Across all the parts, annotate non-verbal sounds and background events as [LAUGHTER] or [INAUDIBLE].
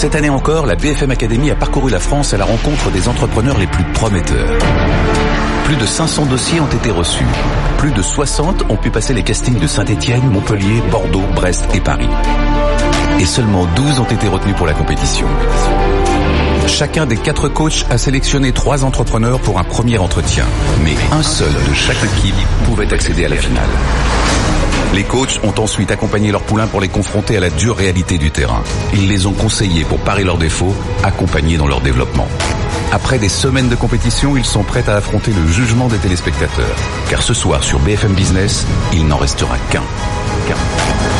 Cette année encore, la BFM Academy a parcouru la France à la rencontre des entrepreneurs les plus prometteurs. Plus de 500 dossiers ont été reçus. Plus de 60 ont pu passer les castings de Saint-Étienne, Montpellier, Bordeaux, Brest et Paris. Et seulement 12 ont été retenus pour la compétition. Chacun des quatre coachs a sélectionné trois entrepreneurs pour un premier entretien, mais un seul de chaque équipe pouvait accéder à la finale. Les coachs ont ensuite accompagné leurs poulains pour les confronter à la dure réalité du terrain. Ils les ont conseillés pour parer leurs défauts, accompagnés dans leur développement. Après des semaines de compétition, ils sont prêts à affronter le jugement des téléspectateurs. Car ce soir sur BFM Business, il n'en restera qu'un.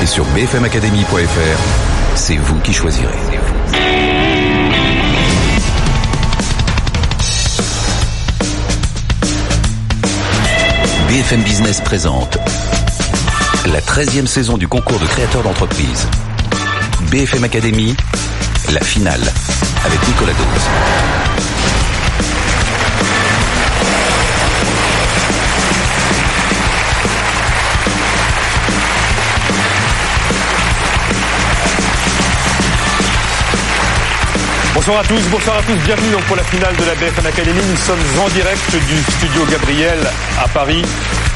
Et sur bfmacademy.fr, c'est vous qui choisirez. BFM Business présente la 13e saison du concours de créateurs d'entreprise. BFM Academy, la finale, avec Nicolas Dose. Bonsoir à tous, bonsoir à tous, bienvenue donc pour la finale de la BFM Academy. Nous sommes en direct du studio Gabriel à Paris.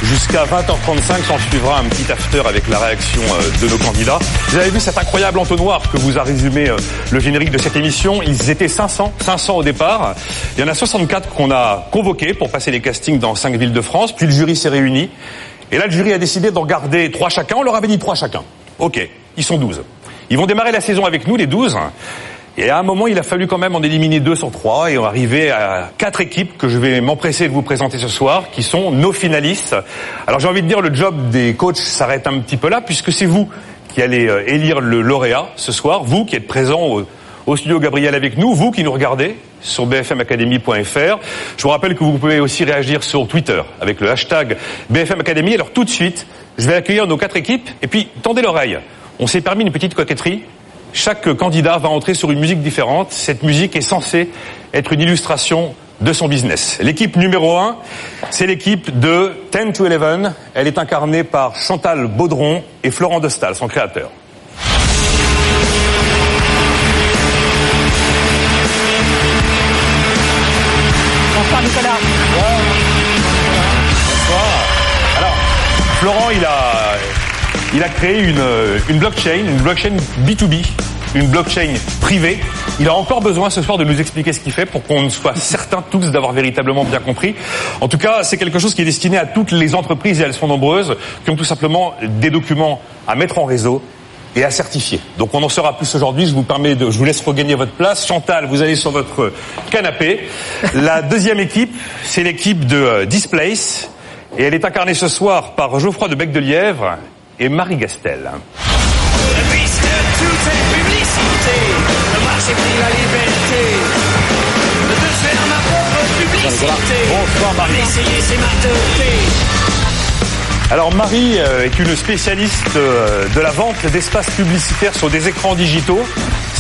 Jusqu'à 20h35, s'en suivra un petit after avec la réaction euh, de nos candidats. Vous avez vu cet incroyable entonnoir que vous a résumé euh, le générique de cette émission. Ils étaient 500, 500 au départ. Il y en a 64 qu'on a convoqués pour passer les castings dans 5 villes de France. Puis le jury s'est réuni. Et là, le jury a décidé d'en garder 3 chacun. On leur avait dit 3 chacun. Ok, ils sont 12. Ils vont démarrer la saison avec nous, les 12. Et à un moment, il a fallu quand même en éliminer deux sur trois et on arriver à quatre équipes que je vais m'empresser de vous présenter ce soir, qui sont nos finalistes. Alors j'ai envie de dire, le job des coachs s'arrête un petit peu là, puisque c'est vous qui allez euh, élire le lauréat ce soir, vous qui êtes présent au, au studio Gabriel avec nous, vous qui nous regardez sur bfmacademy.fr. Je vous rappelle que vous pouvez aussi réagir sur Twitter avec le hashtag BFM Academy. Alors tout de suite, je vais accueillir nos quatre équipes et puis tendez l'oreille. On s'est permis une petite coquetterie chaque candidat va entrer sur une musique différente. Cette musique est censée être une illustration de son business. L'équipe numéro 1, c'est l'équipe de 10 to 11. Elle est incarnée par Chantal Baudron et Florent Destal, son créateur. Il a créé une, une blockchain, une blockchain B2B, une blockchain privée. Il a encore besoin ce soir de nous expliquer ce qu'il fait pour qu'on soit certains tous d'avoir véritablement bien compris. En tout cas, c'est quelque chose qui est destiné à toutes les entreprises, et elles sont nombreuses, qui ont tout simplement des documents à mettre en réseau et à certifier. Donc on en saura plus aujourd'hui. Je vous permets de, je vous laisse regagner votre place. Chantal, vous allez sur votre canapé. La deuxième équipe, c'est l'équipe de euh, Displace. Et elle est incarnée ce soir par Geoffroy de Bec de Lièvre et Marie Gastel. Puisque tout est publicité, le marché pris la liberté de faire ma propre publicité. Bonsoir, Marie. Essayer c'est ma teuté. Alors Marie euh, est une spécialiste euh, de la vente d'espaces publicitaires sur des écrans digitaux.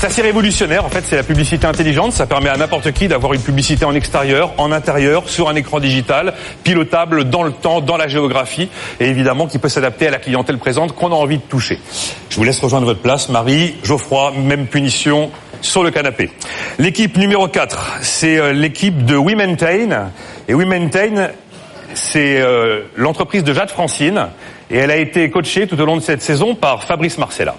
C'est assez révolutionnaire, en fait, c'est la publicité intelligente. Ça permet à n'importe qui d'avoir une publicité en extérieur, en intérieur, sur un écran digital, pilotable dans le temps, dans la géographie, et évidemment qui peut s'adapter à la clientèle présente qu'on a envie de toucher. Je vous laisse rejoindre votre place, Marie, Geoffroy, même punition sur le canapé. L'équipe numéro 4, c'est euh, l'équipe de WeMaintain. Et WeMaintain, c'est euh, l'entreprise de Jade Francine, et elle a été coachée tout au long de cette saison par Fabrice Marcella.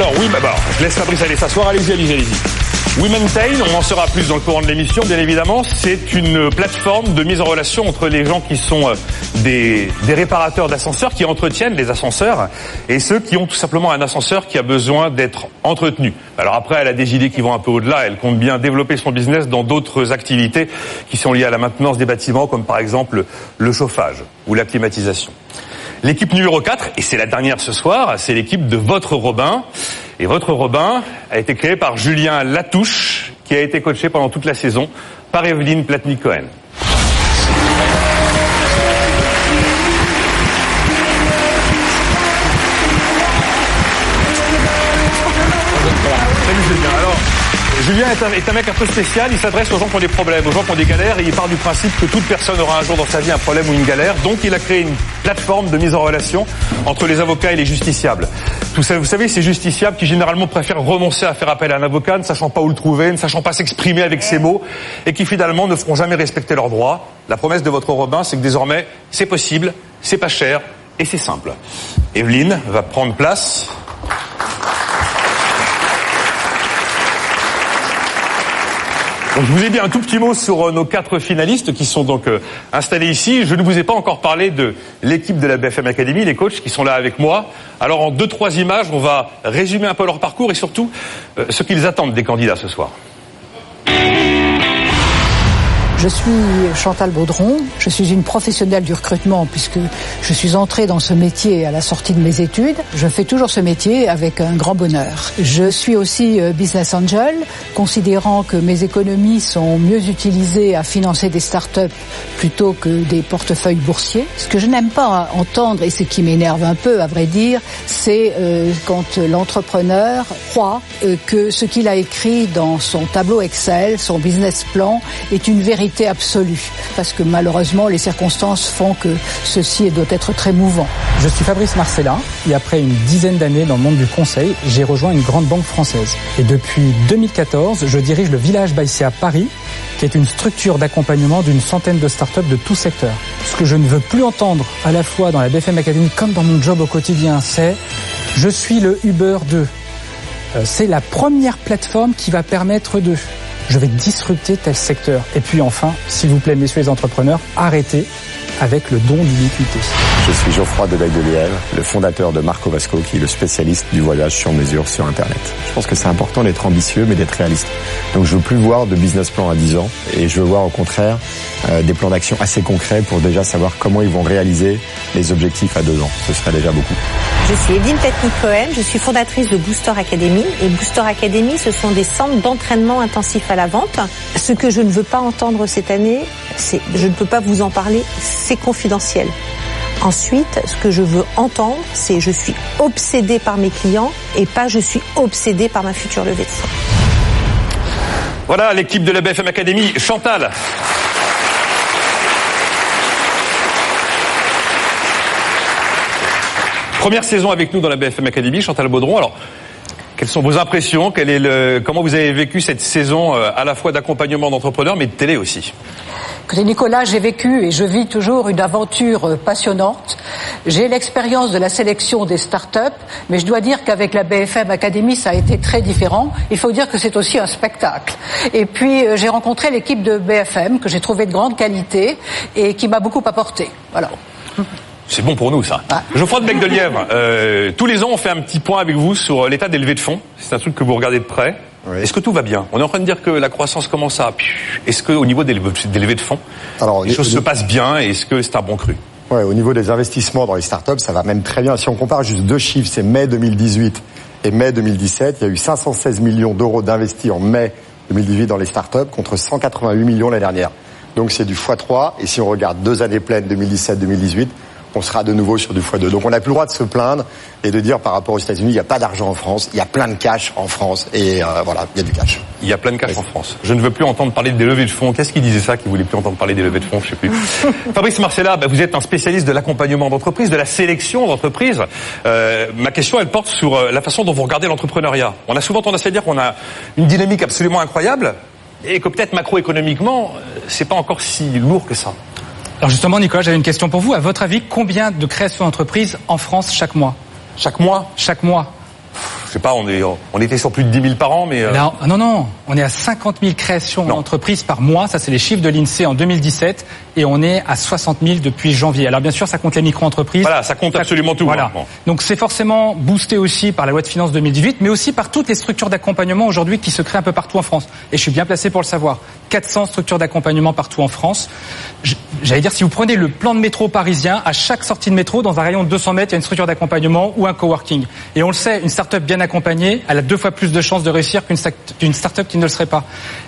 Alors oui, bah, bah, je laisse Fabrice aller s'asseoir. Allez-y, allez-y, allez-y. On en saura plus dans le courant de l'émission, bien évidemment. C'est une plateforme de mise en relation entre les gens qui sont euh, des, des réparateurs d'ascenseurs, qui entretiennent les ascenseurs, et ceux qui ont tout simplement un ascenseur qui a besoin d'être entretenu. Alors après, elle a des idées qui vont un peu au-delà. Elle compte bien développer son business dans d'autres activités qui sont liées à la maintenance des bâtiments, comme par exemple le chauffage ou la climatisation. L'équipe numéro 4, et c'est la dernière ce soir, c'est l'équipe de votre Robin. Et votre Robin a été créé par Julien Latouche, qui a été coaché pendant toute la saison par Evelyne Platnik-Cohen. Julien. Est un, un mec un peu spécial. Il s'adresse aux gens qui ont des problèmes, aux gens qui ont des galères, et il part du principe que toute personne aura un jour dans sa vie un problème ou une galère. Donc, il a créé une plateforme de mise en relation entre les avocats et les justiciables. Vous savez, ces justiciables qui généralement préfèrent renoncer à faire appel à un avocat, ne sachant pas où le trouver, ne sachant pas s'exprimer avec ses mots, et qui finalement ne feront jamais respecter leurs droits. La promesse de votre Robin, c'est que désormais, c'est possible, c'est pas cher et c'est simple. Evelyne va prendre place. Donc, je vous ai dit un tout petit mot sur euh, nos quatre finalistes qui sont donc euh, installés ici. Je ne vous ai pas encore parlé de l'équipe de la BFM Academy, les coachs qui sont là avec moi. Alors en deux trois images, on va résumer un peu leur parcours et surtout euh, ce qu'ils attendent des candidats ce soir. Je suis Chantal Baudron, je suis une professionnelle du recrutement puisque je suis entrée dans ce métier à la sortie de mes études. Je fais toujours ce métier avec un grand bonheur. Je suis aussi euh, business angel, considérant que mes économies sont mieux utilisées à financer des startups plutôt que des portefeuilles boursiers. Ce que je n'aime pas entendre et ce qui m'énerve un peu à vrai dire, c'est euh, quand l'entrepreneur croit euh, que ce qu'il a écrit dans son tableau Excel, son business plan, est une vérité absolue, parce que malheureusement les circonstances font que ceci doit être très mouvant. Je suis Fabrice Marcellin et après une dizaine d'années dans le monde du conseil, j'ai rejoint une grande banque française. Et depuis 2014, je dirige le Village Baïsia Paris, qui est une structure d'accompagnement d'une centaine de startups de tout secteur. Ce que je ne veux plus entendre à la fois dans la BFM Academy comme dans mon job au quotidien, c'est je suis le Uber 2. Euh, C'est la première plateforme qui va permettre de je vais disrupter tel secteur. Et puis enfin, s'il vous plaît, messieurs les entrepreneurs, arrêtez avec le don d'ubiquité. Je suis Geoffroy de le fondateur de Marco Vasco, qui est le spécialiste du voyage sur mesure sur Internet. Je pense que c'est important d'être ambitieux, mais d'être réaliste. Donc je veux plus voir de business plan à 10 ans, et je veux voir au contraire euh, des plans d'action assez concrets pour déjà savoir comment ils vont réaliser les objectifs à deux ans. Ce serait déjà beaucoup. Je suis Evelyne Technique-Cohen, je suis fondatrice de Booster Academy. Et Booster Academy, ce sont des centres d'entraînement intensif à la vente. Ce que je ne veux pas entendre cette année, c'est, je ne peux pas vous en parler, c'est confidentiel. Ensuite, ce que je veux entendre, c'est je suis obsédée par mes clients et pas je suis obsédée par ma future levée de fonds. Voilà l'équipe de la BFM Academy. Chantal. Première saison avec nous dans la BFM Academy, Chantal Baudron. Alors, quelles sont vos impressions? Quel est le, Comment vous avez vécu cette saison euh, à la fois d'accompagnement d'entrepreneurs, mais de télé aussi? Écoutez, Nicolas, j'ai vécu et je vis toujours une aventure euh, passionnante. J'ai l'expérience de la sélection des startups, mais je dois dire qu'avec la BFM Academy, ça a été très différent. Il faut dire que c'est aussi un spectacle. Et puis, euh, j'ai rencontré l'équipe de BFM, que j'ai trouvé de grande qualité et qui m'a beaucoup apporté. Voilà. C'est bon pour nous, ça. Ah. Geoffroy de Bec de Lièvre, euh, tous les ans, on fait un petit point avec vous sur l'état des levées de fonds. C'est un truc que vous regardez de près. Oui. Est-ce que tout va bien? On est en train de dire que la croissance commence à... Est-ce qu'au niveau des levées, des levées de fonds, Alors, les les- choses se passent bien et est-ce que c'est un bon cru? Ouais, au niveau des investissements dans les startups, ça va même très bien. Si on compare juste deux chiffres, c'est mai 2018 et mai 2017. Il y a eu 516 millions d'euros d'investis en mai 2018 dans les startups contre 188 millions l'année dernière. Donc c'est du x3. Et si on regarde deux années pleines, 2017-2018, on sera de nouveau sur du x2. Donc on n'a plus le droit de se plaindre et de dire par rapport aux États-Unis, il n'y a pas d'argent en France, il y a plein de cash en France et euh, voilà, il y a du cash. Il y a plein de cash en France. Je ne veux plus entendre parler des levées de fonds. Qu'est-ce qui disait ça, qui voulait plus entendre parler des levées de fonds? Je sais plus. [LAUGHS] Fabrice Marcella, bah, vous êtes un spécialiste de l'accompagnement d'entreprise, de la sélection d'entreprise. Euh, ma question, elle porte sur euh, la façon dont vous regardez l'entrepreneuriat. On a souvent tendance à dire qu'on a une dynamique absolument incroyable et que peut-être macroéconomiquement, euh, c'est pas encore si lourd que ça. Alors justement, Nicolas, j'avais une question pour vous. À votre avis, combien de créations d'entreprises en France chaque mois? Chaque mois, Chaque mois je sais pas, on, est, on était sur plus de 10 000 par an, mais euh, Là, non, non, on est à 50 000 créations Non. d'entreprises par mois. Ça, c'est les chiffres de l'INSEE en 2017. Et on est à 60 000 depuis janvier. Alors bien sûr, ça compte les micro-entreprises. Voilà, ça compte absolument tout, Voilà. hein. Donc c'est forcément boosté aussi par la loi de finances 2018, mais aussi par toutes les structures d'accompagnement aujourd'hui qui se créent un peu partout en France. Et je suis bien placé pour le savoir. 400 structures d'accompagnement partout en France. J'allais dire, si vous prenez le plan de métro parisien, à chaque sortie de métro, dans un rayon de 200 mètres, il y a une structure d'accompagnement ou un coworking. Et on le sait, une start-up bien accompagnée, elle a deux fois plus de chances de réussir qu'une sta- qu'une start-up qui ne le serait pas.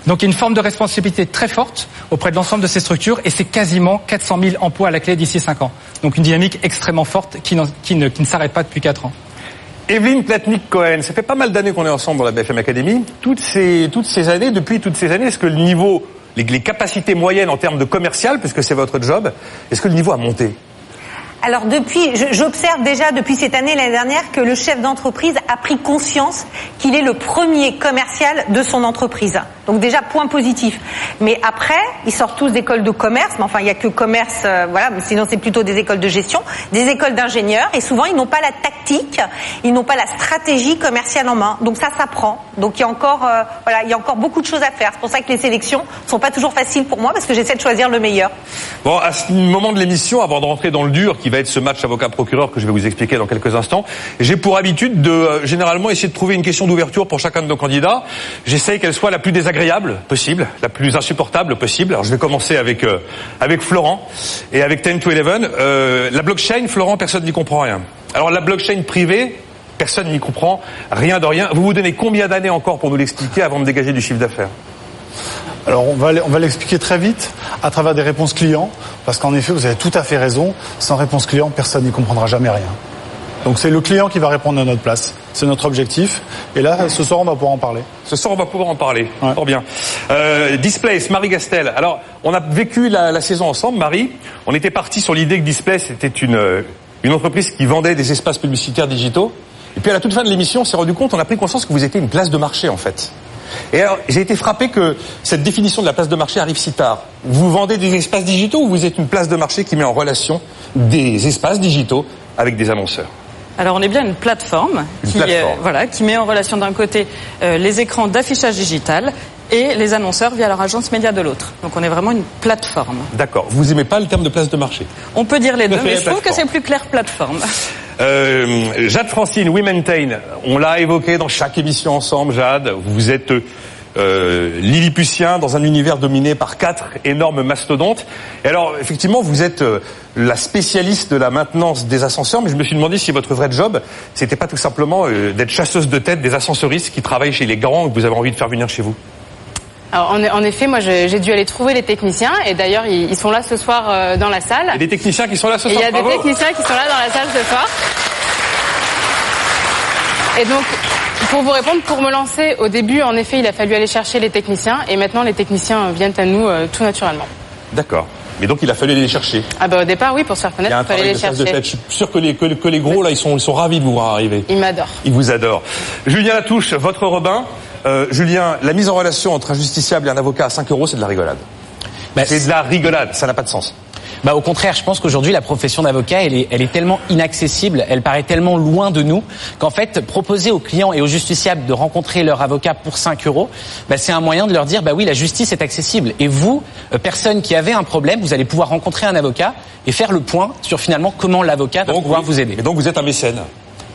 Donc il y a une forme de responsabilité très forte auprès de l'ensemble de ces structures et c'est quasiment 400 000 emplois à la clé d'ici 5 ans. Donc une dynamique extrêmement forte qui, ne, s'arrête pas depuis 4 ans. Evelyne Platnik-Cohen, ça fait pas mal d'années qu'on est ensemble dans la BFM Academy. Toutes ces, toutes ces années, depuis toutes ces années, est-ce que le niveau, les, les capacités moyennes en termes de commercial, puisque c'est votre job, est-ce que le niveau a monté? Alors depuis, j'observe déjà depuis cette année l'année dernière que le chef d'entreprise a pris conscience qu'il est le premier commercial de son entreprise. Donc déjà point positif. Mais après, ils sortent tous d'écoles de commerce, mais enfin il y a que commerce, euh, voilà. Sinon c'est plutôt des écoles de gestion, des écoles d'ingénieurs, et souvent ils n'ont pas la tactique, ils n'ont pas la stratégie commerciale en main. Donc ça s'apprend. Donc il y a encore, euh, voilà, il y a encore beaucoup de choses à faire. C'est pour ça que les sélections sont pas toujours faciles pour moi parce que j'essaie de choisir le meilleur. Bon, à ce moment de l'émission, avant de rentrer dans le dur, qui va être ce match avocat-procureur que je vais vous expliquer dans quelques instants, j'ai pour habitude de euh, généralement essayer de trouver une question d'ouverture pour chacun de nos candidats. J'essaye qu'elle soit la plus désagréable possible, la plus insupportable possible. Alors je vais commencer avec euh, avec Florent et avec 10 to 11. Euh, la blockchain, Florent, personne n'y comprend rien. Alors la blockchain privée, personne n'y comprend rien de rien. Vous vous donnez combien d'années encore pour nous l'expliquer avant de dégager du chiffre d'affaires? Alors on va, on va l'expliquer très vite à travers des réponses clients, parce qu'en effet vous avez tout à fait raison, sans réponse client personne n'y comprendra jamais rien. Donc c'est le client qui va répondre à notre place, c'est notre objectif, et là ce soir on va pouvoir en parler. Ce soir, on va pouvoir en parler. Fort bien. Euh, Displace, Marie Gastel. Alors, on a vécu la, la saison ensemble, Marie. On était parti sur l'idée que Displace était une, euh, une entreprise qui vendait des espaces publicitaires digitaux. Et puis, à la toute fin de l'émission, on s'est rendu compte, on a pris conscience que vous étiez une place de marché, en fait. Et alors, j'ai été frappé que cette définition de la place de marché arrive si tard. Vous vendez des espaces digitaux ou vous êtes une place de marché qui met en relation des espaces digitaux avec des annonceurs Alors on est bien une plateforme, Une qui, plateforme. euh, voilà, qui met en relation d'un côté euh, les écrans d'affichage digital et les annonceurs via leur agence média de l'autre. Donc on est vraiment une plateforme. D'accord. Vous aimez pas le terme de place de marché On peut dire les deux, [LAUGHS] mais je trouve que c'est plus clair plateforme. [LAUGHS] Euh, Jade Francine, We Maintain, on l'a évoqué dans chaque émission ensemble, Jade. Vous êtes euh, Lilliputien dans un univers dominé par quatre énormes mastodontes. Et alors, effectivement, vous êtes euh, la spécialiste de la maintenance des ascenseurs, mais je me suis demandé si votre vrai job, c'était pas tout simplement euh, d'être chasseuse de tête des ascensoristes qui travaillent chez les grands et que vous avez envie de faire venir chez vous. Alors, en, en effet, moi, j'ai dû aller trouver les techniciens et d'ailleurs, ils, ils sont là ce soir euh, dans la salle. Il y a des techniciens qui sont là ce Et il soir. y a des techniciens qui sont là dans la salle ce soir. Et donc, pour vous répondre, pour me lancer, au début, en effet, il a fallu aller chercher les techniciens et maintenant, les techniciens viennent à nous euh, tout naturellement. D'accord. Mais donc, il a fallu les chercher. Ah bah au départ, oui, pour se faire Il y connaître, a un travail les de chasse de chercher. tête. Je suis sûr que les, que, que les gros, là, ils sont, ils sont ravis de vous voir arriver. Ils m'adorent. Il vous adore. Julien Latouche, votre Robin. Euh, Julien, la mise en relation entre un justiciable et un avocat à 5 euros, c'est de la rigolade. c'est de la rigolade, ça n'a pas de sens. Bah, au contraire, je pense qu'aujourd'hui, la profession d'avocat, elle est, elle est tellement inaccessible, elle paraît tellement loin de nous, qu'en fait, proposer aux clients et aux justiciables de rencontrer leur avocat pour 5 euros, bah, c'est un moyen de leur dire, bah oui, la justice est accessible. Et vous, euh, personne qui avait un problème, vous allez pouvoir rencontrer un avocat et faire le point sur finalement comment l'avocat va pouvoir vous aider. Et donc, vous êtes un mécène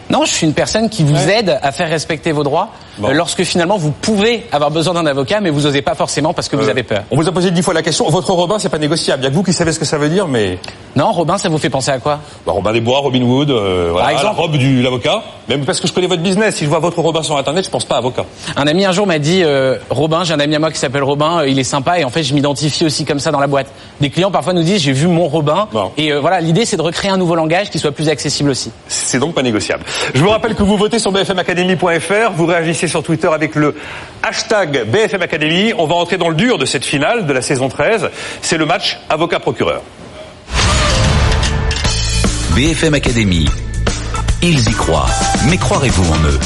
non, je suis une personne qui vous aide à faire respecter vos droits euh, lorsque finalement vous pouvez avoir besoin d'un avocat, mais vous n'osez pas forcément parce que vous Euh, avez peur. On vous a posé dix fois la question. Votre Robin, c'est pas négociable. Il y a que vous qui savez ce que ça veut dire, mais. Non, Robin, ça vous fait penser à quoi? Bah, Robin des Bois, Robin Hood, euh, voilà, exemple. la robe du l'avocat. Même parce que je connais votre business. Si je vois votre Robin sur Internet, je pense pas avocat. Un ami un jour m'a dit euh, Robin, j'ai un ami à moi qui s'appelle Robin, euh, il est sympa et en fait je m'identifie aussi comme ça dans la boîte. Des clients parfois nous disent j'ai vu mon Robin et euh, voilà l'idée c'est de recréer un nouveau langage qui soit plus accessible aussi. C'est donc pas négociable. Je vous rappelle que vous votez sur bfmacademy.fr, vous réagissez sur Twitter avec le hashtag BFM Academy. On va entrer dans le dur de cette finale de la saison 13. C'est le match avocat-procureur. BFM Academy. Ils y croient. Mais croirez-vous en eux?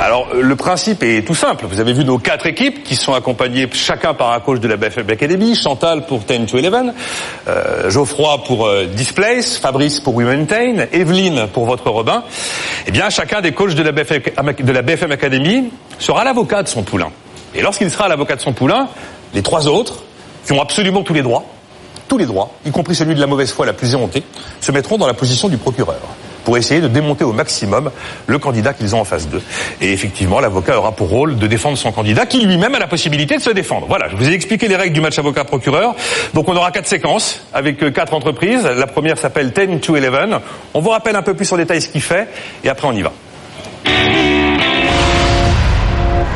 Alors, le principe est tout simple. Vous avez vu nos quatre équipes qui sont accompagnées chacun par un coach de la BFM Academy. Chantal pour 10 to 11, euh, Geoffroy pour euh, Displace, Fabrice pour We Maintain, Evelyne pour votre Robin. Eh bien, chacun des coachs de la BFM, de la BFM Academy sera l'avocat de son poulain. Et lorsqu'il sera l'avocat de son poulain, les trois autres, qui ont absolument tous les droits, tous les droits, y compris celui de la mauvaise foi la plus éhontée, se mettront dans la position du procureur pour essayer de démonter au maximum le candidat qu'ils ont en face d'eux. Et effectivement, l'avocat aura pour rôle de défendre son candidat, qui lui-même a la possibilité de se défendre. Voilà, je vous ai expliqué les règles du match avocat-procureur. Donc on aura quatre séquences avec euh, quatre entreprises. La première s'appelle 10 to 11. On vous rappelle un peu plus en détail ce qu'il fait, et après on y va.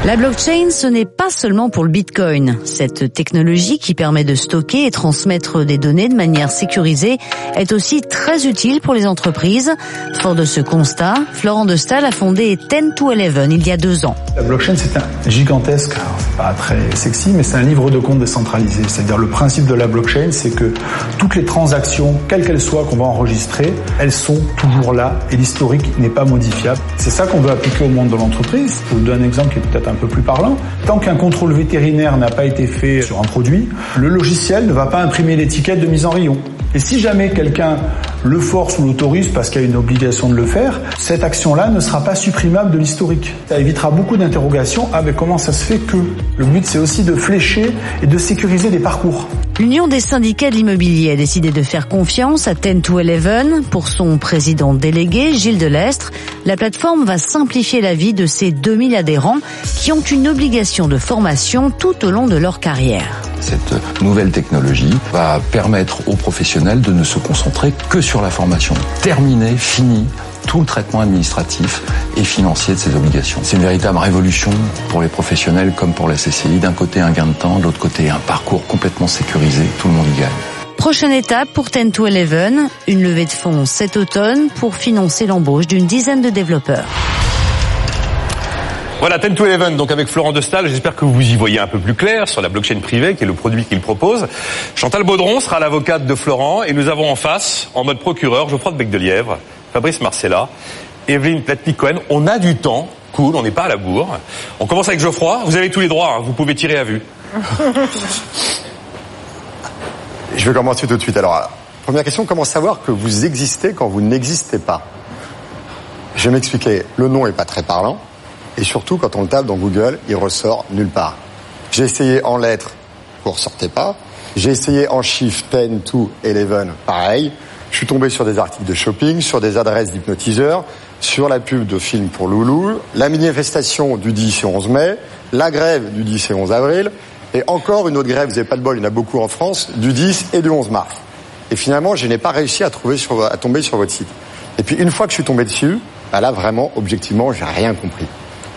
La blockchain, ce n'est pas seulement pour le Bitcoin. Cette technologie qui permet de stocker et transmettre des données de manière sécurisée est aussi très utile pour les entreprises. Fort de ce constat, Florent de Stahl a fondé 10 to 11 il y a deux ans. La blockchain, c'est un gigantesque, c'est pas très sexy, mais c'est un livre de compte décentralisé. C'est-à-dire le principe de la blockchain, c'est que toutes les transactions, quelles qu'elles soient, qu'on va enregistrer, elles sont toujours là et l'historique n'est pas modifiable. C'est ça qu'on veut appliquer au monde de l'entreprise. Je vous donne un exemple qui est peut-être un peu plus parlant. Tant qu'un contrôle vétérinaire n'a pas été fait sur un produit, le logiciel ne va pas imprimer l'étiquette de mise en rayon. Et si jamais quelqu'un le force ou l'autorise parce qu'il y a une obligation de le faire, cette action-là ne sera pas supprimable de l'historique. Ça évitera beaucoup d'interrogations. Ah ben comment ça se fait que? Le but c'est aussi de flécher et de sécuriser des parcours. L'Union des syndicats de l'immobilier a décidé de faire confiance à 10 to 11 pour son président délégué Gilles Delestre. La plateforme va simplifier la vie de ses 2000 adhérents qui ont une obligation de formation tout au long de leur carrière. Cette nouvelle technologie va permettre aux professionnels de ne se concentrer que sur la formation. Terminé, fini tout le traitement administratif et financier de ces obligations. C'est une véritable révolution pour les professionnels comme pour la CCI. D'un côté un gain de temps, de l'autre côté un parcours complètement sécurisé. Tout le monde y gagne. Prochaine étape pour 10 to 11, une levée de fonds cet automne pour financer l'embauche d'une dizaine de développeurs. Voilà, 10 to 11, donc avec Florent Destal. J'espère que vous y voyez un peu plus clair sur la blockchain privée, qui est le produit qu'il propose. Chantal Baudron sera l'avocate de Florent et nous avons en face, en mode procureur, Geoffroy de Bec de Lièvre, Fabrice Marcella, Evelyne Platnik-Cohen. On a du temps. Cool, on n'est pas à la bourre. On commence avec Geoffroy. Vous avez tous les droits, hein. vous pouvez tirer à vue. [LAUGHS] Je vais commencer tout de suite. Alors, première question, comment savoir que vous existez quand vous n'existez pas? Je vais m'expliquer. Le nom est pas très parlant. Et surtout, quand on le tape dans Google, il ressort nulle part. J'ai essayé en lettres, vous ressortez pas. J'ai essayé en chiffres 10 to 11, pareil. Je suis tombé sur des articles de shopping, sur des adresses d'hypnotiseurs, sur la pub de films pour Loulou, la manifestation du 10 et 11 mai, la grève du 10 et 11 avril, et encore une autre grève, vous n'avez pas de bol, il y en a beaucoup en France, du 10 et du 11 mars. Et finalement, je n'ai pas réussi à, trouver sur, à tomber sur votre site. Et puis une fois que je suis tombé dessus, bah là vraiment, objectivement, j'ai rien compris.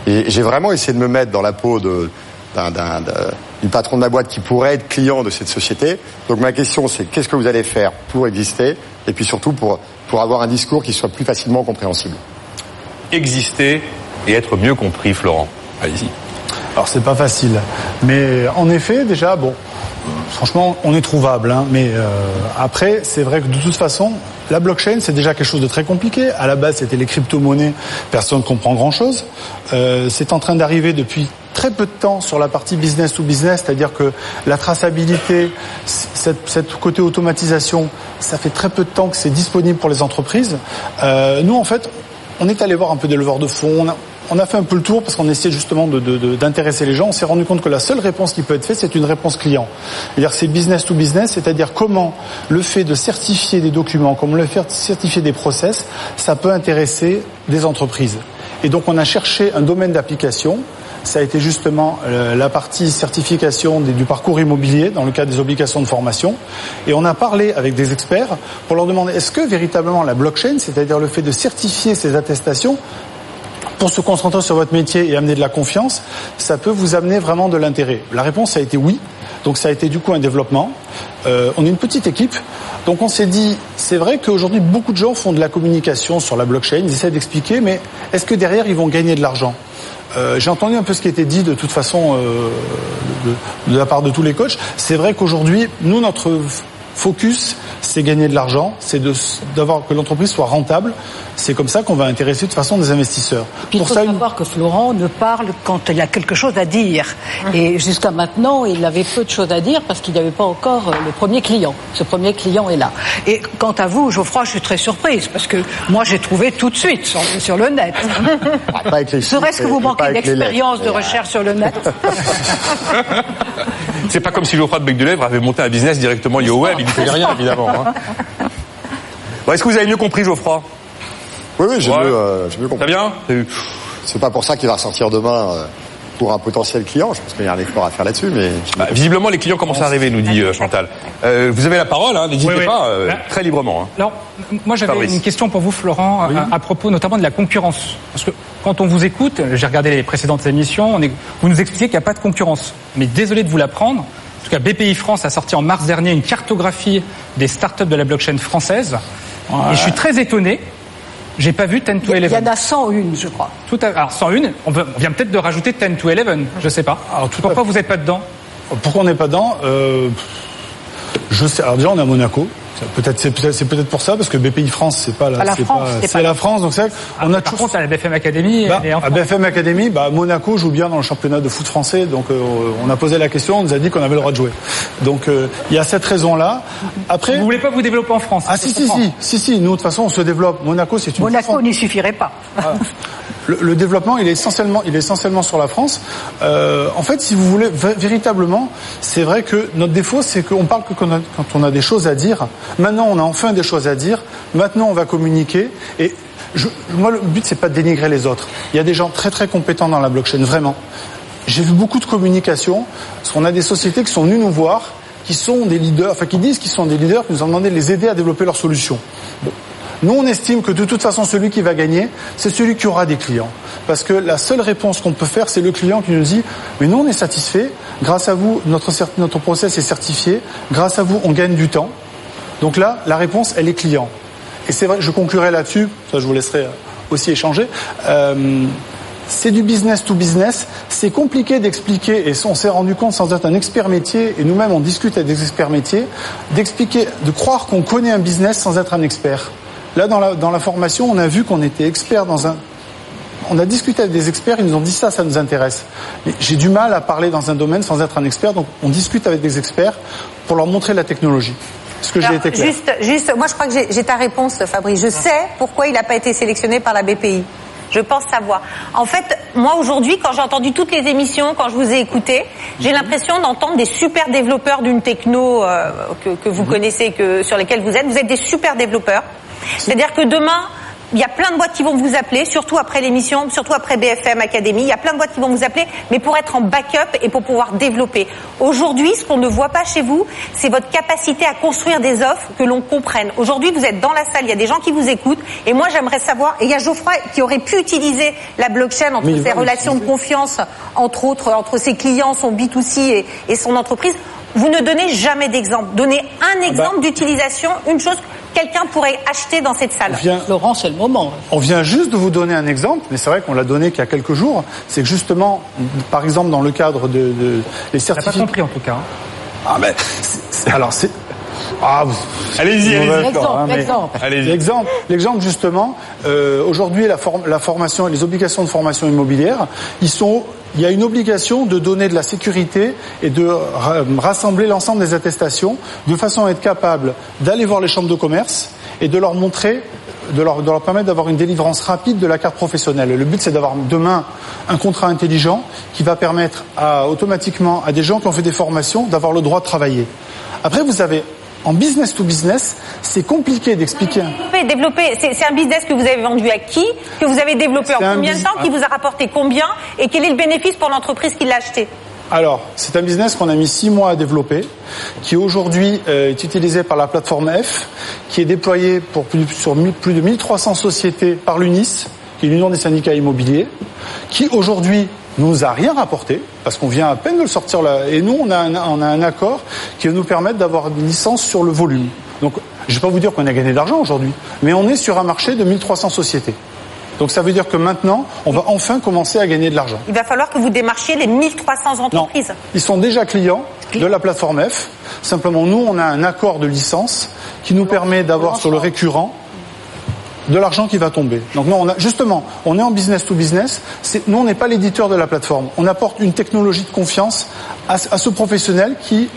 Et j'ai vraiment essayé de me mettre dans la peau de, d'un, d'un, d'un- du patron de la boîte qui pourrait être client de cette société. Donc ma question, c'est qu'est-ce que vous allez faire pour exister et puis surtout pour, pour avoir un discours qui soit plus facilement compréhensible? Exister et être mieux compris, Florent. Allez-y. Alors c'est pas facile, mais en effet déjà bon, franchement on est trouvable, hein, mais euh, après c'est vrai que de toute façon la blockchain c'est déjà quelque chose de très compliqué. À la base c'était les crypto-monnaies, personne ne comprend grand chose. c'est en train d'arriver depuis très peu de temps sur la partie business to business, c'est-à-dire que la traçabilité, cette, cette côté automatisation, ça fait très peu de temps que c'est disponible pour les entreprises. Euh, nous en fait on est allé voir un peu des leveurs de fonds. On a fait un peu le tour parce qu'on essayait justement d'intéresser les gens. On s'est rendu compte que la seule réponse qui peut être faite, c'est une réponse client. C'est-à-dire c'est business to business, c'est-à-dire comment le fait de certifier des documents, comment le fait de certifier des process, ça peut intéresser des entreprises. Et donc on a cherché un domaine d'application. Ça a été justement euh, la partie certification du parcours immobilier dans le cadre des obligations de formation. Et on a parlé avec des experts pour leur demander est-ce que véritablement la blockchain, c'est-à-dire le fait de certifier ces attestations, pour se concentrer sur votre métier et amener de la confiance, ça peut vous amener vraiment de l'intérêt La réponse a été oui. Donc ça a été du coup un développement. Euh, on est une petite équipe. Donc on s'est dit, c'est vrai qu'aujourd'hui beaucoup de gens font de la communication sur la blockchain, ils essaient d'expliquer, mais est-ce que derrière ils vont gagner de l'argent? Euh, J'ai entendu un peu ce qui était dit de toute façon euh, de, de la part de tous les coachs. C'est vrai qu'aujourd'hui, nous, notre focus, c'est gagner de l'argent, c'est d'avoir que l'entreprise soit rentable. C'est comme ça qu'on va intéresser de toute façon des investisseurs. Puis il faut savoir que Florent ne parle quand il a quelque chose à dire. Et jusqu'à maintenant, il avait peu de choses à dire parce qu'il n'y avait pas encore euh, le premier client. Ce premier client est là. Et quant à vous, Geoffroy, je suis très surprise parce que moi, j'ai trouvé tout de suite sur, sur le net. [LAUGHS] Chiffres Serait-ce que vous manquez d'expérience de lettres. recherche sur le net [LAUGHS] C'est pas comme si Geoffroy de Bec de Lèvres avait monté un business directement lié au web. Il ne faisait rien, évidemment. hein. Bon, Est-ce que vous avez mieux compris, Geoffroy? Oui, oui, j'ai Ouais. mieux, euh, j'ai mieux compris. Très bien. C'est pas pour ça qu'il va ressortir demain euh, pour un potentiel client. Je pense qu'il y a un effort à faire là-dessus, mais Bah, visiblement, les clients commencent à arriver, nous dit euh, Chantal. Euh, vous avez la parole, hein, n'hésitez Oui, oui. pas, euh, Là- très librement. hein. Alors, moi j'avais Fabrice. une question pour vous, Florent, à, à propos notamment de la concurrence. Parce que quand on vous écoute, j'ai regardé les précédentes émissions, on est- vous nous expliquez qu'il n'y a pas de concurrence. Mais désolé de vous l'apprendre. En tout cas, BPI France a sorti en mars dernier une cartographie des startups de la blockchain française. Et je suis très étonné. J'ai pas vu 10 to 11. Il y en a 101, je crois. Tout à- alors 101, on, veut- on vient peut-être de rajouter 10 to 11, je sais pas. Alors, pourquoi vous n'êtes pas dedans? Pourquoi on n'est pas dedans? Euh, Je sais. Alors déjà, on est à Monaco. Peut-être c'est peut-être c'est peut-être pour ça parce que BPI France c'est pas la, France, c'est la France donc c'est vrai qu'on a Par contre, à la BFM Academy, Bah, à BFM Academy, bah, Monaco joue bien dans le championnat de foot français, donc euh, on a posé la question, on nous a dit qu'on avait le droit de jouer. Donc euh, il y a cette raison-là. Après, vous voulez pas vous développer en France Ah si si si si si, nous de toute façon on se développe. Monaco c'est une Monaco n'y suffirait pas. le, le développement, il est essentiellement, il est essentiellement sur la France. Euh, en fait, si vous voulez, vé- véritablement, c'est vrai que notre défaut, c'est qu'on parle que quand on, a, quand on a des choses à dire. Maintenant, on a enfin des choses à dire. Maintenant, on va communiquer. Et moi, le but, c'est pas de dénigrer les autres. Il y a des gens très très compétents dans la blockchain, vraiment. J'ai vu beaucoup de communication. Parce qu'on a des sociétés qui sont venues nous voir, qui sont des leaders, enfin qui disent qu'ils sont des leaders, qui nous ont demandé de les aider à développer leurs solutions. Nous, on estime que de toute façon, celui qui va gagner, c'est celui qui aura des clients. Parce que la seule réponse qu'on peut faire, c'est le client qui nous dit, mais nous, on est satisfait. Grâce à vous, notre, notre process est certifié. Grâce à vous, on gagne du temps. Donc là, la réponse, elle est client. Et c'est vrai, je conclurai là-dessus, ça je vous laisserai aussi échanger. Euh, c'est du business to business. C'est compliqué d'expliquer, et on s'est rendu compte sans être un expert métier, et nous-mêmes on discute avec des experts métiers, d'expliquer, de croire qu'on connaît un business sans être un expert. Là, dans la, dans la formation, on a vu qu'on était expert dans un... On a discuté avec des experts, ils nous ont dit ça, ça nous intéresse. Mais j'ai du mal à parler dans un domaine sans être un expert, donc on discute avec des experts pour leur montrer la technologie. Est-ce que j'ai Alors, été clair juste, juste, moi je crois que j'ai- j'ai ta réponse, Fabrice. Je sais pourquoi il n'a pas été sélectionné par la BPI. Je pense savoir. En fait, moi aujourd'hui, quand j'ai entendu toutes les émissions, quand je vous ai écouté, j'ai l'impression d'entendre des super développeurs d'une techno euh, que, que vous connaissez, que sur lesquels vous êtes. Vous êtes des super développeurs. C'est-à-dire que demain, il y a plein de boîtes qui vont vous appeler, surtout après l'émission, surtout après BFM Academy. Il y a plein de boîtes qui vont vous appeler, mais pour être en backup et pour pouvoir développer. Aujourd'hui, ce qu'on ne voit pas chez vous, c'est votre capacité à construire des offres que l'on comprenne. Aujourd'hui, vous êtes dans la salle, il y a des gens qui vous écoutent, et moi, j'aimerais savoir, et il y a Geoffroy qui aurait pu utiliser la blockchain entre ses relations de confiance, entre autres, entre ses clients, son B2C et, et son entreprise. Vous ne donnez jamais d'exemple. Donnez un exemple d'utilisation, une chose que quelqu'un pourrait acheter dans cette salle. vient- Laurent, c'est le moment. On vient juste de vous donner un exemple, mais c'est vrai qu'on l'a donné qu'il y a quelques jours. C'est que justement, par exemple, dans le cadre de, de les T'as pas certificats. compris en tout cas. Ah ben, alors c'est. Ah, Allez-y, L'exemple, hein, l'exemple. Allez-y. L'exemple, l'exemple justement, euh, aujourd'hui la, form- la formation et les obligations de formation immobilière, ils sont, il y a une obligation de donner de la sécurité et de ra- rassembler l'ensemble des attestations de façon à être capable d'aller voir les chambres de commerce et de leur montrer de leur, de leur permettre d'avoir une délivrance rapide de la carte professionnelle. Le but, c'est d'avoir demain un contrat intelligent qui va permettre à, automatiquement à des gens qui ont fait des formations d'avoir le droit de travailler. Après, vous avez en business to business, c'est compliqué d'expliquer. Développer, développer. C'est un business que vous avez vendu à qui Que vous avez développé en combien de temps Qui vous a rapporté combien Et quel est le bénéfice pour l'entreprise qui l'a acheté Alors, c'est un business qu'on a mis six mois à développer, qui aujourd'hui euh, est utilisé par la plateforme F, qui est déployé pour plus, sur plus de 1300 sociétés par l'UNIS, qui est l'Union des syndicats immobiliers, qui aujourd'hui nous a rien rapporté, parce qu'on vient à peine de le sortir là, et nous on a un, on a un accord qui va nous permettre d'avoir une licence sur le volume. Donc, je ne vais pas vous dire qu'on a gagné de l'argent aujourd'hui, mais on est sur un marché de 1300 sociétés. Donc ça veut dire que maintenant, on va enfin commencer à gagner de l'argent. Il va falloir que vous démarchiez les 1300 entreprises. Ils sont déjà clients de la plateforme F. Simplement, nous, on a un accord de licence qui nous permet d'avoir sur le récurrent de l'argent qui va tomber. Donc non, on a, justement, on est en business to business. Nous, on n'est pas l'éditeur de la plateforme. On apporte une technologie de confiance à, ce- à ce professionnel qui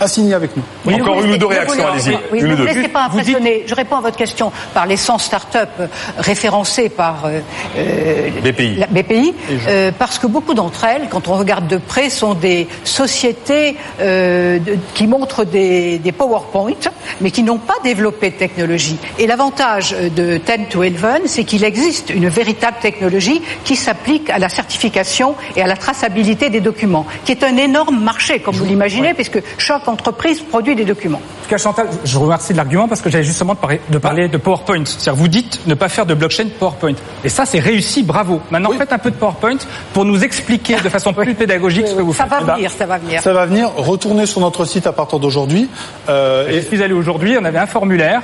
à signer avec nous. Oui, Encore une ou deux réactions, oui, allez-y. oui, ne ou deux. vous laissez pas impressionner. Je réponds à votre question par les 100 start-up euh, référencées par euh, euh, BPI. la BPI, euh, parce que beaucoup d'entre elles, quand on regarde de près, sont des sociétés euh, de- qui montrent des, des PowerPoint, mais qui n'ont pas développé de technologie. Et l'avantage de 10 to 11, c'est qu'il existe une véritable technologie qui s'applique à la certification et à la traçabilité des documents, qui est un énorme marché, comme vous l'imaginez, puisque chaque entreprise produit des documents. En tout cas, Chantal, je vous remercie de l'argument parce que j'avais justement de parler, de, parler de PowerPoint. C'est-à-dire, vous dites ne pas faire de blockchain PowerPoint. Et ça, c'est réussi, bravo. Maintenant, faites un peu de PowerPoint pour nous expliquer de façon [LAUGHS] plus pédagogique ce que vous Ça faites. va Eh ben, venir, ça va venir. Ça va venir. Retournez sur notre site à partir d'aujourd'hui. Euh, Je suis allé aujourd'hui, on avait un formulaire.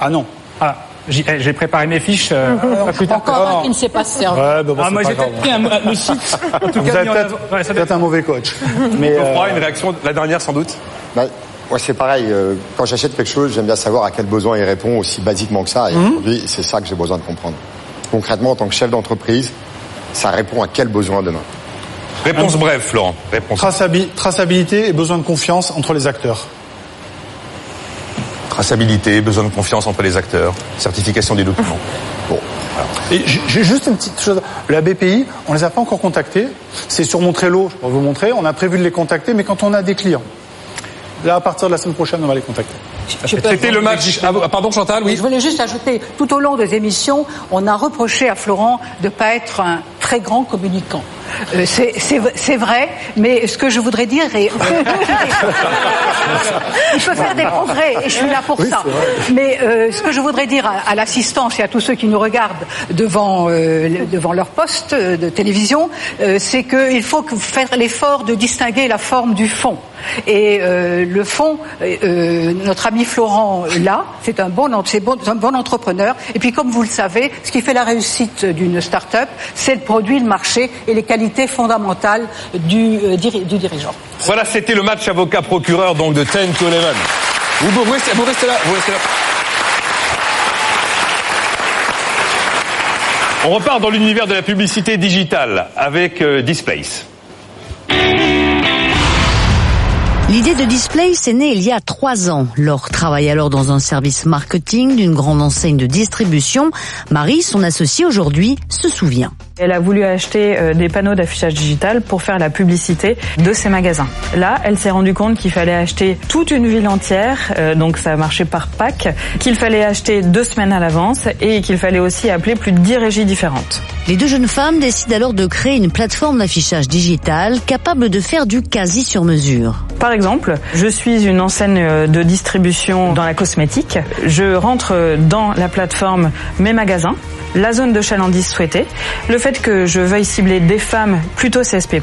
Ah non. Ah, j'ai eh, j'ai préparé mes fiches euh, pas plus tard Encore un qui ne sait pas se servir. Ouais, bah bon, Ah, c'est moi, j'ai peut-être pris un, le site. [LAUGHS] En tout Vous cas, avez peut-être ouais, un mauvais coach. [LAUGHS] Mais Geoffroy, euh, une réaction, la dernière sans doute Bah, moi, c'est pareil. euh, quand j'achète quelque chose, j'aime bien savoir à quel besoin il répond aussi basiquement que ça. Et aujourd'hui, c'est ça que j'ai besoin de comprendre. Concrètement, en tant que chef d'entreprise, ça répond à quel besoin demain? Réponse brève, Florent. Réponse. traçabi- traçabilité et besoin de confiance entre les acteurs. Traçabilité, besoin de confiance entre les acteurs, certification des documents. [LAUGHS] Bon, voilà. Et ju- juste une petite chose. La BPI, on les a pas encore contactés. C'est sur mon Trello, je peux vous montrer. On a prévu de les contacter, mais quand on a des clients. Là, à partir de la semaine prochaine, on va les contacter. C'était le match. Ah, ah, pardon, Chantal, oui. Je voulais juste ajouter, tout au long des émissions, on a reproché à Florent de ne pas être un très grand communicant. Euh, c'est- vrai, mais ce que je voudrais dire est... [LAUGHS] Il peut faire des progrès, et je suis là pour ça. Mais euh, ce que je voudrais dire à, à l'assistance et à tous ceux qui nous regardent devant, euh, le- devant leur poste de télévision, euh, c'est qu'il faut que- faire l'effort de distinguer la forme du fond. Et euh, le fond, notre ami Florent là, c'est un bon, bon, un bon entrepreneur. Et puis comme vous le savez, ce qui fait la réussite d'une start-up, c'est le produit, le marché et les qualités fondamentales du, euh, diri- du dirigeant. Voilà, c'était le match avocat-procureur donc de 10 to 11. Vous, vous, restez, vous restez là, vous restez là. On repart dans l'univers de la publicité digitale avec euh, Displace. L'idée de Display s'est née il y a trois ans. Laure travaille alors dans un service marketing d'une grande enseigne de distribution. Marie, son associée aujourd'hui, se souvient. Elle a voulu acheter euh, des panneaux d'affichage digital pour faire la publicité de ses magasins. Là, elle s'est rendue compte qu'il fallait acheter toute une ville entière, euh, donc ça marchait par pack, qu'il fallait acheter deux semaines à l'avance et qu'il fallait aussi appeler plus de 10 régies différentes. Les deux jeunes femmes décident alors de créer une plateforme d'affichage digital capable de faire du quasi sur mesure. Par exemple, je suis une enseigne euh, de distribution dans la cosmétique. Je rentre dans la plateforme mes magasins, la zone de chalandise souhaitée, le fait que je veuille cibler des femmes plutôt CSP+,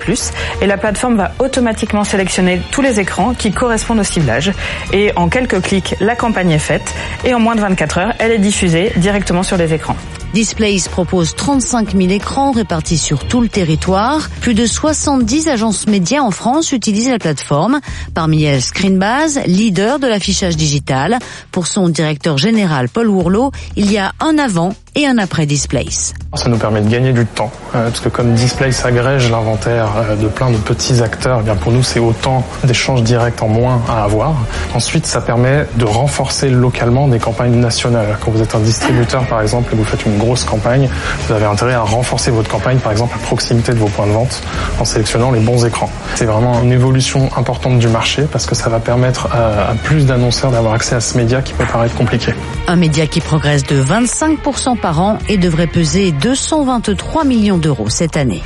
et la plateforme va automatiquement sélectionner tous les écrans qui correspondent au ciblage. Et en quelques clics, la campagne est faite, et en moins de 24 heures, elle est diffusée directement sur les écrans. Displays propose 35 000 écrans répartis sur tout le territoire. Plus de 70 agences médias en France utilisent la plateforme. Parmi elles, Screenbase, leader de l'affichage digital. Pour son directeur général Paul Wourlot, il y a un avant et un après Displays. Ça nous permet de gagner du temps, euh, parce que comme Display s'agrège l'inventaire euh, de plein de petits acteurs, eh bien pour nous c'est autant d'échanges directs en moins à avoir. Ensuite, ça permet de renforcer localement des campagnes nationales. Quand vous êtes un distributeur par exemple et vous faites une grosse campagne, vous avez intérêt à renforcer votre campagne par exemple à proximité de vos points de vente en sélectionnant les bons écrans. C'est vraiment une évolution importante du marché parce que ça va permettre à, à plus d'annonceurs d'avoir accès à ce média qui peut paraître compliqué. Un média qui progresse de 25% par et devrait peser 223 millions d'euros cette année.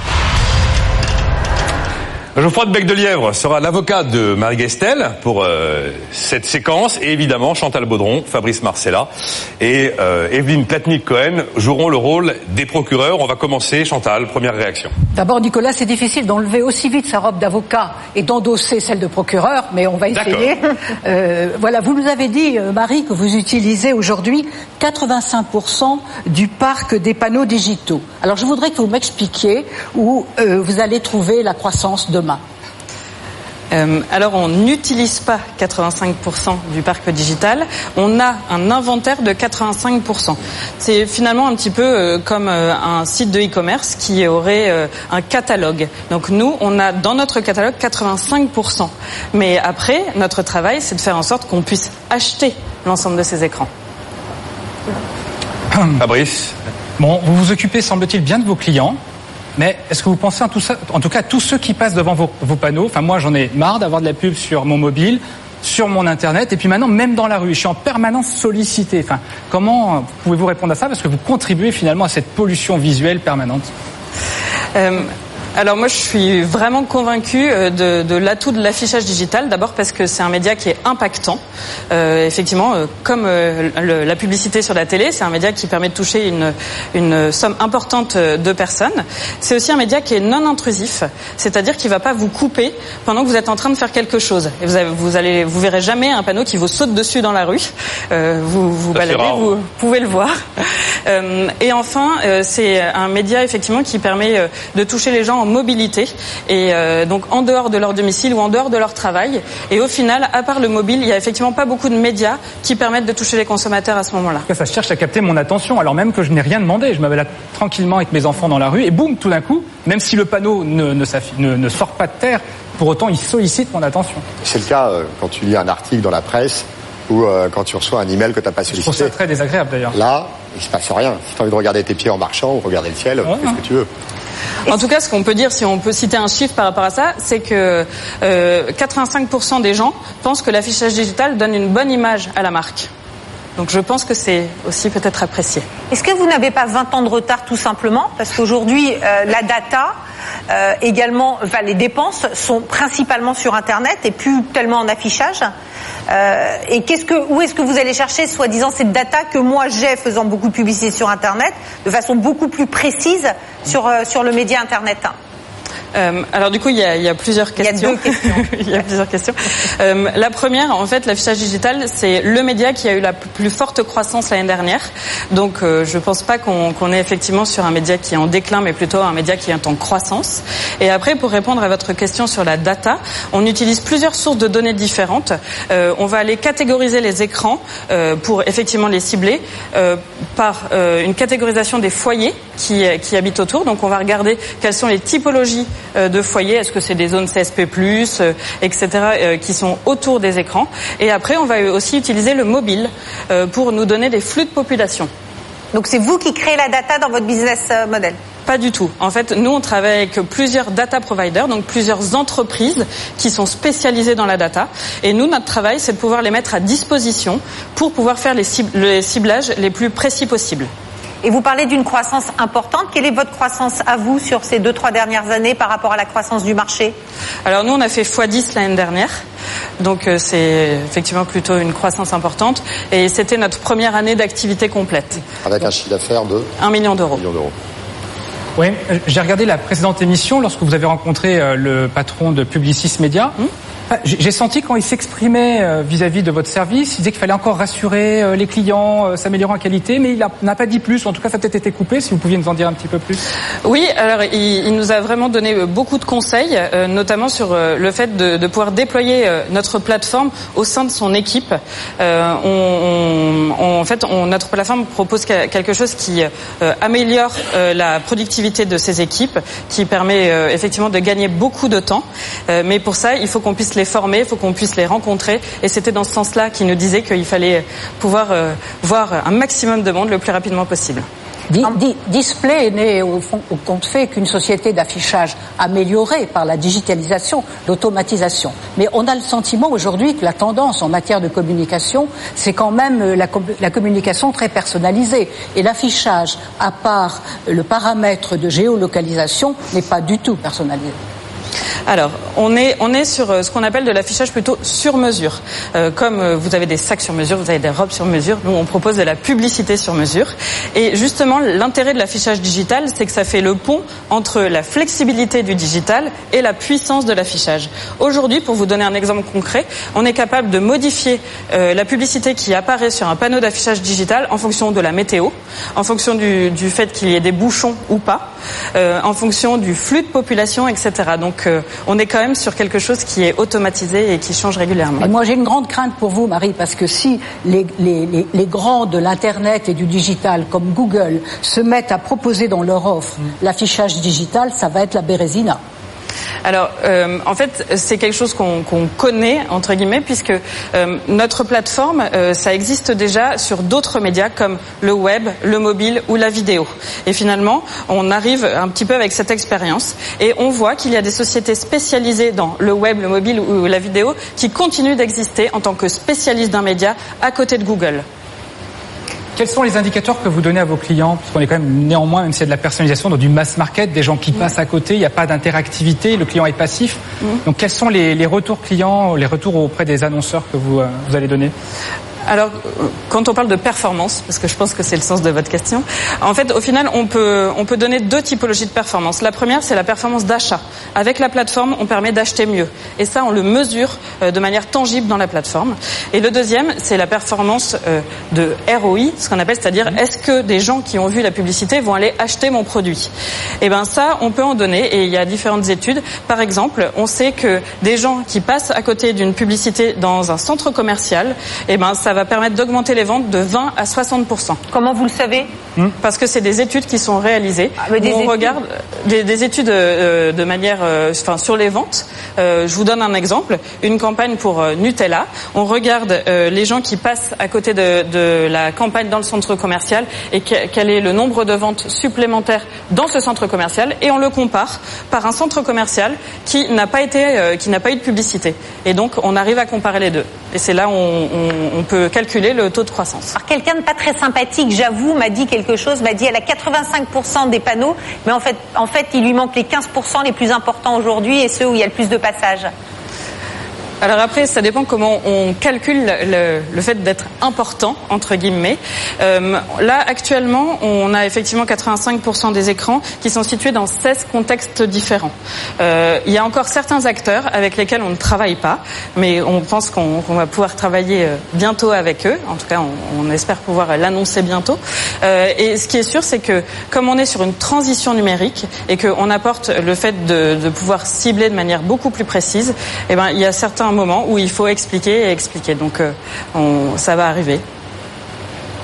Geoffroy de Bec de Lièvre sera l'avocat de Marie Guestel pour euh, cette séquence et évidemment Chantal Baudron, Fabrice Marcella et euh, Evelyne Platnik-Cohen joueront le rôle des procureurs. On va commencer, Chantal, première réaction. D'abord, Nicolas, c'est difficile d'enlever aussi vite sa robe d'avocat et d'endosser celle de procureur, mais on va essayer. [LAUGHS] Euh, voilà, vous nous avez dit, euh, Marie, que vous utilisez aujourd'hui 85% du parc des panneaux digitaux. Alors, je voudrais que vous m'expliquiez où vous allez trouver la croissance demain. Euh, alors on n'utilise pas 85% du parc digital, on a un inventaire de 85%. C'est finalement un petit peu euh, comme euh, un site de e-commerce qui aurait euh, un catalogue. Donc nous, on a dans notre catalogue 85%. Mais après, notre travail, c'est de faire en sorte qu'on puisse acheter l'ensemble de ces écrans. Fabrice? Bon, vous vous occupez, semble-t-il, bien de vos clients. Mais est-ce que vous pensez en tout ça, en tout cas tous ceux qui passent devant vos, panneaux, enfin moi j'en ai marre d'avoir de la pub sur mon mobile, sur mon internet et puis maintenant même dans la rue, je suis en permanence sollicité. Enfin, comment pouvez-vous répondre à ça? Parce que vous contribuez finalement à cette pollution visuelle permanente Euh, alors moi je suis vraiment convaincue euh, de, de l'atout de l'affichage digital, d'abord parce que c'est un média qui est impactant. Euh, effectivement, euh, comme euh, le- la publicité sur la télé, c'est un média qui permet de toucher une, une somme importante de personnes. C'est aussi un média qui est non intrusif, c'est-à-dire qu'il va pas vous couper pendant que vous êtes en train de faire quelque chose. Et vous, avez, vous allez, vous verrez jamais un panneau qui vous saute dessus dans la rue. Euh, vous vous baladez, rare. vous pouvez le voir. Euh, et enfin, euh, c'est un média effectivement qui permet de toucher les gens en mobilité et euh, donc en dehors de leur domicile ou en dehors de leur travail. Et au final, à part le mobile, il y a effectivement pas beaucoup de médias qui permettent de toucher les consommateurs à ce moment-là. Ça cherche à capter mon attention, alors même que je n'ai rien demandé. Je me balade tranquillement avec mes enfants dans la rue, et boum, tout d'un coup, même si le panneau ne, ne, s'affi- ne- ne sort pas de terre, pour autant, il sollicite mon attention. C'est le cas euh, quand tu lis un article dans la presse ou euh, quand tu reçois un email que tu n'as pas Je trouve sollicité. ça très désagréable d'ailleurs. Là, il se passe rien. Si tu as envie de regarder tes pieds en marchant ou regarder le ciel, fais ce que tu veux. En tout cas, ce qu'on peut dire, si on peut citer un chiffre par rapport à ça, c'est que euh, 85% des gens pensent que l'affichage digital donne une bonne image à la marque. Donc je pense que c'est aussi peut-être apprécié. Est-ce que vous n'avez pas 20 ans de retard tout simplement? Parce qu'aujourd'hui, euh, la data, euh, également, enfin, les dépenses sont principalement sur Internet et plus tellement en affichage. Euh, et qu'est-ce que, où est-ce que vous allez chercher, soi-disant, cette data que moi j'ai faisant beaucoup de publicité sur Internet, de façon beaucoup plus précise sur, euh, sur le média Internet? Euh, alors du coup, il y a, il y a plusieurs questions. [LAUGHS] Il y a, plusieurs questions. Euh, la première, en fait, l'affichage digital, c'est le média qui a eu la plus forte croissance l'année dernière. Donc, euh, je pense pas qu'on est effectivement sur un média qui est en déclin, mais plutôt un média qui est en croissance. Et après, pour répondre à votre question sur la data, on utilise plusieurs sources de données différentes. Euh, on va aller catégoriser les écrans euh, pour effectivement les cibler euh, par euh, une catégorisation des foyers qui, qui habitent autour. Donc, on va regarder quelles sont les typologies de foyers. Est-ce que c'est des zones CSP+, euh, etc., euh, qui sont autour des écrans. Et après, on va aussi utiliser le mobile euh, pour nous donner des flux de population. Donc, c'est vous qui créez la data dans votre business euh, model? Pas du tout. En fait, nous, on travaille avec plusieurs data providers, donc plusieurs entreprises qui sont spécialisées dans la data. Et nous, notre travail, c'est de pouvoir les mettre à disposition pour pouvoir faire les ciblages les plus précis possibles. Et vous parlez d'une croissance importante. Quelle est votre croissance à vous sur ces deux, trois dernières années par rapport à la croissance du marché? Alors nous, on a fait x10 l'année dernière. Donc euh, c'est effectivement plutôt une croissance importante. Et c'était notre première année d'activité complète. Avec un chiffre d'affaires de 1 million d'euros. Oui, euh, j'ai regardé la précédente émission lorsque vous avez rencontré euh, le patron de Publicis Media. Enfin, J'ai senti quand il s'exprimait euh, vis-à-vis de votre service, il disait qu'il fallait encore rassurer euh, les clients, euh, s'améliorer en qualité, mais il n'a pas dit plus. En tout cas, ça a peut-être été coupé. Si vous pouviez nous en dire un petit peu plus. Oui, alors il, nous a vraiment donné beaucoup de conseils, notamment sur le fait de, pouvoir déployer notre plateforme au sein de son équipe. En fait, notre plateforme propose que- quelque chose qui améliore la productivité de ses équipes, qui permet effectivement de gagner beaucoup de temps. Mais pour ça, il faut qu'on puisse les former, il faut qu'on puisse les rencontrer. Et c'était dans ce sens-là qu'il nous disait qu'il fallait pouvoir euh, voir un maximum de monde le plus rapidement possible. Di- di- Display n'est au, fond, au compte fait qu'une société d'affichage améliorée par la digitalisation, l'automatisation. Mais on a le sentiment aujourd'hui que la tendance en matière de communication, c'est quand même euh, la, com- la communication très personnalisée. Et l'affichage, à part euh, le paramètre de géolocalisation, n'est pas du tout personnalisé. Alors, on est, on est sur euh, ce qu'on appelle de l'affichage plutôt sur mesure. Euh, comme euh, vous avez des sacs sur mesure, vous avez des robes sur mesure, nous on propose de la publicité sur mesure. Et justement, l'intérêt de l'affichage digital, c'est que ça fait le pont entre la flexibilité du digital et la puissance de l'affichage. Aujourd'hui, pour vous donner un exemple concret, on est capable de modifier euh, la publicité qui apparaît sur un panneau d'affichage digital en fonction de la météo, en fonction du, du fait qu'il y ait des bouchons ou pas, euh, en fonction du flux de population, etc. Donc, euh, on est quand même sur quelque chose qui est automatisé et qui change régulièrement. Et moi, j'ai une grande crainte pour vous, Marie, parce que si les, les, les, les grands de l'Internet et du digital, comme Google, se mettent à proposer dans leur offre l'affichage digital, ça va être la bérésina. Alors, euh, en fait, c'est quelque chose qu'on connaît entre guillemets, puisque euh, notre plateforme, euh, ça existe déjà sur d'autres médias comme le web, le mobile ou la vidéo. Et finalement, on arrive un petit peu avec cette expérience et on voit qu'il y a des sociétés spécialisées dans le web, le mobile ou la vidéo qui continuent d'exister en tant que spécialistes d'un média à côté de Google. Quels sont les indicateurs que vous donnez à vos clients? Parce qu'on est quand même néanmoins, même s'il y a de la personnalisation, dans du mass market, des gens qui passent à côté, il n'y a pas d'interactivité, le client est passif. Donc quels sont les, les retours clients, les retours auprès des annonceurs que vous, euh, vous allez donner? Alors, quand on parle de performance, parce que je pense que c'est le sens de votre question, en fait, au final, on peut, on peut donner deux typologies de performance. La première, c'est la performance d'achat. Avec la plateforme, on permet d'acheter mieux. Et ça, on le mesure euh, de manière tangible dans la plateforme. Et le deuxième, c'est la performance euh, de ROI, ce qu'on appelle, c'est-à-dire, est-ce que des gens qui ont vu la publicité vont aller acheter mon produit? Et ben ça, on peut en donner, et il y a différentes études. Par exemple, on sait que des gens qui passent à côté d'une publicité dans un centre commercial, et ben ça va permettre d'augmenter les ventes de 20 à 60% Comment vous le savez? Parce que c'est des études qui sont réalisées. mais des où on études regarde des, des études euh, de manière, euh, enfin sur les ventes. Euh, je vous donne un exemple. Une campagne pour euh, Nutella. On regarde euh, les gens qui passent à côté de, de la campagne dans le centre commercial et que- quel est le nombre de ventes supplémentaires dans ce centre commercial et on le compare par un centre commercial qui n'a pas été, euh, qui n'a pas eu de publicité. Et donc on arrive à comparer les deux. Et c'est là où on, on- on peut calculer le taux de croissance. Alors quelqu'un de pas très sympathique, j'avoue, m'a dit quelque chose, m'a dit elle a 85% des panneaux, mais en fait, en fait, il lui manque les 15% les plus importants aujourd'hui et ceux où il y a le plus de passages. Alors après, ça dépend comment on calcule le, le fait d'être important entre guillemets. Euh, là, actuellement, on a effectivement 85% des écrans qui sont situés dans 16 contextes différents. Euh, il y a encore certains acteurs avec lesquels on ne travaille pas, mais on pense qu'on qu'on va pouvoir travailler euh, bientôt avec eux. En tout cas, on, on espère pouvoir l'annoncer bientôt. Euh, et ce qui est sûr, c'est que comme on est sur une transition numérique et qu'on apporte le fait de, de pouvoir cibler de manière beaucoup plus précise, eh ben, il y a certains moments où il faut expliquer et expliquer. Donc, euh, ça va arriver.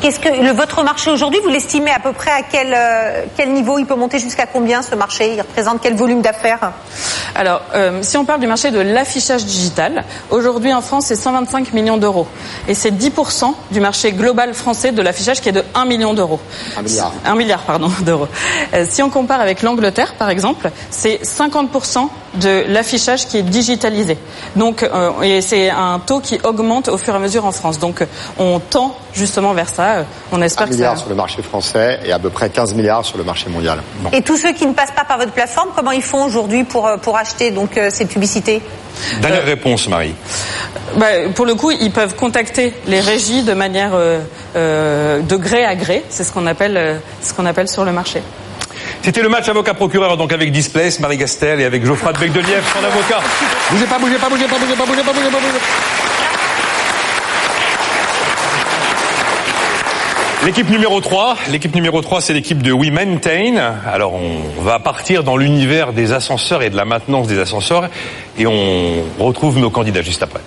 Qu'est-ce que le, votre marché aujourd'hui, vous l'estimez à peu près à quel, euh, quel niveau? Il peut monter jusqu'à combien ce marché? Il représente quel volume d'affaires? Alors, euh, si on parle du marché de l'affichage digital, aujourd'hui en France, c'est 125 millions d'euros. Et c'est 10% du marché global français de l'affichage qui est de 1 million d'euros. Un milliard. 1 milliard, pardon, [LAUGHS] d'euros. Euh, si on compare avec l'Angleterre, par exemple, c'est 50% de l'affichage qui est digitalisé. Donc, euh, et c'est un taux qui augmente au fur et à mesure en France. Donc, on tend justement vers ça. Euh, On espère 1 que milliard ça... sur le marché français et à peu près 15 milliards sur le marché mondial. Et tous ceux qui ne passent pas par votre plateforme, comment ils font aujourd'hui pour, euh, pour acheter donc euh, ces publicités? Dernière réponse, Marie. Bah, pour le coup, ils peuvent contacter les régies de manière euh, euh, de gré à gré. C'est ce qu'on appelle, euh, ce qu'on appelle sur le marché. C'était le match avocat-procureur donc avec Displace, Marie Gastel et avec Geoffroy de Becdelièvre, son avocat. Bougez pas, bougez pas, bougez pas, bougez pas, bougez pas, bougez pas, bougez pas. L'équipe numéro 3, l'équipe numéro 3 c'est l'équipe de We Maintain. Alors on va partir dans l'univers des ascenseurs et de la maintenance des ascenseurs et on retrouve nos candidats juste après.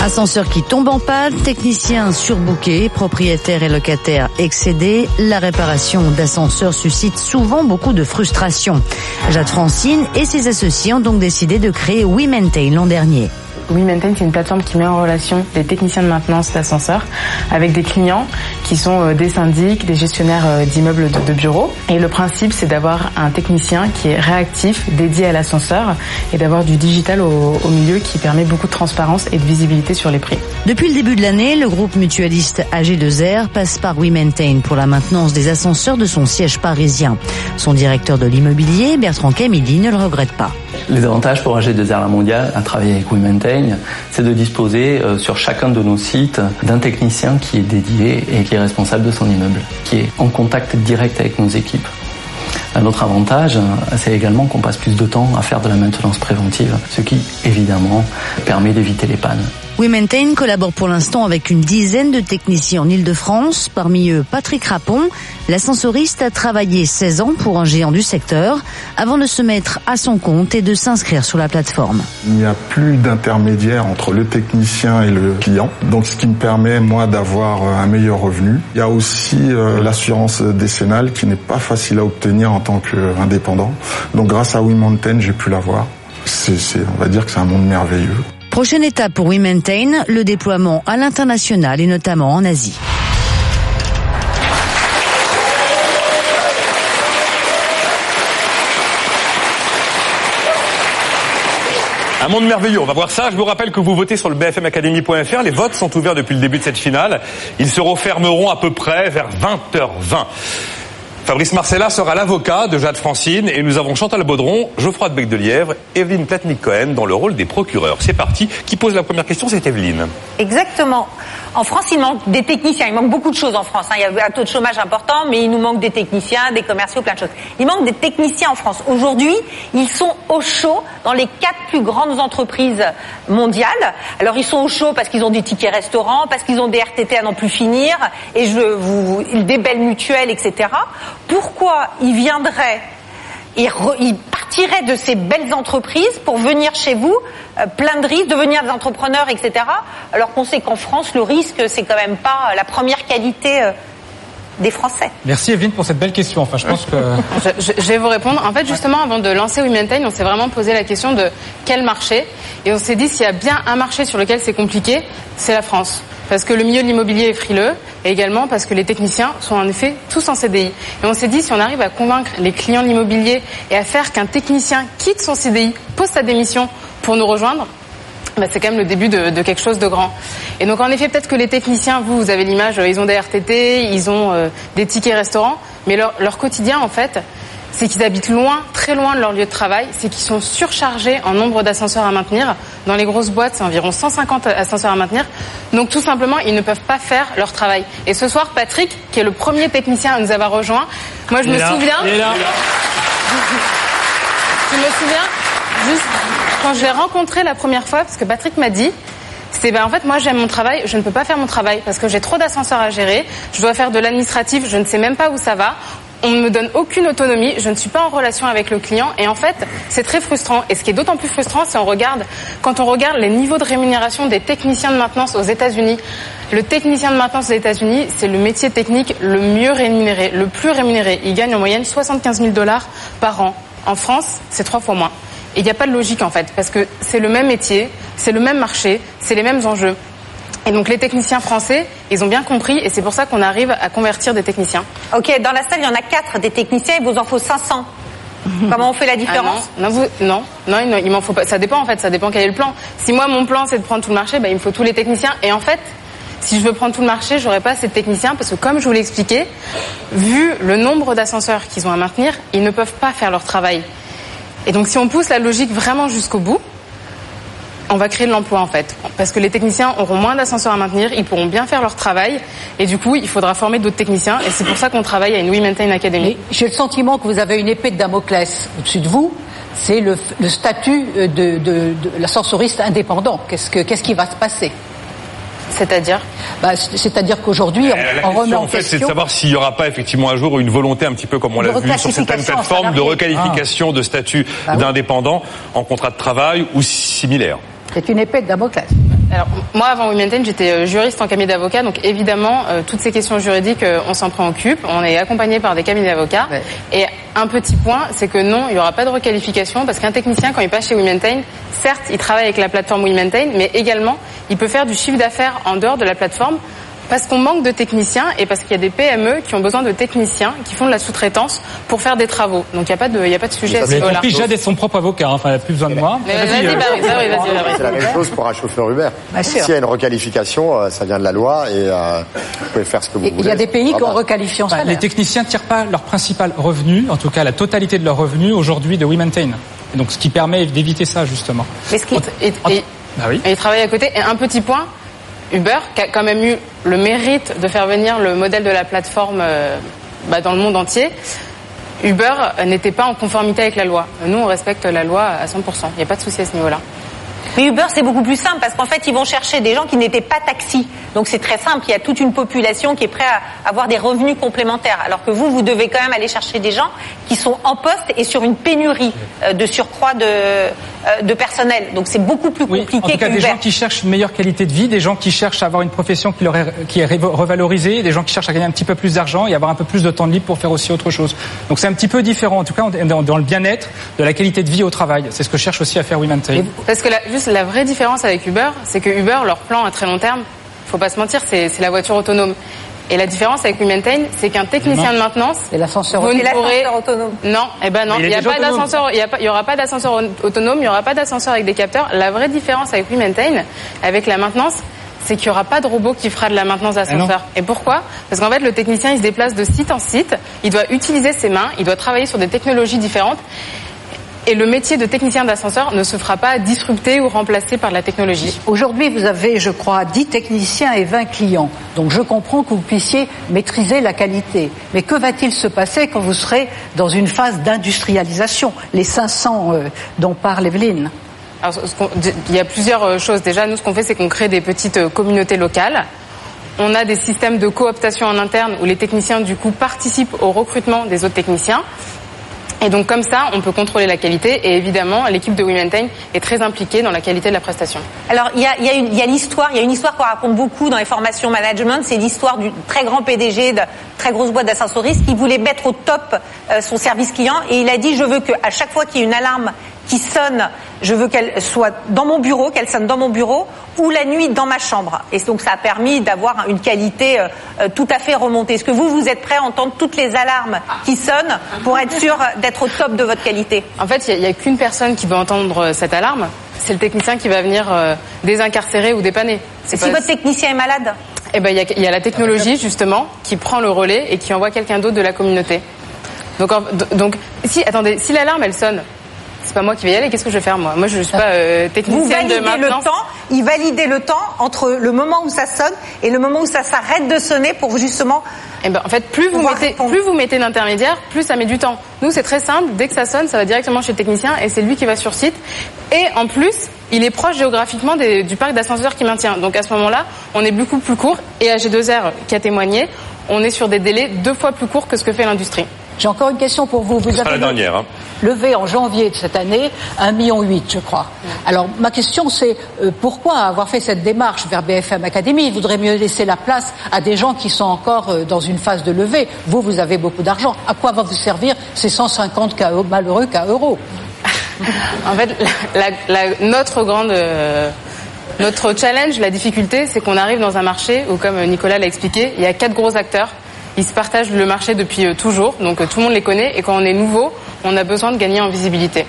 Ascenseur qui tombe en panne, techniciens surbookés, propriétaires et locataires excédés, la réparation d'ascenseurs suscite souvent beaucoup de frustration. Jade Francine et ses associés ont donc décidé de créer We Maintain l'an dernier. WeMaintain, c'est une plateforme qui met en relation des techniciens de maintenance d'ascenseurs avec des clients qui sont euh, des syndics, des gestionnaires euh, d'immeubles de, de bureaux. Et le principe, c'est d'avoir un technicien qui est réactif, dédié à l'ascenseur et d'avoir du digital au, au milieu qui permet beaucoup de transparence et de visibilité sur les prix. Depuis le début de l'année, le groupe mutualiste AG2R passe par WeMaintain pour la maintenance des ascenseurs de son siège parisien. Son directeur de l'immobilier, Bertrand Camilly, ne le regrette pas. Les avantages pour AG2R La Mondiale à travailler avec WeMaintain, c'est de disposer euh, sur chacun de nos sites d'un technicien qui est dédié et qui est responsable de son immeuble, qui est en contact direct avec nos équipes. Un autre avantage, euh, c'est également qu'on passe plus de temps à faire de la maintenance préventive, ce qui évidemment permet d'éviter les pannes. WeMaintain collabore pour l'instant avec une dizaine de techniciens en Ile-de-France, parmi eux Patrick Rapon. L'ascensoriste a travaillé 16 ans pour un géant du secteur avant de se mettre à son compte et de s'inscrire sur la plateforme. Il n'y a plus d'intermédiaire entre le technicien et le client, donc ce qui me permet moi d'avoir un meilleur revenu. Il y a aussi euh, l'assurance décennale qui n'est pas facile à obtenir en tant qu'indépendant. Donc grâce à WeMountain, j'ai pu l'avoir. C'est, on va dire que c'est un monde merveilleux. Prochaine étape pour WeMaintain, le déploiement à l'international et notamment en Asie. Un monde merveilleux, on va voir ça. Je vous rappelle que vous votez sur le bfmacademy.fr. Les votes sont ouverts depuis le début de cette finale. Ils se refermeront à peu près vers 20h20. Fabrice Marcella sera l'avocat de Jade Francine et nous avons Chantal Baudron, Geoffroy de Bec de Lièvre, Evelyne Platnik-Cohen dans le rôle des procureurs. C'est parti. Qui pose la première question C'est Evelyne. Exactement. En France, il manque des techniciens. Il manque beaucoup de choses en France. hein. Il y a un taux de chômage important, mais il nous manque des techniciens, des commerciaux, plein de choses. Il manque des techniciens en France. Aujourd'hui, ils sont au chaud dans les quatre plus grandes entreprises mondiales. Alors, ils sont au chaud parce qu'ils ont des tickets restaurants, parce qu'ils ont des RTT à n'en plus finir, et je vous, des belles mutuelles, etc. Pourquoi ils viendraient ils, re- ils partiraient de ces belles entreprises pour venir chez vous, euh, plein de risques, devenir des entrepreneurs, etc. Alors qu'on sait qu'en France, le risque, c'est quand même pas la première qualité euh, des Français. Merci Evelyne pour cette belle question. Enfin, je pense que [LAUGHS] Je, je- je vais vous répondre. En fait, justement, avant de lancer WeMaintain, on s'est vraiment posé la question de quel marché. Et on s'est dit, s'il y a bien un marché sur lequel c'est compliqué, c'est la France. Parce que le milieu de l'immobilier est frileux, et également parce que les techniciens sont en effet tous en CDI. Et on s'est dit, si on arrive à convaincre les clients de l'immobilier et à faire qu'un technicien quitte son CDI, pose sa démission pour nous rejoindre, bah, c'est quand même le début de, quelque chose de grand. Et donc en effet, peut-être que les techniciens, vous, vous avez l'image, euh, ils ont des RTT, ils ont euh, des tickets restaurants, mais leur quotidien, en fait, c'est qu'ils habitent loin, très loin de leur lieu de travail, c'est qu'ils sont surchargés en nombre d'ascenseurs à maintenir. Dans les grosses boîtes, c'est environ 150 ascenseurs à maintenir. Donc tout simplement, ils ne peuvent pas faire leur travail. Et ce soir, Patrick, qui est le premier technicien à nous avoir rejoint, moi je Il me là, souviens... il est là. Je me souviens, juste quand je l'ai rencontré la première fois, parce que Patrick m'a dit, c'est ben en fait moi j'aime mon travail, je ne peux pas faire mon travail parce que j'ai trop d'ascenseurs à gérer, je dois faire de l'administratif, je ne sais même pas où ça va. On ne me donne aucune autonomie, je ne suis pas en relation avec le client et en fait c'est très frustrant. Et ce qui est d'autant plus frustrant, c'est regarde quand on regarde les niveaux de rémunération des techniciens de maintenance aux États-Unis. Le technicien de maintenance aux États-Unis, c'est le métier technique le mieux rémunéré, le plus rémunéré. Il gagne en moyenne 75 000 dollars par an. En France, c'est trois fois moins. Et il n'y a pas de logique en fait, parce que c'est le même métier, c'est le même marché, c'est les mêmes enjeux. Et donc les techniciens français, ils ont bien compris, et c'est pour ça qu'on arrive à convertir des techniciens. Ok, dans la salle, il y en a quatre des techniciens, il vous en faut 500. [LAUGHS] Comment on fait la différence Ah non, non, vous- non, non, il, m'en faut pas. Ça dépend en fait, ça dépend quel est le plan. Si moi mon plan c'est de prendre tout le marché, bah, il me faut tous les techniciens. Et en fait, si je veux prendre tout le marché, j'aurai pas assez de techniciens parce que comme je vous l'ai expliqué, vu le nombre d'ascenseurs qu'ils ont à maintenir, ils ne peuvent pas faire leur travail. Et donc si on pousse la logique vraiment jusqu'au bout, on va créer de l'emploi en fait. Parce que les techniciens auront moins d'ascenseurs à maintenir, ils pourront bien faire leur travail, et du coup, il faudra former d'autres techniciens, et c'est pour ça qu'on travaille à une We Maintain Academy. J'ai le sentiment que vous avez une épée de Damoclès au-dessus de vous. C'est le, le statut de, de, de l'ascensoriste indépendant. Qu'est-ce, que, qu'est-ce qui va se passer? C'est-à-dire? Bah, C'est-à-dire qu'aujourd'hui, on, La on remet question, en en fait, c'est de savoir s'il n'y aura pas effectivement un jour une volonté un petit peu comme on l'a vu sur certaines plateformes de requalification de statut Ah oui. d'indépendant en contrat de travail ou similaire. C'est une épée de Damoclès. Alors, moi, avant We Maintain, j'étais euh, juriste en cabinet d'avocat, donc évidemment, euh, toutes ces questions juridiques, euh, on s'en préoccupe. On est accompagné par des cabinets d'avocats. Et un petit point, c'est que non, il n'y aura pas de requalification, parce qu'un technicien, quand il passe chez Maintain, certes, il travaille avec la plateforme Maintain, mais également, il peut faire du chiffre d'affaires en dehors de la plateforme, parce qu'on manque de techniciens et parce qu'il y a des PME qui ont besoin de techniciens qui font de la sous-traitance pour faire des travaux. Donc il n'y a pas de, il y a pas de sujet à Vous ce Jade est son propre avocat. hein. Enfin, elle n'a plus besoin de moi. Mais vas-y, vas-y, Barry. C'est la même chose pour un chauffeur Uber. S'il y a une requalification, euh, ça vient de la loi et euh, vous pouvez faire ce que vous Et voulez. Il y a des pays qui ont Voilà. requalifié en Bah, les techniciens ne tirent pas leur principal revenu, en tout cas la totalité de leur revenu aujourd'hui de WeMaintain. Donc ce qui permet d'éviter ça justement. Mais ce qui et, et- Bah oui. et il travaille à côté. Et un petit point, Uber, qui a quand même eu le mérite de faire venir le modèle de la plateforme euh, bah, dans le monde entier, Uber euh, n'était pas en conformité avec la loi. Nous, on respecte la loi à 100%. Il n'y a pas de souci à ce niveau-là. Mais Uber, c'est beaucoup plus simple parce qu'en fait, ils vont chercher des gens qui n'étaient pas taxis. Donc c'est très simple. Il y a toute une population qui est prête à avoir des revenus complémentaires. Alors que vous, vous devez quand même aller chercher des gens qui sont en poste et sur une pénurie euh, de surcroît de, de personnel. Donc c'est beaucoup plus compliqué En tout cas, des gens qui cherchent une meilleure qualité de vie, des gens qui cherchent à avoir une profession qui, leur est, qui est revalorisée, des gens qui cherchent à gagner un petit peu plus d'argent et avoir un peu plus de temps de libre pour faire aussi autre chose. Donc c'est un petit peu différent. En tout cas, on est dans, dans le bien-être, de la qualité de vie au travail. C'est ce que cherche aussi à faire Women Tech. Parce que la, juste la vraie différence avec Uber, c'est que Uber, leur plan à très long terme, faut pas se mentir, c'est la voiture autonome. Et la différence avec WeMaintain, c'est qu'un technicien de maintenance, Et l'ascenseur vous ne Et pourrez l'ascenseur autonome. non, eh ben non, il n'y a pas autonome. d'ascenseur, il y a pas- il y aura pas d'ascenseur au- autonome, il y aura pas d'ascenseur avec des capteurs. La vraie différence avec WeMaintain, avec la maintenance, c'est qu'il y aura pas de robot qui fera de la maintenance d'ascenseur. Et pourquoi? Parce qu'en fait, le technicien, il se déplace de site en site, il doit utiliser ses mains, il doit travailler sur des technologies différentes. Et le métier de technicien d'ascenseur ne se fera pas disrupter ou remplacer par la technologie. Aujourd'hui, vous avez, je crois, 10 techniciens et 20 clients. Donc je comprends que vous puissiez maîtriser la qualité. Mais que va-t-il se passer quand vous serez dans une phase d'industrialisation Les 500 euh, dont parle Evelyne? Alors, il y a plusieurs euh, choses. Déjà, nous, ce qu'on fait, c'est qu'on crée des petites euh, communautés locales. On a des systèmes de cooptation en interne où les techniciens, du coup, participent au recrutement des autres techniciens. Et donc, comme ça, on peut contrôler la qualité. Et évidemment, l'équipe de WeMaintain est très impliquée dans la qualité de la prestation. Alors il y a, y a une- y a l'histoire, il y a une histoire qu'on raconte beaucoup dans les formations management, c'est l'histoire du très grand PDG de très grosse boîte d'ascensoristes qui voulait mettre au top euh, son service client et il a dit je veux que à chaque fois qu'il y ait une alarme qui sonne, je veux qu'elle soit dans mon bureau, qu'elle sonne dans mon bureau ou la nuit dans ma chambre. Et donc ça a permis d'avoir une qualité euh, euh, tout à fait remontée. Est-ce que vous vous êtes prêt à entendre toutes les alarmes qui sonnent pour être sûr d'être au top de votre qualité? En fait, il n'y a, qu'une personne qui va entendre euh, cette alarme. C'est le technicien qui va venir euh, désincarcérer ou dépanner. C'est Si votre technicien est malade? Eh ben, il y a, il y a la technologie justement qui prend le relais et qui envoie quelqu'un d'autre de la communauté. Donc, si attendez, si l'alarme elle sonne, c'est pas moi qui vais y aller. Qu'est-ce que je vais faire moi? Moi, je suis pas euh, technicienne de validez le maintenance. temps, il validait le temps entre le moment où ça sonne et le moment où ça s'arrête de sonner pour justement. Eh ben, en fait, plus vous mettez, répondre. plus vous mettez d'intermédiaires, plus ça met du temps. Nous, c'est très simple. Dès que ça sonne, ça va directement chez le technicien et c'est lui qui va sur site. Et en plus, il est proche géographiquement des- du parc d'ascenseurs qui maintient. Donc à ce moment-là, on est beaucoup plus court. Et AG2R qui a témoigné, on est sur des délais deux fois plus courts que ce que fait l'industrie. J'ai encore une question pour vous. Vous avez la dernière. hein. levé en janvier de cette année 1,8 million, je crois. Alors, ma question, c'est euh, pourquoi avoir fait cette démarche vers BFM Academy? Il vaudrait mieux laisser la place à des gens qui sont encore euh, dans une phase de levée. Vous, vous avez beaucoup d'argent. À quoi va vous servir ces 150 cas malheureux cas euros En fait, la- la- la- notre grande, euh, notre challenge, la difficulté, c'est qu'on arrive dans un marché où, comme Nicolas l'a expliqué, il y a quatre gros acteurs. Ils se partagent le marché depuis euh, toujours, donc euh, tout le monde les connaît. Et quand on est nouveau, on a besoin de gagner en visibilité.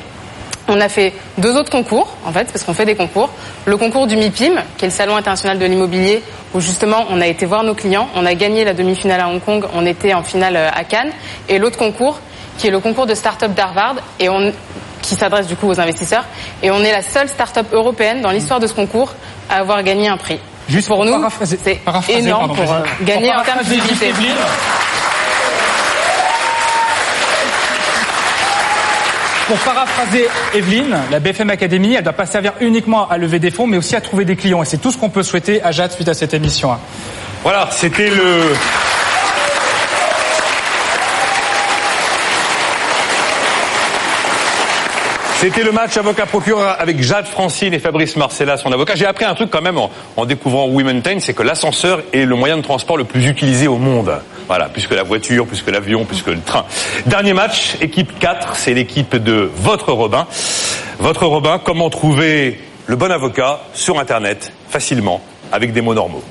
On a fait deux autres concours, en fait, parce qu'on fait des concours. Le concours du MIPIM, qui est le Salon international de l'immobilier, où justement on a été voir nos clients, on a gagné la demi-finale à Hong Kong, on était en finale euh, à Cannes. Et l'autre concours, qui est le concours de start-up d'Harvard, et on, qui s'adresse du coup aux investisseurs. Et on est la seule start-up européenne dans l'histoire de ce concours à avoir gagné un prix. Juste pour, nous, paraphraser- c'est énorme pardon, pour euh, gagner Pour en termes de visibilité. Pour paraphraser Evelyne, la BFM Academy, elle ne doit pas servir uniquement à lever des fonds, mais aussi à trouver des clients. Et c'est tout ce qu'on peut souhaiter à Jade suite à cette émission. Voilà, c'était le. C'était le match avocat-procureur avec Jade Francine et Fabrice Marcella, son avocat. J'ai appris un truc quand même en, découvrant Womentain, c'est que l'ascenseur est le moyen de transport le plus utilisé au monde. Voilà, plus que la voiture, plus que l'avion, plus que le train. Dernier match, équipe 4, c'est l'équipe de votre Robin. Votre Robin, comment trouver le bon avocat sur Internet, facilement, avec des mots normaux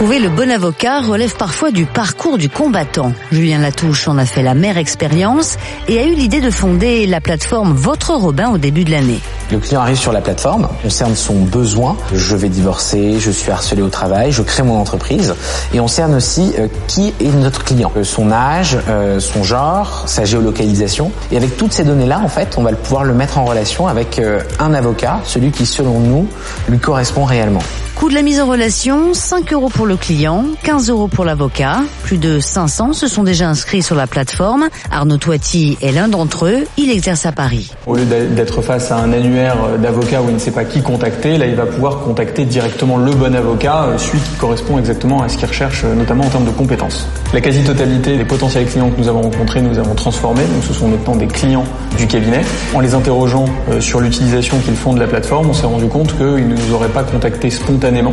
Trouver le bon avocat relève parfois du parcours du combattant. Julien Latouche en a fait la mère expérience et a eu l'idée de fonder la plateforme Votre Robin au début de l'année. Le client arrive sur la plateforme, on cerne son besoin, je vais divorcer, je suis harcelé au travail, je crée mon entreprise, et on cerne aussi euh, qui est notre client, Euh, son âge, euh, son genre, sa géolocalisation, et avec toutes ces données-là, en fait, on va pouvoir le mettre en relation avec un avocat, celui qui, selon nous, lui correspond réellement. Coût de la mise en relation, 5 euros pour le client, 15 euros pour l'avocat. Plus de 500 se sont déjà inscrits sur la plateforme. Arnaud Toiti est l'un d'entre eux. Il exerce à Paris. Au lieu d'être face à un annuaire d'avocats où il ne sait pas qui contacter, là il va pouvoir contacter directement le bon avocat, euh, celui qui correspond exactement à ce qu'il recherche, euh, notamment en termes de compétences. La quasi-totalité des potentiels clients que nous avons rencontrés, nous avons transformés. Donc ce sont maintenant des clients du cabinet. En les interrogeant euh, sur l'utilisation qu'ils font de la plateforme, on s'est rendu compte qu'ils ne nous auraient pas contactés spontanément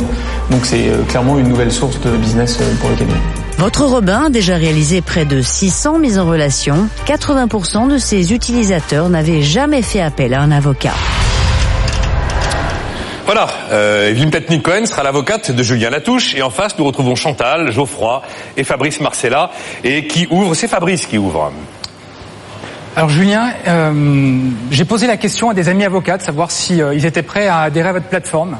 donc c'est clairement une nouvelle source de business euh, pour le cabinet. Votre Robin a déjà réalisé près de 600 mises en relation. 80% de ses utilisateurs n'avaient jamais fait appel à un avocat. Voilà, euh, Evelyne Petnik-Cohen sera l'avocate de Julien Latouche et en face nous retrouvons Chantal, Geoffroy et Fabrice Marcella et qui ouvre, c'est Fabrice qui ouvre. Alors Julien, euh, j'ai posé la question à des amis avocats de savoir si ils étaient prêts à adhérer à votre plateforme.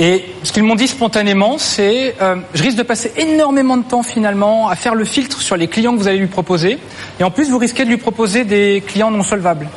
Et ce qu'ils m'ont dit spontanément, c'est euh, je risque de passer énormément de temps finalement à faire le filtre sur les clients que vous allez lui proposer, et en plus vous risquez de lui proposer des clients non solvables.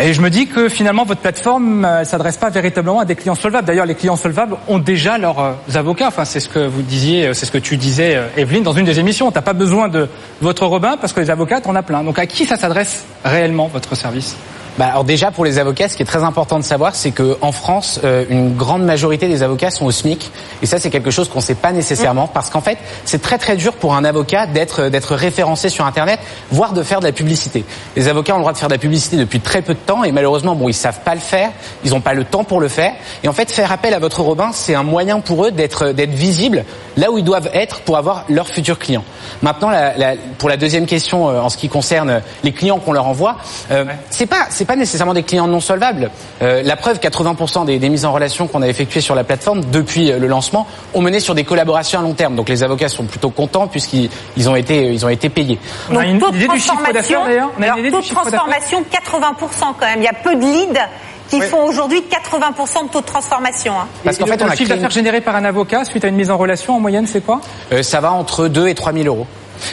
Et je me dis que finalement votre plateforme ne s'adresse pas véritablement à des clients solvables. D'ailleurs, les clients solvables ont déjà leurs euh, avocats. Enfin, c'est ce que vous disiez, euh, c'est ce que tu disais, Evelyne, dans une des émissions. T'as pas besoin de votre Robin parce que les avocats, t'en as plein. Donc, à qui ça s'adresse réellement votre service? Bah alors déjà pour les avocats, ce qui est très important de savoir, c'est que en France, euh, une grande majorité des avocats sont au SMIC, et ça c'est quelque chose qu'on ne sait pas nécessairement, parce qu'en fait c'est très très dur pour un avocat d'être d'être référencé sur Internet, voire de faire de la publicité. Les avocats ont le droit de faire de la publicité depuis très peu de temps, et malheureusement bon ils savent pas le faire, ils n'ont pas le temps pour le faire, et en fait faire appel à votre Robin, c'est un moyen pour eux d'être d'être visibles là où ils doivent être pour avoir leurs futurs clients. Maintenant, la, la, pour la deuxième question euh, en ce qui concerne les clients qu'on leur envoie, euh, c'est pas c'est pas nécessairement des clients non solvables. Euh, la preuve, 80% des, des, mises en relation qu'on a effectuées sur la plateforme depuis euh, le lancement ont mené sur des collaborations à long terme. Donc les avocats sont plutôt contents puisqu'ils ils ont été ils ont été payés. Donc, on a une idée du chiffre d'affaires d'ailleurs. Taux de transformation 80% quand même. Il y a peu de leads qui oui. font aujourd'hui 80% de taux de transformation. Hein. Parce qu'en fait, le, on le chiffre d'affaires généré par un avocat suite à une mise en relation en moyenne, c'est quoi? Euh, Ça va entre 2 et 3 000 euros.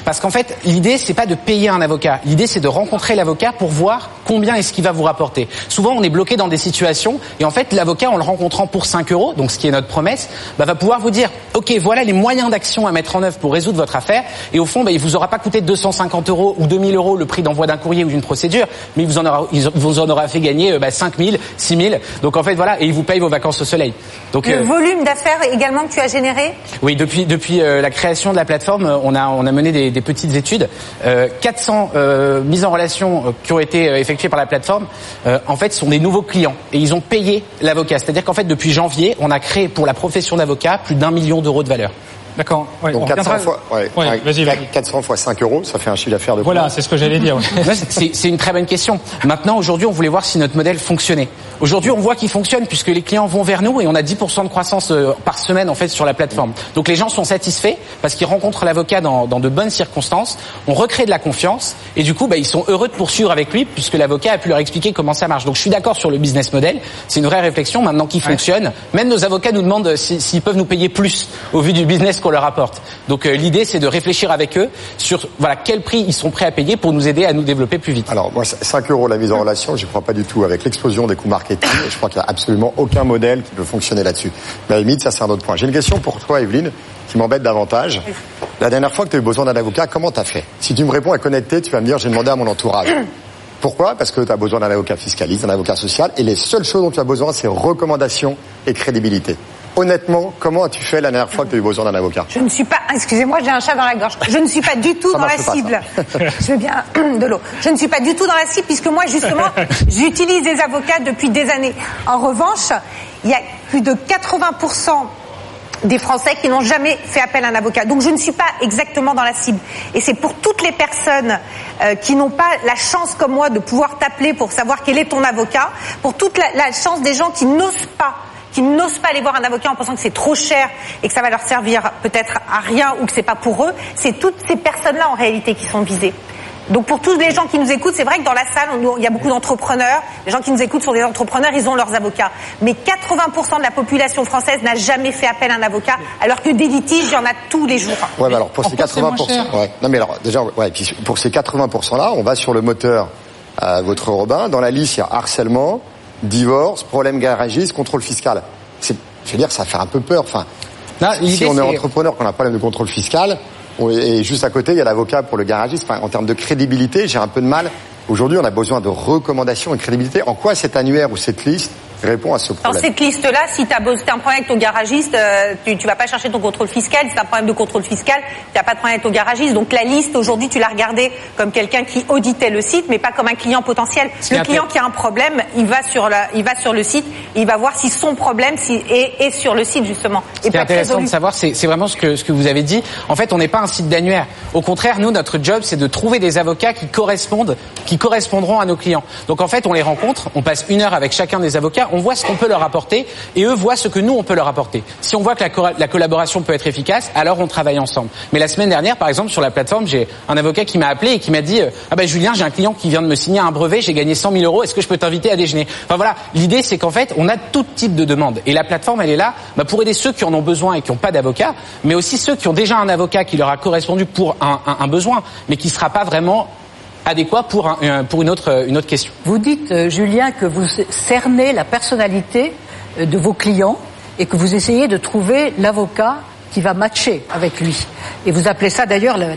Parce qu'en fait, l'idée, c'est pas de payer un avocat. L'idée, c'est de rencontrer l'avocat pour voir combien est-ce qu'il va vous rapporter. Souvent, on est bloqué dans des situations et en fait, l'avocat, en le rencontrant pour 5 euros, donc ce qui est notre promesse, bah, va pouvoir vous dire, ok, voilà les moyens d'action à mettre en œuvre pour résoudre votre affaire. Et au fond, bah, il vous aura pas coûté 250 euros ou 2000 euros le prix d'envoi d'un courrier ou d'une procédure, mais il vous en aura, il vous en aura fait gagner bah, 5000, 6000. Donc en fait, voilà, et il vous paye vos vacances au soleil. Donc le euh, volume d'affaires également que tu as généré? Oui, depuis depuis euh, la création de la plateforme, on a on a mené des, des petites études. Euh, 400 euh, mises en relation euh, qui ont été effectuées par la plateforme, euh, en fait, sont des nouveaux clients et ils ont payé l'avocat. C'est-à-dire qu'en fait, depuis janvier, on a créé pour la profession d'avocat plus d'un million d'euros de valeur. D'accord. Ouais, Donc 400 fois, ouais, ouais, 400 fois 5 euros, ça fait un chiffre d'affaires de. Voilà, c'est ce que j'allais dire. [LAUGHS] c'est une très bonne question. Maintenant, aujourd'hui, on voulait voir si notre modèle fonctionnait. Aujourd'hui, on voit qu'il fonctionne puisque les clients vont vers nous et on a 10% de croissance par semaine en fait sur la plateforme. Donc les gens sont satisfaits parce qu'ils rencontrent l'avocat dans, dans, de bonnes circonstances. On recrée de la confiance et du coup, bah, ils sont heureux de poursuivre avec lui puisque l'avocat a pu leur expliquer comment ça marche. Donc je suis d'accord sur le business model. C'est une vraie réflexion maintenant qui fonctionne. Même nos avocats nous demandent s'ils si, peuvent nous payer plus au vu du business qu'on leur apporte. Donc euh, l'idée, c'est de réfléchir avec eux sur voilà quel prix ils sont prêts à payer pour nous aider à nous développer plus vite. Alors moi, 5 euros la mise en relation, je ne crois pas du tout avec l'explosion des coûts marketing. je crois qu'il n'y a absolument aucun modèle qui peut fonctionner là-dessus. Mais à la limite, ça c'est un autre point. J'ai une question pour toi, Evelyne, qui m'embête davantage. La dernière fois que tu as eu besoin d'un avocat, comment tu as fait? Si tu me réponds à connecter, tu vas me dire j'ai demandé à mon entourage. [COUGHS] Pourquoi? Parce que tu as besoin d'un avocat fiscaliste, d'un avocat social, et les seules choses dont tu as besoin, c'est recommandations et crédibilité. Honnêtement, comment as-tu fait la dernière fois que tu as eu besoin d'un avocat Je ne suis pas, excusez-moi, j'ai un chat dans la gorge. Je ne suis pas du tout dans la cible. [LAUGHS] je veux bien de l'eau. Je ne suis pas du tout dans la cible puisque moi, justement, [LAUGHS] j'utilise des avocats depuis des années. En revanche, il y a plus de 80% des Français qui n'ont jamais fait appel à un avocat. Donc je ne suis pas exactement dans la cible. Et c'est pour toutes les personnes euh, qui n'ont pas la chance comme moi de pouvoir t'appeler pour savoir quel est ton avocat, pour toute la, la chance des gens qui n'osent pas qui n'osent pas aller voir un avocat en pensant que c'est trop cher et que ça va leur servir peut-être à rien ou que c'est pas pour eux, c'est toutes ces personnes-là en réalité qui sont visées. Donc pour tous les gens qui nous écoutent, c'est vrai que dans la salle, on, il y a beaucoup d'entrepreneurs. Les gens qui nous écoutent sont des entrepreneurs, ils ont leurs avocats. Mais 80% de la population française n'a jamais fait appel à un avocat, alors que des litiges, il y en a tous les jours. Ouais, mais alors pour ces 80%, ouais. Non mais alors déjà, ouais, puis pour ces 80%-là, on va sur le moteur euh, votre Robin. Dans la liste, il y a harcèlement, divorce, problème garagiste, contrôle fiscal. C'est je veux dire, ça fait un peu peur. Enfin, Non, si on est entrepreneur, qu'on n'a pas problème de contrôle fiscal, on- et juste à côté, il y a l'avocat pour le garagiste. Enfin, en termes de crédibilité, j'ai un peu de mal. Aujourd'hui, on a besoin de recommandations et de crédibilité. En quoi cet annuaire ou cette liste répond à ce Dans problème cette liste-là, si tu as, un problème avec ton garagiste, euh, tu, tu vas pas chercher ton contrôle fiscal. Si tu as un problème de contrôle fiscal, tu n'as pas de problème avec ton garagiste. Donc la liste, aujourd'hui, tu l'as regardée comme quelqu'un qui auditait le site, mais pas comme un client potentiel. Le client qui a un problème, il va sur, la, il va sur le site, il va voir si son problème si, est, est sur le site, justement. Ce et qui est intéressant résolu. de savoir, c'est c'est vraiment ce que, ce que vous avez dit. En fait, on n'est pas un site d'annuaire. Au contraire, nous, notre job, c'est de trouver des avocats qui correspondent, qui correspondront à nos clients. Donc, en fait, on les rencontre, on passe une heure avec chacun des avocats, on voit ce qu'on peut leur apporter, et eux voient ce que nous, on peut leur apporter. Si on voit que la, collaboration peut être efficace, alors on travaille ensemble. Mais la semaine dernière, par exemple, sur la plateforme, j'ai un avocat qui m'a appelé et qui m'a dit, euh, ah ben Julien, j'ai un client qui vient de me signer un brevet, j'ai gagné 100 000 euros, est-ce que je peux t'inviter à déjeuner? Enfin voilà, l'idée, c'est qu'en fait, on a tout type de demandes. Et la plateforme, elle est là bah, pour aider ceux qui en ont besoin et qui n'ont pas d'avocat, mais aussi ceux qui ont déjà un avocat qui leur a correspondu pour un besoin, mais qui ne sera pas vraiment adéquat pour, un- pour une, autre, une autre question. Vous dites, euh, Julien, que vous cernez la personnalité euh, de vos clients et que vous essayez de trouver l'avocat qui va matcher avec lui. Et vous appelez ça d'ailleurs le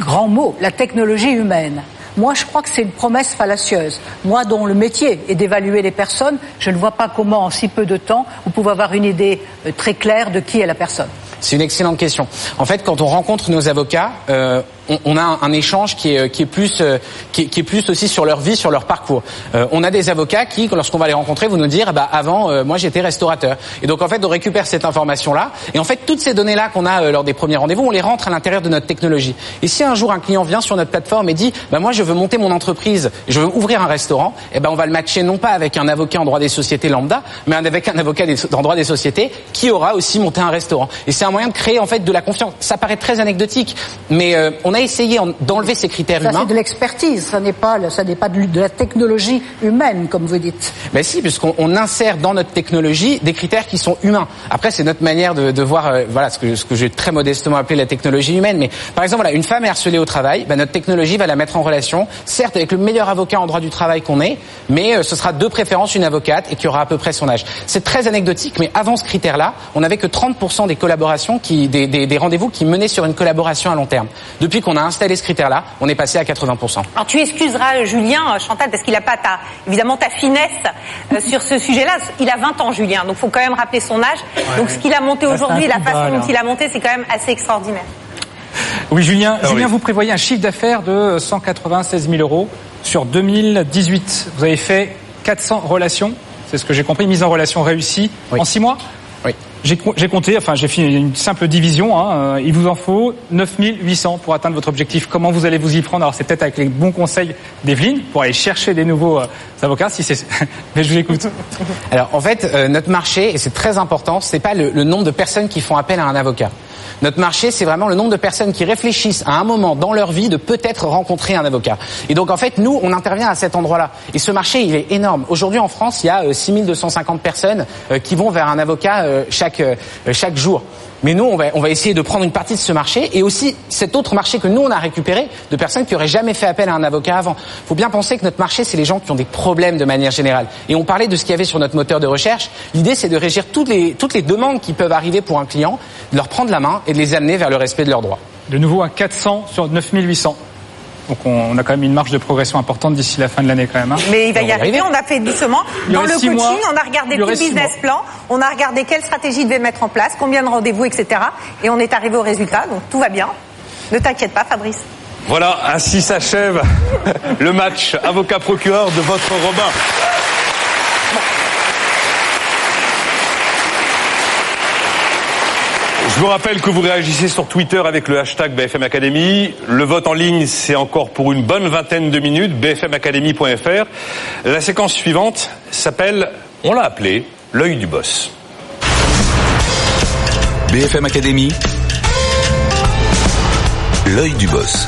grand mot, la technologie humaine. Moi, je crois que c'est une promesse fallacieuse. Moi, dont le métier est d'évaluer les personnes, je ne vois pas comment, en si peu de temps, vous pouvez avoir une idée euh, très claire de qui est la personne. C'est une excellente question. En fait, quand on rencontre nos avocats, euh, on, on a un, échange qui est, qui est plus, euh, qui, est, qui est plus aussi sur leur vie, sur leur parcours. Euh, on a des avocats qui, lorsqu'on va les rencontrer, vont nous dire, ah bah, avant, euh, moi j'étais restaurateur. Et donc en fait, on récupère cette information-là, et en fait, toutes ces données-là qu'on a euh, lors des premiers rendez-vous, on les rentre à l'intérieur de notre technologie. Et si un jour un client vient sur notre plateforme et dit, bah moi je veux monter mon entreprise, je veux ouvrir un restaurant, et ben on va le matcher non pas avec un avocat en droit des sociétés lambda, mais avec un avocat en droit des sociétés qui aura aussi monté un restaurant. Et c'est un moyen de créer en fait de la confiance. Ça paraît très anecdotique, mais euh, on a essayé en- d'enlever ces critères Ça, humains. c'est de l'expertise, ça n'est pas, le- ça n'est pas de, de la technologie humaine, comme vous dites. Ben si, puisqu'on on insère dans notre technologie des critères qui sont humains. Après, c'est notre manière de, de voir, euh, voilà, ce que, ce que j'ai très modestement appelé la technologie humaine. Mais par exemple, voilà, une femme est harcelée au travail, ben, notre technologie va la mettre en relation, certes avec le meilleur avocat en droit du travail qu'on ait, mais euh, ce sera de préférence une avocate et qui aura à peu près son âge. C'est très anecdotique, mais avant ce critère-là, on n'avait que 30% des collaborations, qui, des, des, des rendez-vous qui menaient sur une collaboration à long terme. Depuis qu'on a installé ce critère-là, on est passé à 80%. Alors tu excuseras Julien, euh, Chantal, parce qu'il n'a pas ta, évidemment ta finesse euh, [LAUGHS] sur ce sujet-là. Il a 20 ans, Julien, donc faut quand même rappeler son âge. donc ce qu'il a monté aujourd'hui, la façon dont hein. il a monté, c'est quand même assez extraordinaire. Oui, Julien, Ah Julien oui. vous prévoyez un chiffre d'affaires de 196 000 euros sur 2018. Vous avez fait 400 relations, c'est ce que j'ai compris, mise en relation réussie en 6 mois? Oui. J'ai co- j'ai compté, enfin j'ai fait une simple division, hein, euh, il vous en faut 9800 pour atteindre votre objectif. Comment vous allez vous y prendre? Alors c'est peut-être avec les bons conseils d'Evelyne pour aller chercher des nouveaux euh, avocats, si c'est... [LAUGHS] Mais je vous écoute. Alors en fait, euh, notre marché, et c'est très important, c'est pas le, le nombre de personnes qui font appel à un avocat. Notre marché, c'est vraiment le nombre de personnes qui réfléchissent à un moment dans leur vie de peut-être rencontrer un avocat. Et donc en fait, nous, on intervient à cet endroit-là. Et ce marché, il est énorme. Aujourd'hui en France, il y a euh, 6250 personnes euh, qui vont vers un avocat euh, chaque, euh, chaque jour. Mais nous, on va, essayer de prendre une partie de ce marché et aussi cet autre marché que nous, on a récupéré de personnes qui auraient jamais fait appel à un avocat avant. Il faut bien penser que notre marché, c'est les gens qui ont des problèmes de manière générale. Et on parlait de ce qu'il y avait sur notre moteur de recherche. L'idée, c'est de régir toutes les, toutes les demandes qui peuvent arriver pour un client, de leur prendre la main et de les amener vers le respect de leurs droits. De nouveau à 400 sur 9800. Donc on, on a quand même une marge de progression importante d'ici la fin de l'année quand même. hein. Mais il va y arriver, on a fait doucement. Dans le coaching, mois. on a regardé tout le business plan, on a regardé quelle stratégie il devait mettre en place, combien de rendez-vous, etc. Et on est arrivé au résultat, donc tout va bien. Ne t'inquiète pas, Fabrice. Voilà, ainsi s'achève [LAUGHS] le match avocat-procureur de votre Robin. Je vous rappelle que vous réagissez sur Twitter avec le hashtag BFM Academy. Le vote en ligne, c'est encore pour une bonne vingtaine de minutes, bfmacademy.fr. La séquence suivante s'appelle, on l'a appelé, l'œil du boss. BFM Academy, l'œil du boss.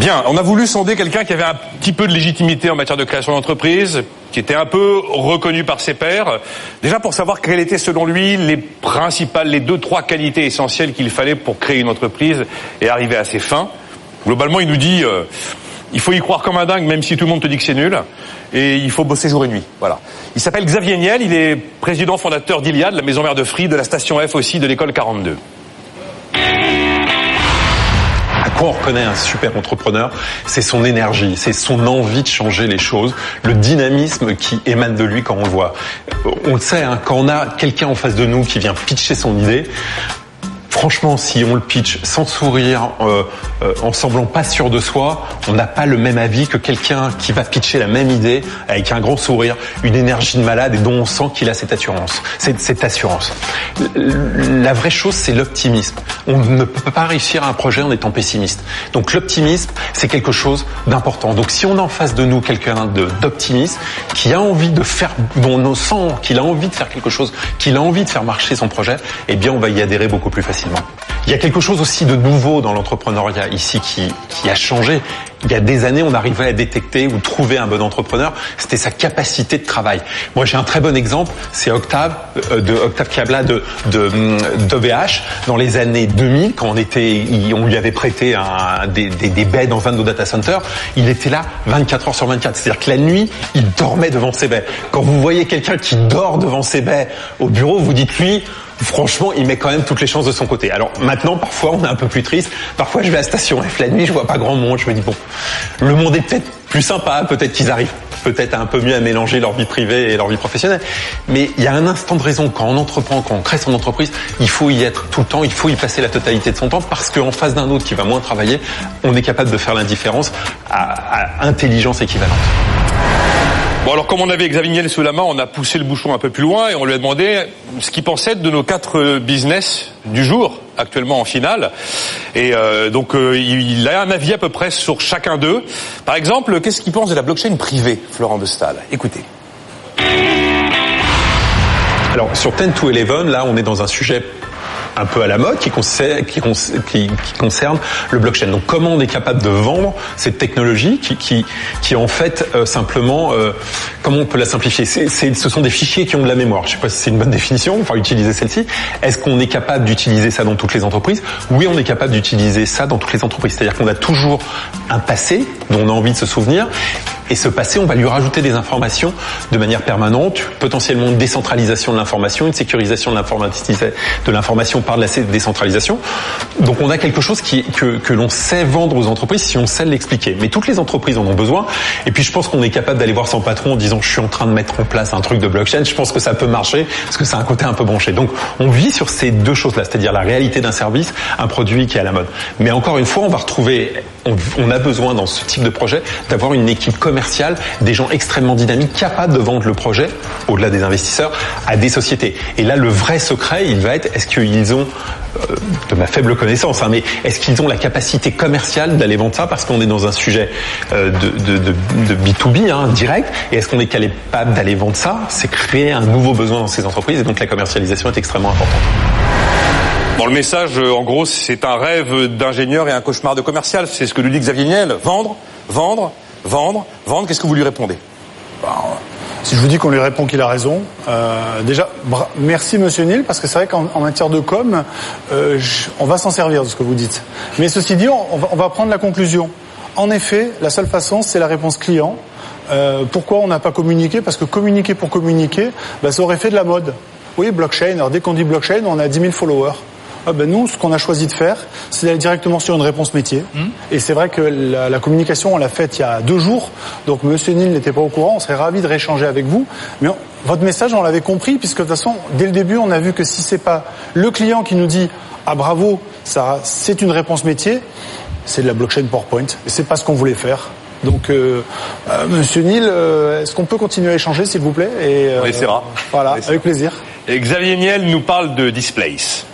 Bien, on a voulu sonder quelqu'un qui avait un petit peu de légitimité en matière de création d'entreprise, qui était un peu reconnu par ses pairs, déjà pour savoir quelles étaient selon lui les principales, les deux, trois qualités essentielles qu'il fallait pour créer une entreprise et arriver à ses fins. Globalement, il nous dit, euh, Il faut y croire comme un dingue, même si tout le monde te dit que c'est nul. Et il faut bosser jour et nuit. Voilà. Il s'appelle Xavier Niel, il est président fondateur d'Iliade, la maison mère de Free, de la station F aussi, de l'école 42. Quoi on reconnaît un super entrepreneur C'est son énergie, c'est son envie de changer les choses, le dynamisme qui émane de lui quand on le voit. On le sait, hein, quand on a quelqu'un en face de nous qui vient pitcher son idée, Franchement, si on le pitch sans sourire, euh, euh, en semblant pas sûr de soi, on n'a pas le même avis que quelqu'un qui va pitcher la même idée avec un grand sourire, une énergie de malade et dont on sent qu'il a cette assurance. Cette, assurance. La vraie chose, c'est l'optimisme. On ne peut pas réussir un projet en étant pessimiste. Donc l'optimisme, c'est quelque chose d'important. Donc si on a en face de nous quelqu'un d'optimiste, qui a envie de faire, dont on sent qu'il a envie de faire quelque chose, qu'il a envie de faire marcher son projet, eh bien on va y adhérer beaucoup plus facilement. Il y a quelque chose aussi de nouveau dans l'entrepreneuriat ici qui, qui a changé. Il y a des années, on arrivait à détecter ou trouver un bon entrepreneur, c'était sa capacité de travail. Moi, j'ai un très bon exemple, c'est Octave, euh, de Octave Cabla de de d'OVH dans les années 2000, quand on était, on lui avait prêté un, des, des, des baies dans un de nos data centers, il était là 24 heures sur 24. C'est-à-dire que la nuit, il dormait devant ses baies. Quand vous voyez quelqu'un qui dort devant ses baies au bureau, vous dites lui, Franchement, il met quand même toutes les chances de son côté. Alors maintenant, parfois, on est un peu plus triste. Parfois, je vais à Station F la nuit, je vois pas grand monde. Je me dis bon, le monde est peut-être plus sympa. Peut-être qu'ils arrivent peut-être un peu mieux à mélanger leur vie privée et leur vie professionnelle. Mais il y a un instant de raison quand on entreprend, quand on crée son entreprise, il faut y être tout le temps. Il faut y passer la totalité de son temps parce qu'en face d'un autre qui va moins travailler, on est capable de faire l'indifférence à intelligence équivalente. Bon alors comme on avait Xavier sous la main, on a poussé le bouchon un peu plus loin et on lui a demandé ce qu'il pensait de nos quatre euh, business du jour, actuellement en finale. Et euh, donc euh, il a un avis à peu près sur chacun d'eux. Par exemple, qu'est-ce qu'il pense de la blockchain privée, Florent de Stahl Écoutez. Alors sur 10 to 11, là on est dans un sujet un peu à la mode qui concerne, le blockchain. Donc comment on est capable de vendre cette technologie qui, qui, qui en fait euh, simplement, euh, comment on peut la simplifier? Ce sont des fichiers qui ont de la mémoire. Je sais pas si c'est une bonne définition, enfin utiliser celle-ci. Est-ce qu'on est capable d'utiliser ça dans toutes les entreprises? Oui, on est capable d'utiliser ça dans toutes les entreprises. C'est-à-dire qu'on a toujours un passé dont on a envie de se souvenir et ce passé, on va lui rajouter des informations de manière permanente, potentiellement une décentralisation de l'information, une sécurisation de l'information par de la décentralisation. Donc on a quelque chose que, l'on sait vendre aux entreprises si on sait l'expliquer. Mais toutes les entreprises en ont besoin. Et puis je pense qu'on est capable d'aller voir son patron en disant je suis en train de mettre en place un truc de blockchain. Je pense que ça peut marcher parce que c'est un côté un peu branché. Donc on vit sur ces deux choses-là, c'est-à-dire la réalité d'un service, un produit qui est à la mode. Mais encore une fois, on va retrouver, on a besoin dans ce type de projet d'avoir une équipe commerciale, des gens extrêmement dynamiques, capables de vendre le projet, au-delà des investisseurs, à des sociétés. Et là, le vrai secret, il va être, est-ce qu'ils ont, euh, de ma faible connaissance, hein, mais est-ce qu'ils ont la capacité commerciale d'aller vendre ça? Parce qu'on est dans un sujet euh, de B2B, hein, direct, et est-ce qu'on est capable d'aller vendre ça? C'est créer un nouveau besoin dans ces entreprises, et donc la commercialisation est extrêmement importante. Bon, le message, euh, en gros, c'est un rêve d'ingénieur et un cauchemar de commercial. C'est ce que nous dit Xavier Niel. Vendre, vendre, vendre, vendre. Qu'est-ce que vous lui répondez? Si je vous dis qu'on lui répond qu'il a raison, euh, déjà, merci Monsieur Nil, parce que c'est vrai qu'en en matière de com, euh, on va s'en servir de ce que vous dites. Mais ceci dit, on, on va, on va prendre la conclusion. En effet, la seule façon, c'est la réponse client. Euh, pourquoi on n'a pas communiqué? Parce que communiquer pour communiquer, bah, ça aurait fait de la mode. Oui, blockchain. Alors dès qu'on dit blockchain, on a 10 000 followers. Ah ben nous, ce qu'on a choisi de faire, c'est d'aller directement sur une réponse métier. Et c'est vrai que la, la communication, on l'a faite il y a deux jours. Donc Monsieur Nil n'était pas au courant. On serait ravi de rééchanger avec vous. Mais on- votre message, on l'avait compris, puisque de toute façon, dès le début, on a vu que si c'est pas le client qui nous dit ah bravo, ça, c'est une réponse métier, c'est de la blockchain PowerPoint. Et c'est pas ce qu'on voulait faire. Donc, euh, euh, Monsieur Nil, euh, est-ce qu'on peut continuer à échanger, s'il vous plaît? Et, euh, On essaiera. Voilà, On essaiera. avec plaisir. Et Xavier Niel nous parle de Displace.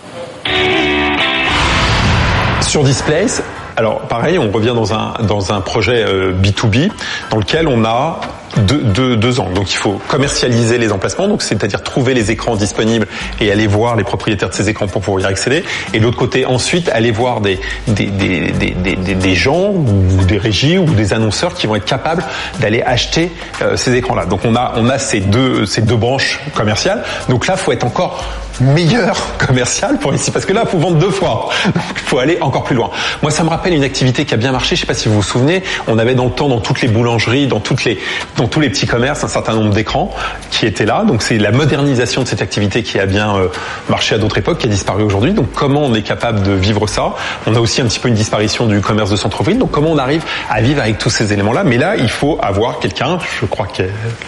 Sur Displace, alors pareil, on revient dans un dans un projet euh, B2B dans lequel on a deux, deux, ans. Donc il faut commercialiser les emplacements, donc c'est-à-dire trouver les écrans disponibles et aller voir les propriétaires de ces écrans pour pouvoir y accéder. Et de l'autre côté, ensuite, aller voir des, des, des, des, des, gens ou des régies ou des annonceurs qui vont être capables d'aller acheter euh, ces écrans-là. Donc on a, on a ces, deux, ces deux branches commerciales. Donc là, faut être encore meilleur [LAUGHS] commercial pour ici parce que là faut vendre deux fois donc faut aller encore plus loin moi ça me rappelle une activité qui a bien marché je sais pas si vous vous souvenez on avait dans le temps dans toutes les boulangeries dans toutes les tous les petits commerces un certain nombre d'écrans qui étaient là. Donc c'est la modernisation de cette activité qui a bien euh, marché à d'autres époques qui a disparu aujourd'hui. Donc comment on est capable de vivre ça? On a aussi un petit peu une disparition du commerce de centre-ville. Donc comment on arrive à vivre avec tous ces éléments là mais là il faut avoir quelqu'un je crois que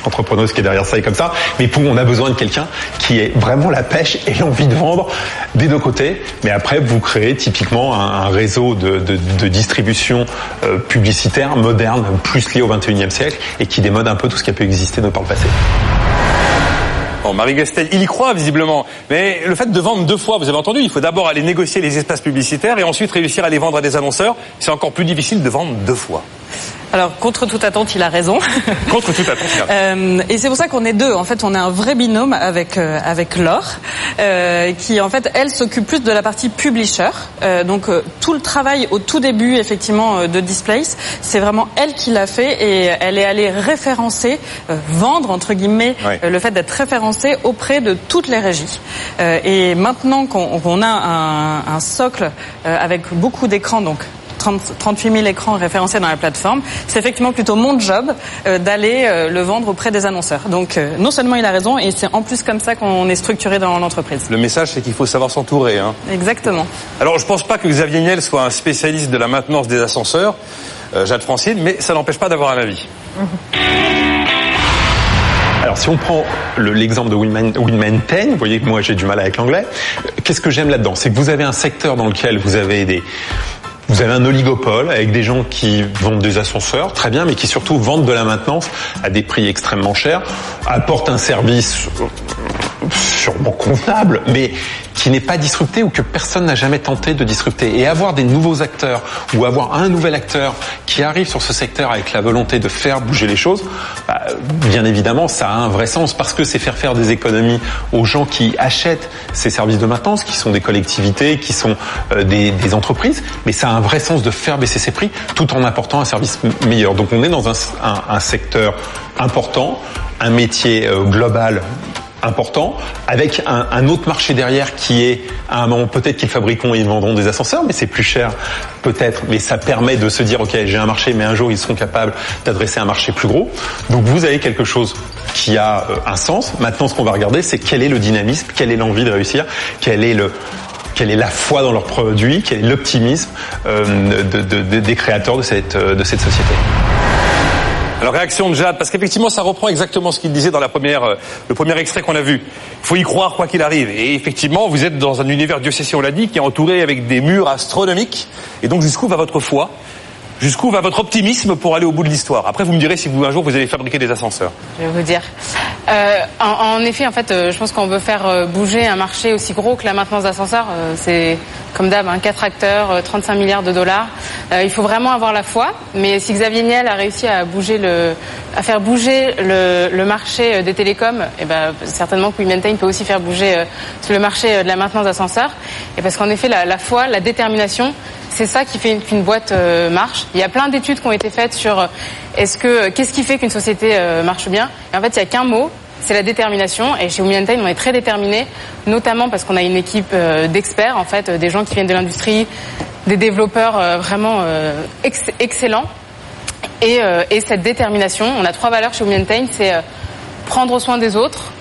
l'entrepreneuse qui est derrière ça est comme ça mais pour on a besoin de quelqu'un qui est vraiment la pêche et envie de vendre des deux côtés. Mais après, vous créez typiquement un, réseau de, distribution euh, publicitaire moderne, plus lié au 21e siècle, et qui démode un peu tout ce qui a pu exister par le passé. Bon, Marie Gastel, il y croit visiblement. Mais le fait de vendre deux fois, vous avez entendu, il faut d'abord aller négocier les espaces publicitaires et ensuite réussir à les vendre à des annonceurs. C'est encore plus difficile de vendre deux fois. Alors contre toute attente, il a raison. [LAUGHS] Contre toute attente. Il a raison. Euh, et c'est pour ça qu'on est deux. En fait, on est un vrai binôme avec euh, avec Laure, euh, qui en fait elle s'occupe plus de la partie publisher. Euh, donc euh, tout le travail au tout début effectivement de Displace, c'est vraiment elle qui l'a fait et elle est allée référencer, vendre entre guillemets le fait d'être référencée auprès de toutes les régies. et maintenant qu'on a un, un socle avec beaucoup d'écrans, donc 38 000 écrans référencés dans la plateforme. C'est effectivement plutôt mon job euh, d'aller euh, le vendre auprès des annonceurs. Donc euh, non seulement il a raison, et c'est en plus comme ça qu'on est structuré dans l'entreprise. Le message, c'est qu'il faut savoir s'entourer. Hein. Exactement. Alors je pense pas que Xavier Niel soit un spécialiste de la maintenance des ascenseurs, Jade Francine, mais ça n'empêche pas d'avoir un avis. [LAUGHS] Alors si on prend l'exemple de WinMaintain, vous voyez que moi j'ai du mal avec l'anglais, qu'est-ce que j'aime là-dedans? C'est que vous avez un secteur dans lequel vous avez des, vous avez un oligopole avec des gens qui vendent des ascenseurs, très bien, mais qui surtout vendent de la maintenance à des prix extrêmement chers, apportent un service sûrement convenable, mais qui n'est pas disrupté ou que personne n'a jamais tenté de disrupter. Et avoir des nouveaux acteurs ou avoir un nouvel acteur qui arrive sur ce secteur avec la volonté de faire bouger les choses, bah, bien évidemment, ça a un vrai sens parce que c'est faire faire des économies aux gens qui achètent ces services de maintenance, qui sont des collectivités, qui sont euh, des, entreprises, mais ça a un vrai sens de faire baisser ses prix tout en apportant un service meilleur. Donc on est dans un secteur important, un métier euh, global important, avec un, autre marché derrière qui est à un moment peut-être qu'ils fabriqueront et ils vendront des ascenseurs, mais c'est plus cher peut-être, mais ça permet de se dire ok j'ai un marché, mais un jour ils seront capables d'adresser un marché plus gros. Donc vous avez quelque chose qui a euh, un sens. Maintenant ce qu'on va regarder c'est quel est le dynamisme, quelle est l'envie de réussir, quel est le quelle est la foi dans leurs produits, quel est l'optimisme euh, de, de, des créateurs de cette, euh, de cette société. Alors réaction de Jade, parce qu'effectivement ça reprend exactement ce qu'il disait dans euh, le premier extrait qu'on a vu. Il faut y croire quoi qu'il arrive. Et effectivement, vous êtes dans un univers diocésain, on l'a dit, qui est entouré avec des murs astronomiques. Et donc jusqu'où va votre foi? Jusqu'où va votre optimisme pour aller au bout de l'histoire? Après, vous me direz si vous un jour vous allez fabriquer des ascenseurs. Je vais vous dire. Euh, en, en, effet, en fait, euh, je pense qu'on veut faire euh, bouger un marché aussi gros que la maintenance d'ascenseurs. Euh, c'est comme d'hab, hein, 4 acteurs, 35 milliards de dollars. il faut vraiment avoir la foi. Mais si Xavier Niel a réussi à bouger le, à faire bouger le, le marché des télécoms, et eh ben certainement que WeMaintain peut aussi faire bouger le marché de la maintenance d'ascenseurs. Et parce qu'en effet, la, la foi, la détermination c'est ça qui fait qu'une boîte euh, marche. Il y a plein d'études qui ont été faites sur euh, est-ce que qu'est-ce qui fait qu'une société euh, marche bien. En fait, il n'y a qu'un mot, c'est la détermination. Et chez Womentain, on est très déterminés, notamment parce qu'on a une équipe d'experts, en fait, des gens qui viennent de l'industrie, des développeurs vraiment excellents. Et, et, cette détermination, on a trois valeurs chez Womentain, c'est prendre soin des autres,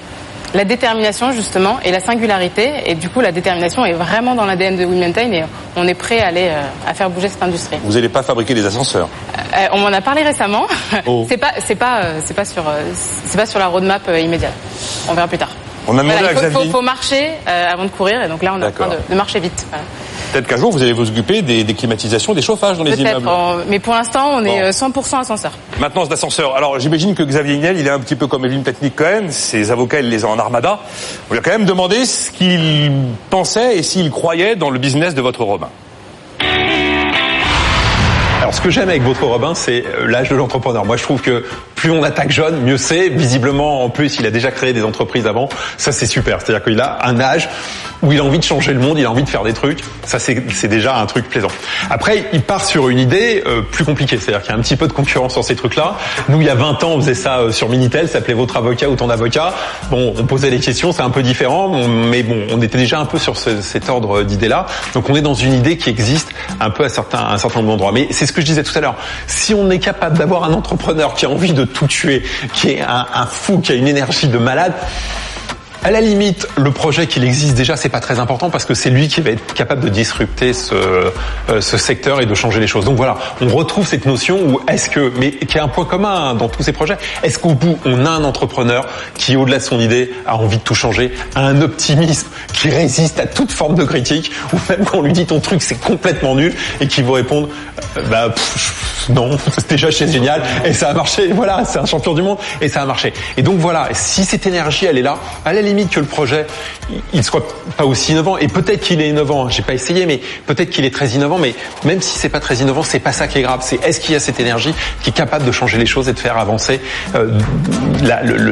la détermination justement et la singularité. Et du coup, la détermination est vraiment dans l'ADN de WeMaintain et on est prêt à aller euh, à faire bouger cette industrie. Vous n'allez pas fabriquer des ascenseurs euh, On m'en a parlé récemment. Oh. [LAUGHS] c'est pas, c'est pas, euh, c'est pas sur, c'est pas sur la roadmap immédiate. On verra plus tard. On a demandé il faut, faut, marcher avant de courir et donc là on est en train de, marcher vite. Peut-être qu'un jour, vous allez vous occuper des, des, climatisations, des chauffages dans les immeubles. Mais pour l'instant, on est 100% ascenseur. Maintenant, c'est d'ascenseur. Alors, j'imagine que Xavier Niel, il est un petit peu comme Evelyne Technique Cohen. Ses avocats, il les ont en armada. On lui a quand même demandé ce qu'il pensait et s'il croyait dans le business de votre Romain Ce que j'aime avec votre Robin, c'est euh, l'âge de l'entrepreneur. Moi, je trouve que plus on attaque jeune, mieux c'est. Visiblement, en plus, il a déjà créé des entreprises avant. Ça, c'est super. C'est-à-dire qu'il a un âge où il a envie de changer le monde, il a envie de faire des trucs. Ça, c'est déjà un truc plaisant. Après, il part sur une idée euh, plus compliquée. C'est-à-dire qu'il y a un petit peu de concurrence sur ces trucs-là. Nous, il y a 20 ans, on faisait ça euh, sur Minitel. Ça s'appelait votre avocat ou ton avocat. Bon, on posait les questions, c'est un peu différent, mais bon, on était déjà un peu sur ce, cet ordre d'idées-là. Donc, on est dans une idée qui existe un peu à, certains, à certain nombre d'endroits. Mais c'est ce que je disais tout à l'heure. Si on est capable d'avoir un entrepreneur qui a envie de tout tuer, qui est un, fou, qui a une énergie de malade, à la limite, le projet qu'il existe déjà, c'est pas très important parce que c'est lui qui va être capable de disrupter ce, euh, ce secteur et de changer les choses. Donc voilà, on retrouve cette notion où est-ce que, mais qui a un point commun dans tous ces projets, est-ce qu'au bout on a un entrepreneur qui, au-delà de son idée, a envie de tout changer, a un optimisme qui résiste à toute forme de critique, [LAUGHS] ou même quand on lui dit ton truc c'est complètement nul et qui vous répondre, euh, bah pff, non, [LAUGHS] déjà c'est génial et ça a marché. Voilà, c'est un champion du monde et ça a marché. Et donc voilà, si cette énergie elle est là, elle est limite que le projet, il soit pas aussi innovant. Et peut-être qu'il est innovant. Hein. J'ai pas essayé, mais peut-être qu'il est très innovant. Mais même si c'est pas très innovant, c'est pas ça qui est grave. C'est est-ce qu'il y a cette énergie qui est capable de changer les choses et de faire avancer euh,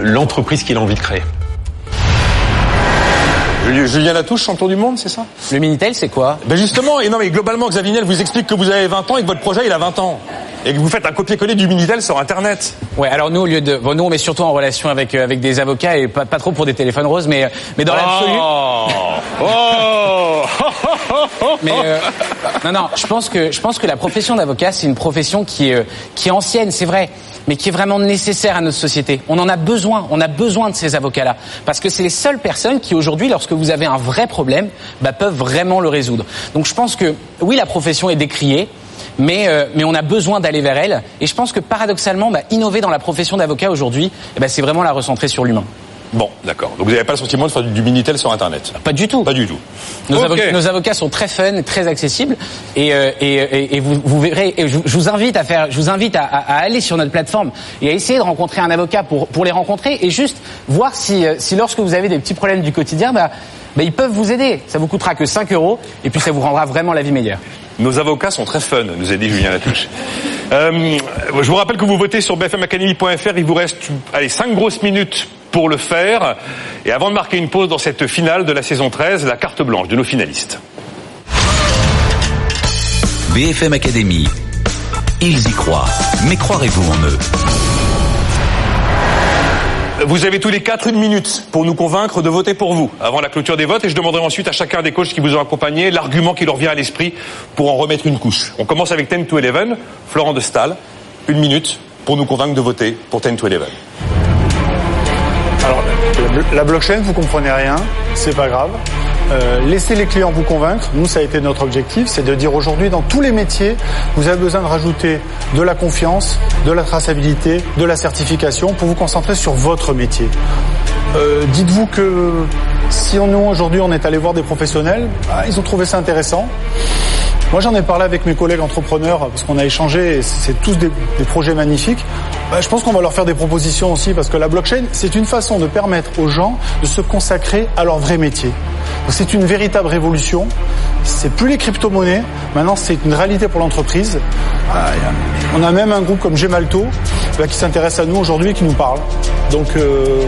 l'entreprise qu'il a envie de créer? Julien Latouche, champion du monde, c'est ça? Le Minitel, c'est quoi? Ben justement, et non mais globalement, Xavier Niel vous explique que vous avez 20 ans et que votre projet, il a 20 ans et que vous faites un copier-coller du Minitel sur Internet. Ouais, alors nous, au lieu de, bon, nous, on met surtout en relation avec euh, avec des avocats et pas, pas trop pour des téléphones roses, mais mais dans l'absolu. [LAUGHS] Oh, mais euh, non, non, je pense que je pense que la profession d'avocat, c'est une profession qui est euh, qui est ancienne, c'est vrai mais qui est vraiment nécessaire à notre société. On en a besoin, on a besoin de ces avocats-là, parce que c'est les seules personnes qui aujourd'hui, lorsque vous avez un vrai problème, bah, peuvent vraiment le résoudre. Donc je pense que oui, la profession est décriée, mais, euh, mais on a besoin d'aller vers elle. Et je pense que paradoxalement, bah, innover dans la profession d'avocat aujourd'hui, eh ben, c'est vraiment la recentrer sur l'humain. Bon, d'accord. Donc vous n'avez pas le sentiment de faire du Minitel sur Internet? Pas du tout. Pas du tout. Nos, avocats, nos avocats, sont très fun, très accessibles, et, euh, et, et, vous, vous, verrez. Et je, je, vous invite à faire, je vous invite à, à, aller sur notre plateforme et à essayer de rencontrer un avocat pour pour les rencontrer et juste voir si, euh, si lorsque vous avez des petits problèmes du quotidien, bah, bah, ils peuvent vous aider. Ça vous coûtera que 5 euros, et puis ça vous rendra vraiment la vie meilleure. Nos avocats sont très fun, nous a dit Julien Latouche. Euh, je vous rappelle que vous votez sur bfmacademy.fr. Il vous reste allez, 5 grosses minutes pour le faire. Et avant de marquer une pause dans cette finale de la saison 13, la carte blanche de nos finalistes. BFM Academy. Ils y croient. Mais croirez-vous en eux? Vous avez tous les quatre une minute pour nous convaincre de voter pour vous avant la clôture des votes et je demanderai ensuite à chacun des coachs qui vous ont accompagné l'argument qui leur vient à l'esprit pour en remettre une couche. On commence avec 10 to 11. Florent de Stahl, une minute pour nous convaincre de voter pour 10 to 11. Alors, la blockchain, vous comprenez rien, c'est pas grave. Euh, laissez les clients vous convaincre. Nous, ça a été notre objectif, c'est de dire aujourd'hui, dans tous les métiers, vous avez besoin de rajouter de la confiance, de la traçabilité, de la certification pour vous concentrer sur votre métier. Euh, Dites-vous que si nous aujourd'hui on est allé voir des professionnels, bah, ils ont trouvé ça intéressant. Moi, j'en ai parlé avec mes collègues entrepreneurs parce qu'on a échangé. C'est tous des, projets magnifiques. Bah, je pense qu'on va leur faire des propositions aussi parce que la blockchain, c'est une façon de permettre aux gens de se consacrer à leur vrai métier. C'est une véritable révolution. C'est plus les crypto-monnaies. Maintenant, c'est une réalité pour l'entreprise. On a même un groupe comme Gemalto bah, qui s'intéresse à nous aujourd'hui et qui nous parle. Donc, euh,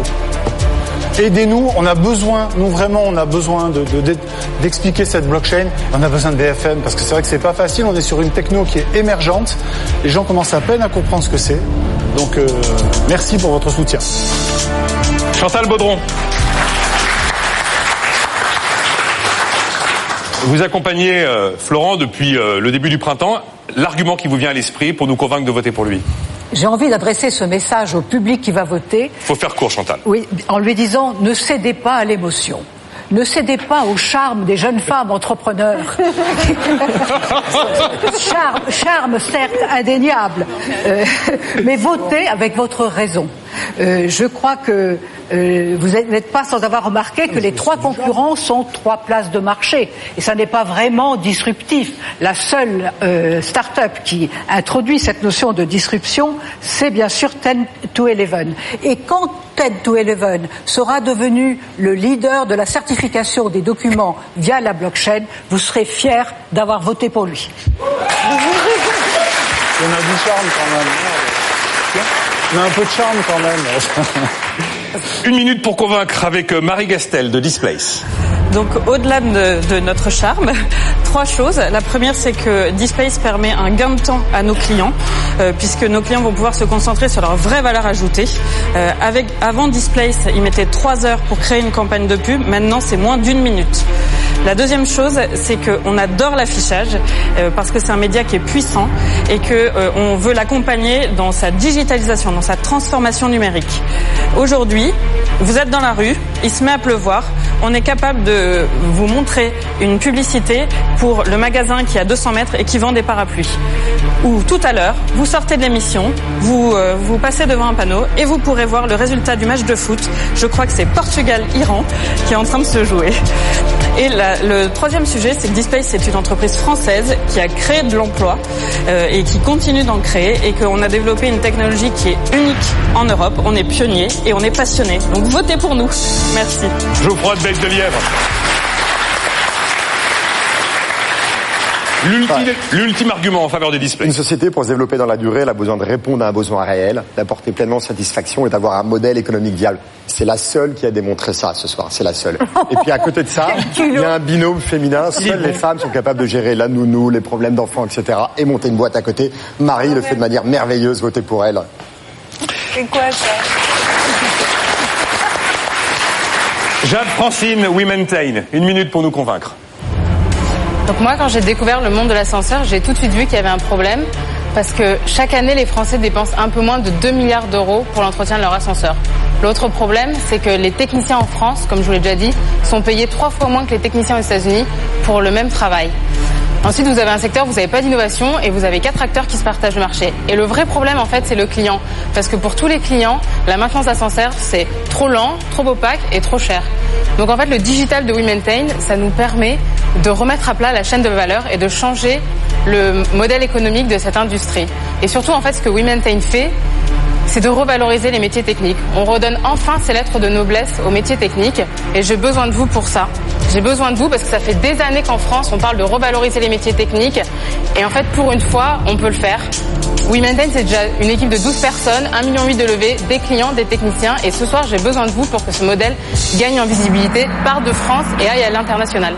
aidez-nous. On a besoin, nous vraiment, on a besoin d'expliquer de, de, cette blockchain. On a besoin de BFM parce que c'est vrai que c'est pas facile. On est sur une techno qui est émergente. Les gens commencent à peine à comprendre ce que c'est. Donc, euh, merci pour votre soutien. Chantal Baudron. Vous accompagnez euh, Florent depuis euh, le début du printemps. L'argument qui vous vient à l'esprit pour nous convaincre de voter pour lui j'ai envie d'adresser ce message au public qui va voter. Faut faire court, Chantal. Oui, en lui disant ne cédez pas à l'émotion. Ne cédez pas au charme des jeunes femmes entrepreneurs. [LAUGHS] charme, charme, certes, indéniable. Euh, mais votez avec votre raison. Euh, je crois que euh, vous n'êtes pas sans avoir remarqué que les trois concurrents sont trois places de marché. Et ça n'est pas vraiment disruptif. La seule euh, start-up qui introduit cette notion de disruption, c'est bien sûr 10 to 11. Et quand 10 to 11 sera devenu le leader de la certification des documents via la blockchain, vous serez fiers d'avoir voté pour lui. on a du charme quand même. [LAUGHS] Un peu de charme quand même. [LAUGHS] Une minute pour convaincre avec Marie Gastel de Displace. Donc au-delà de, notre charme, [LAUGHS] trois choses. La première, c'est que Displace permet un gain de temps à nos clients, euh, puisque nos clients vont pouvoir se concentrer sur leur vraie valeur ajoutée. Euh, avant Displace, ils mettaient trois heures pour créer une campagne de pub. Maintenant, c'est moins d'une minute. La deuxième chose, c'est qu'on adore l'affichage euh, parce que c'est un média qui est puissant et que euh, on veut l'accompagner dans sa digitalisation, dans sa transformation numérique. Aujourd'hui, vous êtes dans la rue, il se met à pleuvoir, on est capable de vous montrer une publicité pour le magasin qui a 200 mètres et qui vend des parapluies. Ou tout à l'heure, vous sortez de l'émission, vous euh, vous passez devant un panneau et vous pourrez voir le résultat du match de foot. Je crois que c'est Portugal-Iran qui est en train de se jouer. Et le troisième sujet, c'est que Display, c'est une entreprise française qui a créé de l'emploi euh, et qui continue d'en créer et qu'on a développé une technologie qui est unique en Europe. On est pionnier et on est passionné. Donc votez pour nous. Merci. Geoffroy de Bec de Lièvre. L'ultime argument en faveur des displays. Une société, pour se développer dans la durée, elle a besoin de répondre à un besoin réel, d'apporter pleinement satisfaction et d'avoir un modèle économique viable. C'est la seule qui a démontré ça ce soir. C'est la seule. Et puis à côté de ça, [LAUGHS] il y a un binôme féminin. Seules les femmes sont capables de gérer la nounou, les problèmes d'enfants, etc. Et monter une boîte à côté. Marie le fait de manière merveilleuse. Votez pour elle. C'est quoi ça? Jade Francine, We Maintain. Une minute pour nous convaincre. Donc moi, quand j'ai découvert le monde de l'ascenseur, j'ai tout de suite vu qu'il y avait un problème parce que chaque année, les Français dépensent un peu moins de 2 milliards d'euros pour l'entretien de leur ascenseur. L'autre problème, c'est que les techniciens en France, comme je vous l'ai déjà dit, sont payés trois fois moins que les techniciens aux États-Unis pour le même travail. Ensuite, vous avez un secteur où vous n'avez pas d'innovation et vous avez quatre acteurs qui se partagent le marché. Et le vrai problème, en fait, c'est le client. Parce que pour tous les clients, la maintenance d'ascenseur, c'est trop lent, trop opaque et trop cher. Donc en fait, le digital de WeMaintain, ça nous permet de remettre à plat la chaîne de valeur et de changer le modèle économique de cette industrie. Et surtout, en fait, ce que WeMaintain fait, c'est de revaloriser les métiers techniques. On redonne enfin ces lettres de noblesse aux métiers techniques et j'ai besoin de vous pour ça. J'ai besoin de vous parce que ça fait des années qu'en France, on parle de revaloriser les métiers techniques et en fait, pour une fois, on peut le faire. WeMaintain, c'est déjà une équipe de 12 personnes, 1,8 million de levées, des clients, des techniciens et ce soir, j'ai besoin de vous pour que ce modèle gagne en visibilité, parte de France et aille à l'international.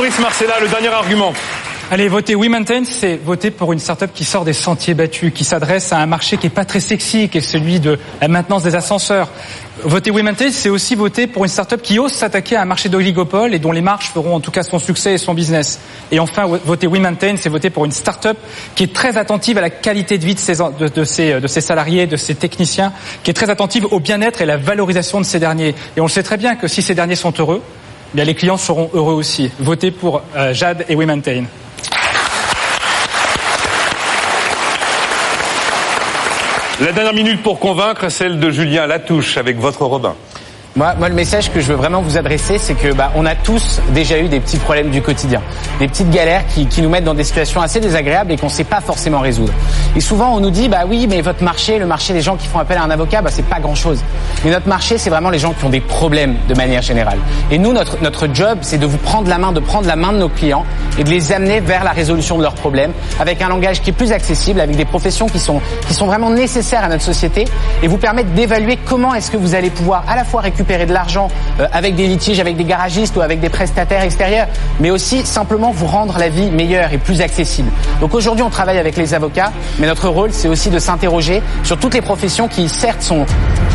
Fabrice Marcella, le dernier argument. Allez, voter We Maintain, c'est voter pour une start-up qui sort des sentiers battus, qui s'adresse à un marché qui est pas très sexy, qui est celui de la maintenance des ascenseurs. Voter We Maintain, c'est aussi voter pour une start-up qui ose s'attaquer à un marché d'oligopole et dont les marges feront en tout cas son succès et son business. Et enfin, voter We Maintain, c'est voter pour une start-up qui est très attentive à la qualité de vie de ses, de, ses, salariés, de ses techniciens, qui est très attentive au bien-être et la valorisation de ces derniers. Et on le sait très bien que si ces derniers sont heureux, les clients seront heureux aussi. Votez pour euh, Jade et We Maintain. La dernière minute pour convaincre, celle de Julien Latouche avec votre Robin. Moi, moi, le message que je veux vraiment vous adresser, c'est que bah, on a tous déjà eu des petits problèmes du quotidien, des petites galères qui, nous mettent dans des situations assez désagréables et qu'on ne sait pas forcément résoudre. Et souvent, on nous dit, bah oui, mais votre marché, le marché des gens qui font appel à un avocat, bah c'est pas grand-chose. Mais notre marché, c'est vraiment les gens qui ont des problèmes de manière générale. Et nous, notre notre job, c'est de vous prendre la main, de prendre la main de nos clients et de les amener vers la résolution de leurs problèmes, avec un langage qui est plus accessible, avec des professions qui sont qui sont vraiment nécessaires à notre société, et vous permettre d'évaluer comment est-ce que vous allez pouvoir à la fois récupérer récupérer de l'argent euh, avec des litiges, avec des garagistes ou avec des prestataires extérieurs, mais aussi simplement vous rendre la vie meilleure et plus accessible. Donc aujourd'hui, on travaille avec les avocats, mais notre rôle, c'est aussi de s'interroger sur toutes les professions qui, certes, sont,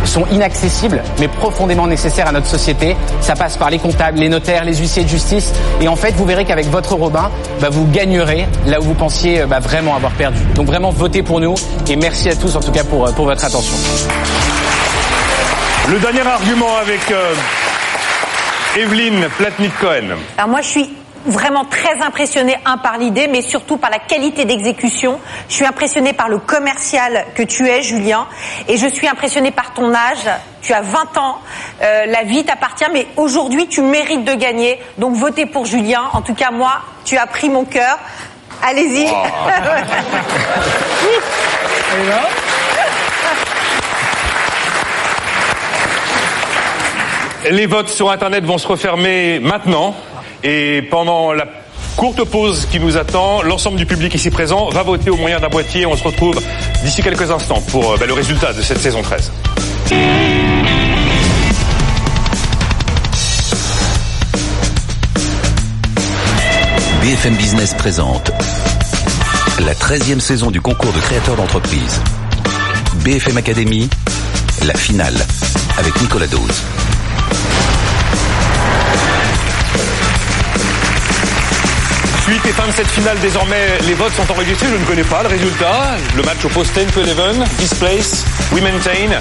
sont inaccessibles, mais profondément nécessaires à notre société. Ça passe par les comptables, les notaires, les huissiers de justice, et en fait, vous verrez qu'avec votre Robin, bah, vous gagnerez là où vous pensiez bah, vraiment avoir perdu. Donc vraiment, votez pour nous, et merci à tous en tout cas pour, pour votre attention. Le dernier argument avec euh, Evelyne Platnik-Cohen. Alors moi, je suis vraiment très impressionnée, un, par l'idée, mais surtout par la qualité d'exécution. Je suis impressionnée par le commercial que tu es, Julien, et je suis impressionnée par ton âge. Tu as 20 ans, euh, la vie t'appartient, mais aujourd'hui, tu mérites de gagner. Donc votez pour Julien. En tout cas, moi, tu as pris mon cœur. Allez-y. [LAUGHS] les votes sur Internet vont se refermer maintenant. Et pendant la courte pause qui nous attend, l'ensemble du public ici présent va voter au moyen d'un boîtier. On se retrouve d'ici quelques instants pour euh, bah, le résultat de cette saison 13. BFM Business présente la 13e saison du concours de créateurs d'entreprise. BFM Academy, la finale, avec Nicolas Dose. Suite et fin de cette finale, désormais, les votes sont enregistrés. Je ne connais pas le résultat. Le match oppose 10 to 11, Displace, We Maintain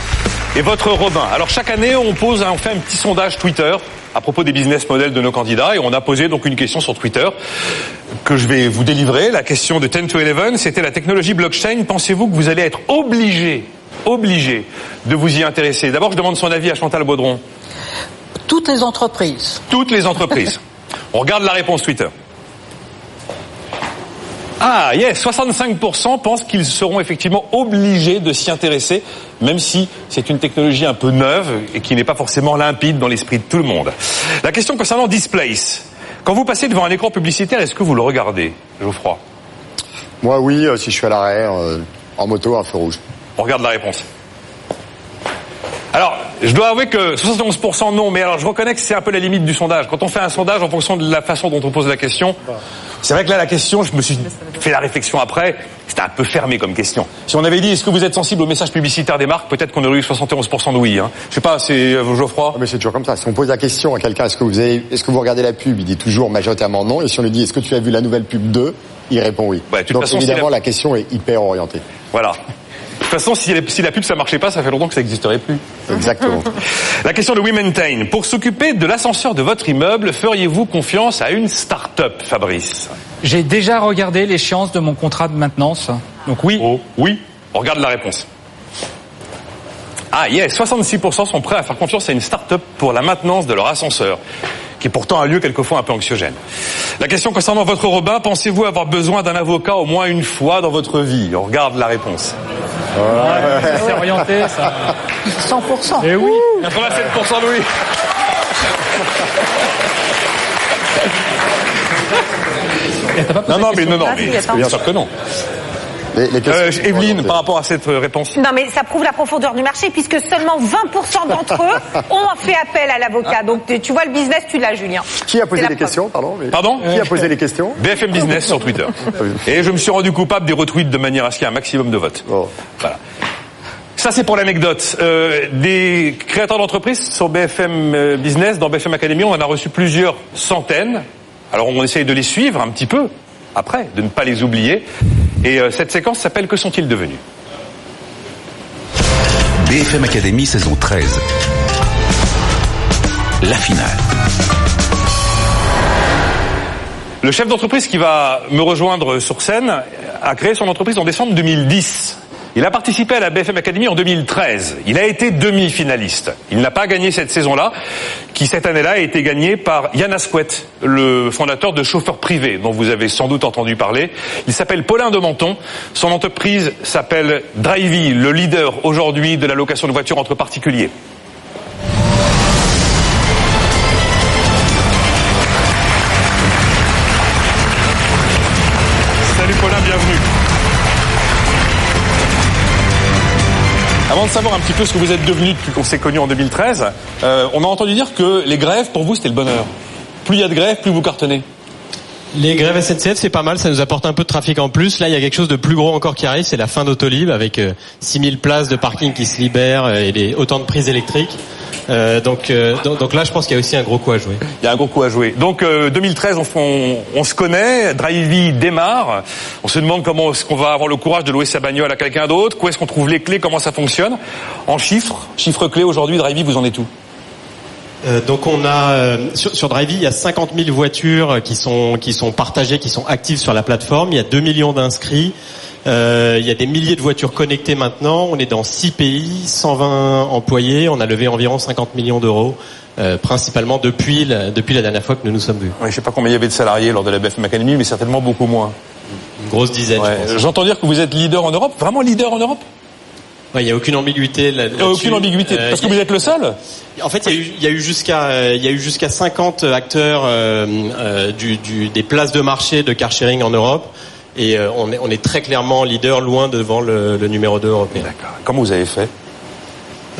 et votre Robin. Alors chaque année, on pose, on fait un petit sondage Twitter à propos des business models de nos candidats et on a posé donc une question sur Twitter que je vais vous délivrer. La question de 10 to 11, c'était la technologie blockchain. Pensez-vous que vous allez être obligé, obligé de vous y intéresser? D'abord, je demande son avis à Chantal Baudron. Toutes les entreprises. Toutes les entreprises. [LAUGHS] on regarde la réponse Twitter. Ah, yes, 65% pensent qu'ils seront effectivement obligés de s'y intéresser, même si c'est une technologie un peu neuve et qui n'est pas forcément limpide dans l'esprit de tout le monde. La question concernant Displace. Quand vous passez devant un écran publicitaire, est-ce que vous le regardez, Geoffroy? Moi, oui, euh, si je suis à l'arrêt, euh, en moto, un feu rouge. On regarde la réponse. Alors, je dois avouer que 71% non, mais alors je reconnais que c'est un peu la limite du sondage. Quand on fait un sondage en fonction de la façon dont on pose la question, c'est vrai que là, la question, je me suis fait la réflexion après, c'était un peu fermé comme question. Si on avait dit, est-ce que vous êtes sensible au message publicitaire des marques, peut-être qu'on aurait eu 71% de oui. Hein. Je sais pas, c'est euh, Geoffroy? Mais c'est toujours comme ça. Si on pose la question à quelqu'un, est-ce que vous avez, est-ce que vous regardez la pub, il dit toujours majoritairement non. Et si on lui dit, est-ce que tu as vu la nouvelle pub 2, il répond oui. Ouais, de toute Donc façon, évidemment, la- la... question est hyper orientée. Voilà. De toute façon, si, la- si la pub ça marchait pas, ça fait longtemps que ça n'existerait plus. [LAUGHS] Exactement. La question de We Maintain. Pour s'occuper de l'ascenseur de votre immeuble, feriez-vous confiance à une start-up, Fabrice? J'ai déjà regardé l'échéance de mon contrat de maintenance. Donc oui. Oh, oui. On regarde la réponse. Ah, yes, 66% sont prêts à faire confiance à une start-up pour la maintenance de leur ascenseur, qui est pourtant un lieu quelquefois un peu anxiogène. La question concernant votre Robin, pensez-vous avoir besoin d'un avocat au moins une fois dans votre vie? On regarde la réponse. C'est orienté, ça. 100%. Eh oui. 87% de oui. Non, non, mais non, non, mais bien sûr que non. Les, les questions Euh, Evelyne, par rapport à cette euh, réponse. Non, mais ça prouve la profondeur du marché puisque seulement 20% d'entre eux [LAUGHS] ont fait appel à l'avocat. Donc tu vois le business, tu l'as, Julien. Qui a posé les preuve. questions, pardon mais- Pardon Qui a posé les questions BFM Business sur Twitter. [LAUGHS] Et je me suis rendu coupable des retweets de manière à ce qu'il y ait un maximum de votes. Oh. Voilà. Ça, c'est pour l'anecdote. Euh, des créateurs d'entreprises sur BFM euh, Business, dans BFM Academy, on en a reçu plusieurs centaines. Alors, on essaye de les suivre un petit peu, après, de ne pas les oublier. Et euh, cette séquence s'appelle Que sont-ils devenus? BFM Academy saison 13. La finale. Le chef d'entreprise qui va me rejoindre sur scène a créé son entreprise en décembre 2010. Il a participé à la BFM Academy en 2013. Il a été demi-finaliste. Il n'a pas gagné cette saison-là, qui cette année-là a été gagnée par Yann Asquet, le fondateur de Chauffeur Privé, dont vous avez sans doute entendu parler. Il s'appelle Paulin de Menton. Son entreprise s'appelle Drivey, le leader aujourd'hui de la location de voitures entre particuliers. Avant de savoir un petit peu ce que vous êtes devenu depuis qu'on s'est connu en 2013, euh, on a entendu dire que les grèves, pour vous, c'était le bonheur. Plus il y a de grèves, plus vous cartonnez. Les grèves SNCF, c'est pas mal, ça nous apporte un peu de trafic en plus. Là, il y a quelque chose de plus gros encore qui arrive, c'est la fin d'Autolib avec euh, 6000 places de parking qui se libèrent euh, et autant de prises électriques. Euh, donc, euh, là, je pense qu'il y a aussi un gros coup à jouer. Il y a un gros coup à jouer. Donc euh, 2013, on, se connaît, Drivey démarre. On se demande comment est-ce qu'on va avoir le courage de louer sa bagnole à quelqu'un d'autre. Où est-ce qu'on trouve les clés Comment ça fonctionne En chiffres, chiffres clés aujourd'hui, Drivey, vous en êtes où? Euh, donc on a euh, sur, sur Drivey, il y a 50 000 voitures qui sont qui sont partagées, qui sont actives sur la plateforme. Il y a 2 millions d'inscrits. Euh, il y a des milliers de voitures connectées maintenant. On est dans 6 pays, 120 employés. On a levé environ 50 millions d'euros, euh, principalement depuis la, depuis la dernière fois que nous nous sommes vus. Ouais, Je sais pas combien il y avait de salariés lors de la BFM Academy, mais certainement beaucoup moins. Une grosse dizaine. Ouais. je pense. J'entends dire que vous êtes leader en Europe, vraiment leader en Europe? Il n'y a aucune ambiguïté là. Aucune ambiguïté. Parce que vous êtes le seul. En fait, il y a eu, jusqu'à, il y a eu jusqu'à 50 acteurs euh, euh, du, du, des places de marché de car sharing en Europe. Et euh, on, est, on est très clairement leader, loin devant le, le numéro 2 européen. D'accord. Comment vous avez fait?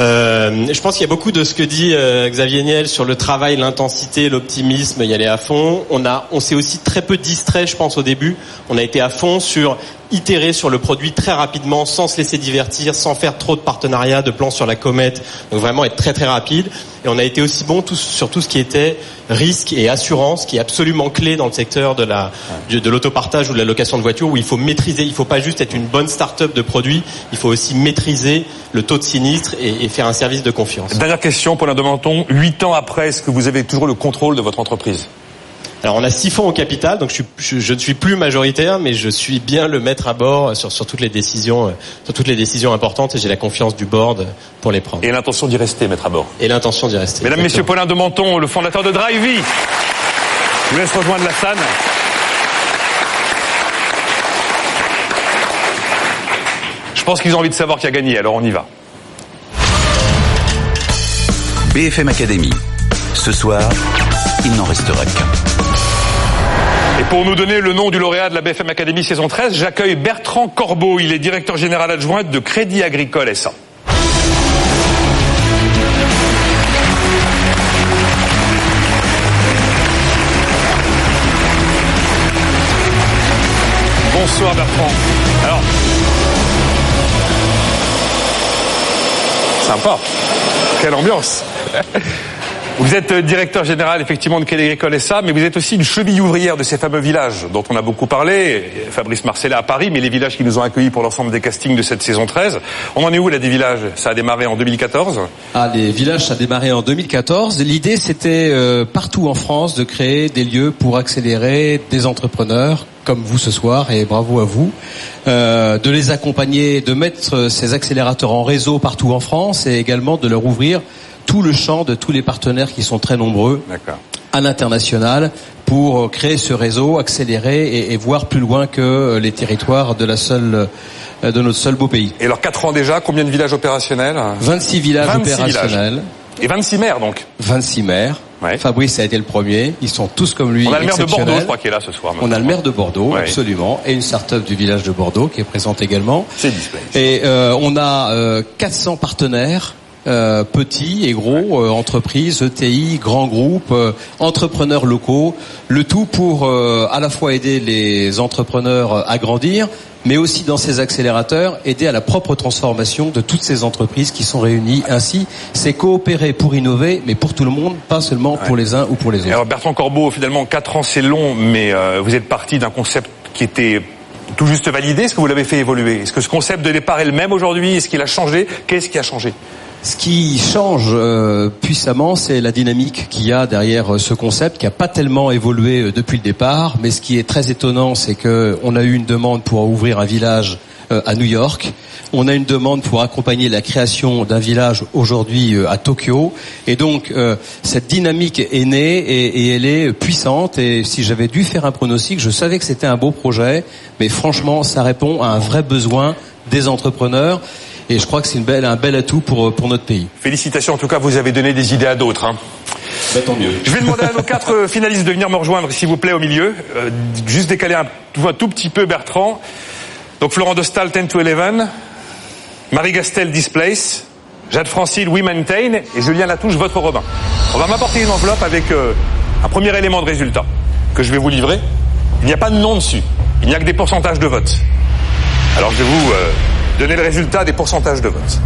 Euh, je pense qu'il y a beaucoup de ce que dit euh, Xavier Niel sur le travail, l'intensité, l'optimisme, y aller à fond. On a, on s'est aussi très peu distrait, je pense au début. On a été à fond sur itérer sur le produit très rapidement, sans se laisser divertir, sans faire trop de partenariats, de plans sur la comète. Donc vraiment être très très rapide. Et on a été aussi bon sur tout ce qui était risque et assurance, qui est absolument clé dans le secteur de la de l'autopartage ou de la location de voitures, où il faut maîtriser. Il faut pas juste être une bonne start-up de produits, il faut aussi maîtriser le taux de sinistre et, et faire un service de confiance. Dernière question, Paulin de Menton. Huit ans après, est-ce que vous avez toujours le contrôle de votre entreprise? Alors on a six fonds au capital, donc je, suis, je, ne suis plus majoritaire, mais je suis bien le maître à bord sur, sur toutes les décisions, euh, sur toutes les décisions importantes, et j'ai la confiance du board pour les prendre. Et l'intention d'y rester, maître à bord. Et l'intention d'y rester. Mesdames, Messieurs, Paulin de Menton, le fondateur de Drivey, je vous laisse rejoindre la SAN. Je pense qu'ils ont envie de savoir qui a gagné, alors on y va. BFM Academy. Ce soir, il n'en restera qu'un. Et pour nous donner le nom du lauréat de la BFM Academy saison 13, j'accueille Bertrand Corbeau. Il est directeur général adjoint de Crédit Agricole SA. Bonsoir Bertrand. Alors, sympa. Quelle ambiance. Vous êtes directeur général effectivement de Crédit Agricole SA, mais vous êtes aussi une cheville ouvrière de ces fameux villages dont on a beaucoup parlé. Fabrice Marcellat à Paris, mais les villages qui nous ont accueillis pour l'ensemble des castings de cette saison 13. On en est où là des villages? Ça a démarré en 2014 Ah, les villages, ça a démarré en 2014. L'idée, c'était euh, partout en France de créer des lieux pour accélérer des entrepreneurs comme vous ce soir, et bravo à vous, euh, de les accompagner, de mettre ces accélérateurs en réseau partout en France et également de leur ouvrir tout le champ de tous les partenaires qui sont très nombreux à l'international pour créer ce réseau, accélérer et, et, voir plus loin que les territoires de la seule de notre seul beau pays. Et alors 4 ans déjà, combien de villages opérationnels? 26 villages 26 opérationnels. Villages. Et 26 maires donc 26 maires. Ouais. Fabrice a été le premier. Ils sont tous comme lui. On a le maire de Bordeaux, je crois, qui est là ce soir. Maintenant. On a le maire de Bordeaux, ouais. absolument, et une start-up du village de Bordeaux qui est présente également. C'est display. Et euh, on a euh, 400 partenaires euh, petits et gros, euh, entreprises, ETI, grands groupes, euh, entrepreneurs locaux, le tout pour euh, à la fois aider les entrepreneurs à grandir, mais aussi dans ces accélérateurs, aider à la propre transformation de toutes ces entreprises qui sont réunies ainsi. C'est coopérer pour innover, mais pour tout le monde, pas seulement pour les uns ou pour les autres. Alors Bertrand Corbeau, finalement, 4 ans c'est long, mais vous êtes parti d'un concept qui était tout juste validé. Est-ce que vous l'avez fait évoluer? Est-ce que ce concept de départ est le même aujourd'hui? Est-ce qu'il a changé? Qu'est-ce qui a changé? Ce qui change euh, puissamment, c'est la dynamique qu'il y a derrière ce concept, qui n'a pas tellement évolué depuis le départ. Mais ce qui est très étonnant, c'est que on a eu une demande pour ouvrir un village euh, à New York. On a une demande pour accompagner la création d'un village aujourd'hui euh, à Tokyo. Et donc cette dynamique est née et, et, elle est puissante. Et si j'avais dû faire un pronostic, je savais que c'était un beau projet, mais franchement, ça répond à un vrai besoin des entrepreneurs et je crois que c'est une belle, un bel atout pour, pour notre pays. Félicitations, en tout cas, vous avez donné des idées à d'autres. Hein. Bah, tant mieux. Je vais demander à nos quatre finalistes de venir me rejoindre, s'il vous plaît, au milieu. Euh, juste décaler un, un, tout petit peu Bertrand. Donc Florent Dostal, 10 to 11. Marie Gastel, Displace. Jade Francine, We Maintain. Et Julien Latouche, Votre Robin. On va m'apporter une enveloppe avec euh, un premier élément de résultat que je vais vous livrer. Il n'y a pas de nom dessus. Il n'y a que des pourcentages de vote. Alors je vais vous... Euh, donner le résultat des pourcentages de vote.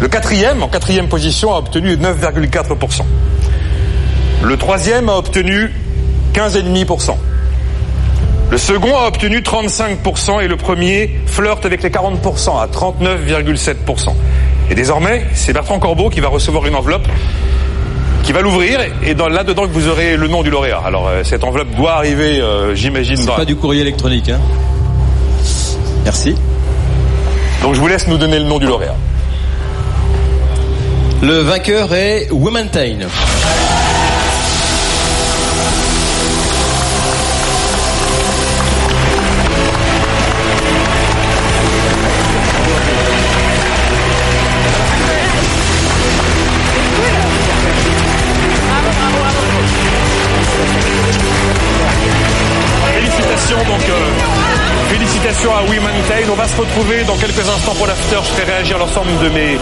Le quatrième, en quatrième position, a obtenu 9,4%. Le troisième a obtenu 15,5%. Le second a obtenu 35% et le premier flirte avec les 40% à 39,7%. Et désormais, c'est Bertrand Corbeau qui va recevoir une enveloppe qui va l'ouvrir et dans, là-dedans que vous aurez le nom du lauréat. Alors euh, cette enveloppe doit arriver, euh, j'imagine. C'est dans... pas du courrier électronique, hein Merci. Donc je vous laisse nous donner le nom du lauréat. Le vainqueur est Womantain. Félicitations à Mountain. On va se retrouver dans quelques instants pour l'after. Je ferai réagir l'ensemble de mes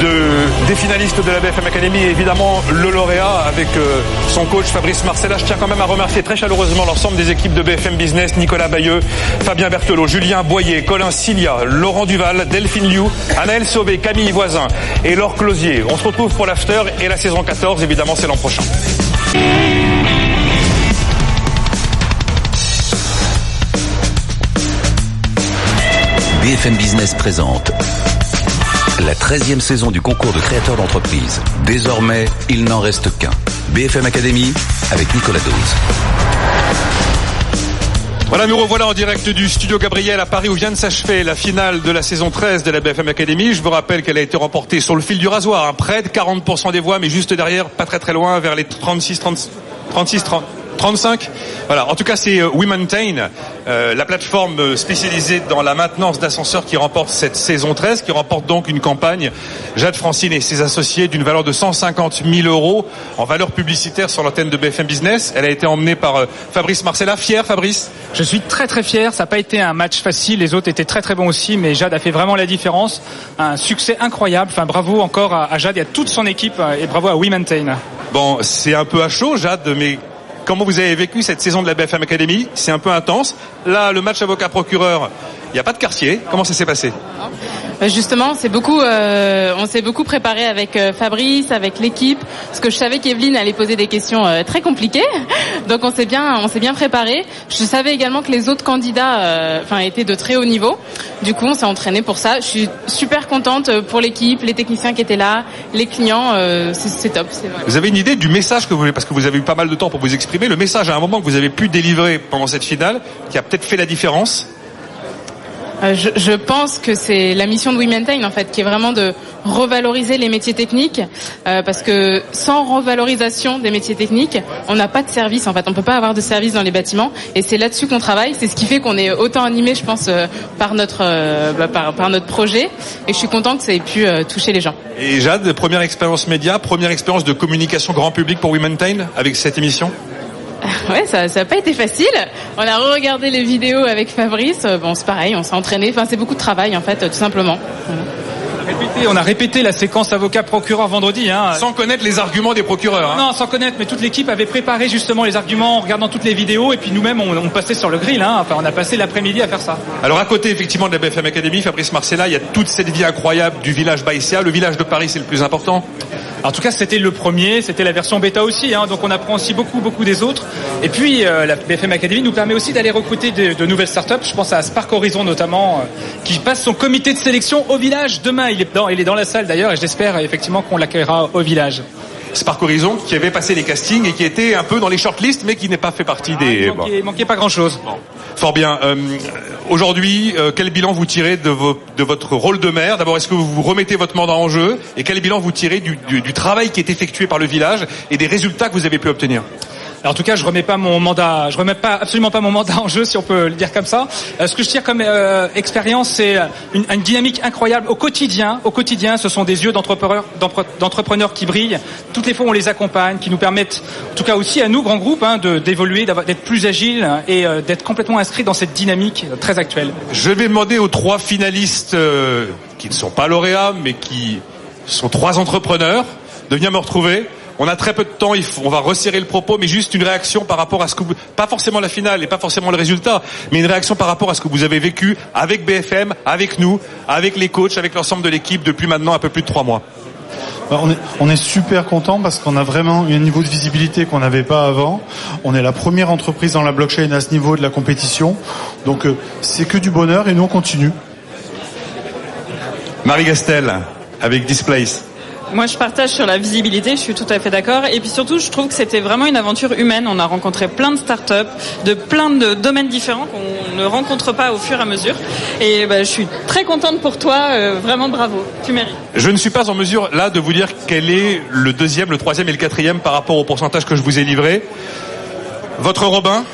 de, des finalistes de la BFM Academy et évidemment le lauréat avec euh, son coach Fabrice Marcella. Je tiens quand même à remercier très chaleureusement l'ensemble des équipes de BFM Business, Nicolas Bayeux, Fabien Berthelot, Julien Boyer, Colin Cilia, Laurent Duval, Delphine Liu, Anaël Sauvé, Camille Voisin et Laure Closier. On se retrouve pour l'after et la saison 14, évidemment, c'est l'an prochain. BFM Business présente la 13e saison du concours de créateurs d'entreprise. Désormais, il n'en reste qu'un. BFM Academy avec Nicolas Dose. Voilà, nous revoilà en direct du studio Gabriel à Paris où vient de s'achever la finale de la saison 13 de la BFM Academy. Je vous rappelle qu'elle a été remportée sur le fil du rasoir, hein, près de 40% des voix, mais juste derrière, pas très très loin, vers les 36, 30, 36, 30. 35 Voilà, en tout cas c'est euh, WeMaintain, euh, la plateforme euh, spécialisée dans la maintenance d'ascenseurs qui remporte cette saison 13, qui remporte donc une campagne Jade Francine et ses associés d'une valeur de 150 000 euros en valeur publicitaire sur l'antenne de BFM Business. Elle a été emmenée par Fabrice Marcella. Fier Fabrice? Je suis très très fier, ça n'a pas été un match facile, les autres étaient très très bons aussi, mais Jade a fait vraiment la différence. Un succès incroyable, enfin bravo encore à Jade et à toute son équipe et bravo à WeMaintain. Bon, c'est un peu à chaud Jade, mais Comment vous avez vécu cette saison de la BFM Academy? C'est un peu intense. Là, le match avocat-procureur, il n'y a pas de quartier. Comment ça s'est passé bah, Justement, c'est beaucoup. Euh, on s'est beaucoup préparé avec euh, Fabrice, avec l'équipe, parce que je savais qu'Evelyne allait poser des questions euh, très compliquées. [LAUGHS] Donc on s'est bien, on s'est bien préparé. Je savais également que les autres candidats, enfin, étaient de très haut niveau. Du coup, on s'est entraîné pour ça. Je suis super contente pour l'équipe, les techniciens qui étaient là, les clients. c'est top. Vous avez une idée du message que vous voulez, parce que vous avez eu pas mal de temps pour vous exprimer. Le message à un moment que vous avez pu délivrer pendant cette finale, qui a peut-être fait la différence euh, je, pense que c'est la mission de WeMaintain en fait, qui est vraiment de revaloriser les métiers techniques, euh, parce que sans revalorisation des métiers techniques, on n'a pas de service. En fait, on peut pas avoir de service dans les bâtiments, et c'est là-dessus qu'on travaille. C'est ce qui fait qu'on est autant animé, je pense, euh, par notre bah, par, notre projet. Et je suis content que ça ait pu toucher les gens. Et Jade, première expérience média, première expérience de communication grand public pour WeMaintain avec cette émission? [LAUGHS] Ouais, ça n'a pas été facile. On a re-regardé les vidéos avec Fabrice. Bon, c'est pareil, on s'est entraîné. Enfin, c'est beaucoup de travail, en fait, tout simplement. on a répété la séquence avocat-procureur vendredi. Hein. Sans connaître les arguments des procureurs. Hein. Non, sans connaître, mais toute l'équipe avait préparé justement les arguments en regardant toutes les vidéos et puis nous-mêmes on, passait sur le grill. Hein. Enfin, on a passé l'après-midi à faire ça. Alors à côté effectivement de la BFM Academy, Fabrice Marcella, il y a toute cette vie incroyable du village Baïsia. Le village de Paris, c'est le plus important en tout cas, c'était le premier, c'était la version bêta aussi, hein, donc on apprend aussi beaucoup, beaucoup des autres. Et puis, euh, la BFM Academy nous permet aussi d'aller recruter de, nouvelles startups. Je pense à Spark Horizon notamment, euh, qui passe son comité de sélection au village demain. Il est dans, il est dans la salle d'ailleurs, et j'espère effectivement qu'on l'accueillera au village. Spark Horizon qui avait passé les castings et qui était un peu dans les shortlists mais qui n'est pas fait partie des... Ah, il manquait, pas grand chose. Fort bien. Euh, aujourd'hui, euh, quel bilan vous tirez de, de votre rôle de maire? D'abord, est-ce que vous remettez votre mandat en jeu? Et quel bilan vous tirez du, du travail qui est effectué par le village et des résultats que vous avez pu obtenir? En tout cas, je remets pas mon mandat, je remets pas absolument pas mon mandat en jeu, si on peut le dire comme ça. Euh, ce que je tire comme euh, expérience, c'est une, dynamique incroyable au quotidien. Au quotidien, ce sont des yeux d'entrepreneurs, d'entrepreneurs qui brillent. Toutes les fois, on les accompagne, qui nous permettent, en tout cas aussi à nous, grands groupes, hein, d'évoluer, d'être plus agiles et euh, d'être complètement inscrits dans cette dynamique très actuelle. Je vais demander aux trois finalistes qui ne sont pas lauréats, mais qui sont trois entrepreneurs, de venir me retrouver. On a très peu de temps, on va resserrer le propos, mais juste une réaction par rapport à ce que vous, pas forcément la finale et pas forcément le résultat, mais une réaction par rapport à ce que vous avez vécu avec BFM, avec nous, avec les coachs, avec l'ensemble de l'équipe depuis maintenant un peu plus de trois mois. Bah, on est, on est super content parce qu'on a vraiment un niveau de visibilité qu'on n'avait pas avant. On est la première entreprise dans la blockchain à ce niveau de la compétition. Donc euh, c'est que du bonheur et nous on continue. Marie Gastel avec Displace. Moi, je partage sur la visibilité, je suis tout à fait d'accord. Et puis surtout, je trouve que c'était vraiment une aventure humaine. On a rencontré plein de startups, de plein de domaines différents qu'on ne rencontre pas au fur et à mesure. Et bah, je suis très contente pour toi. Euh, vraiment bravo. Tu mérites. Je ne suis pas en mesure là de vous dire quel est le deuxième, le troisième et le quatrième par rapport au pourcentage que je vous ai livré. Votre Robin,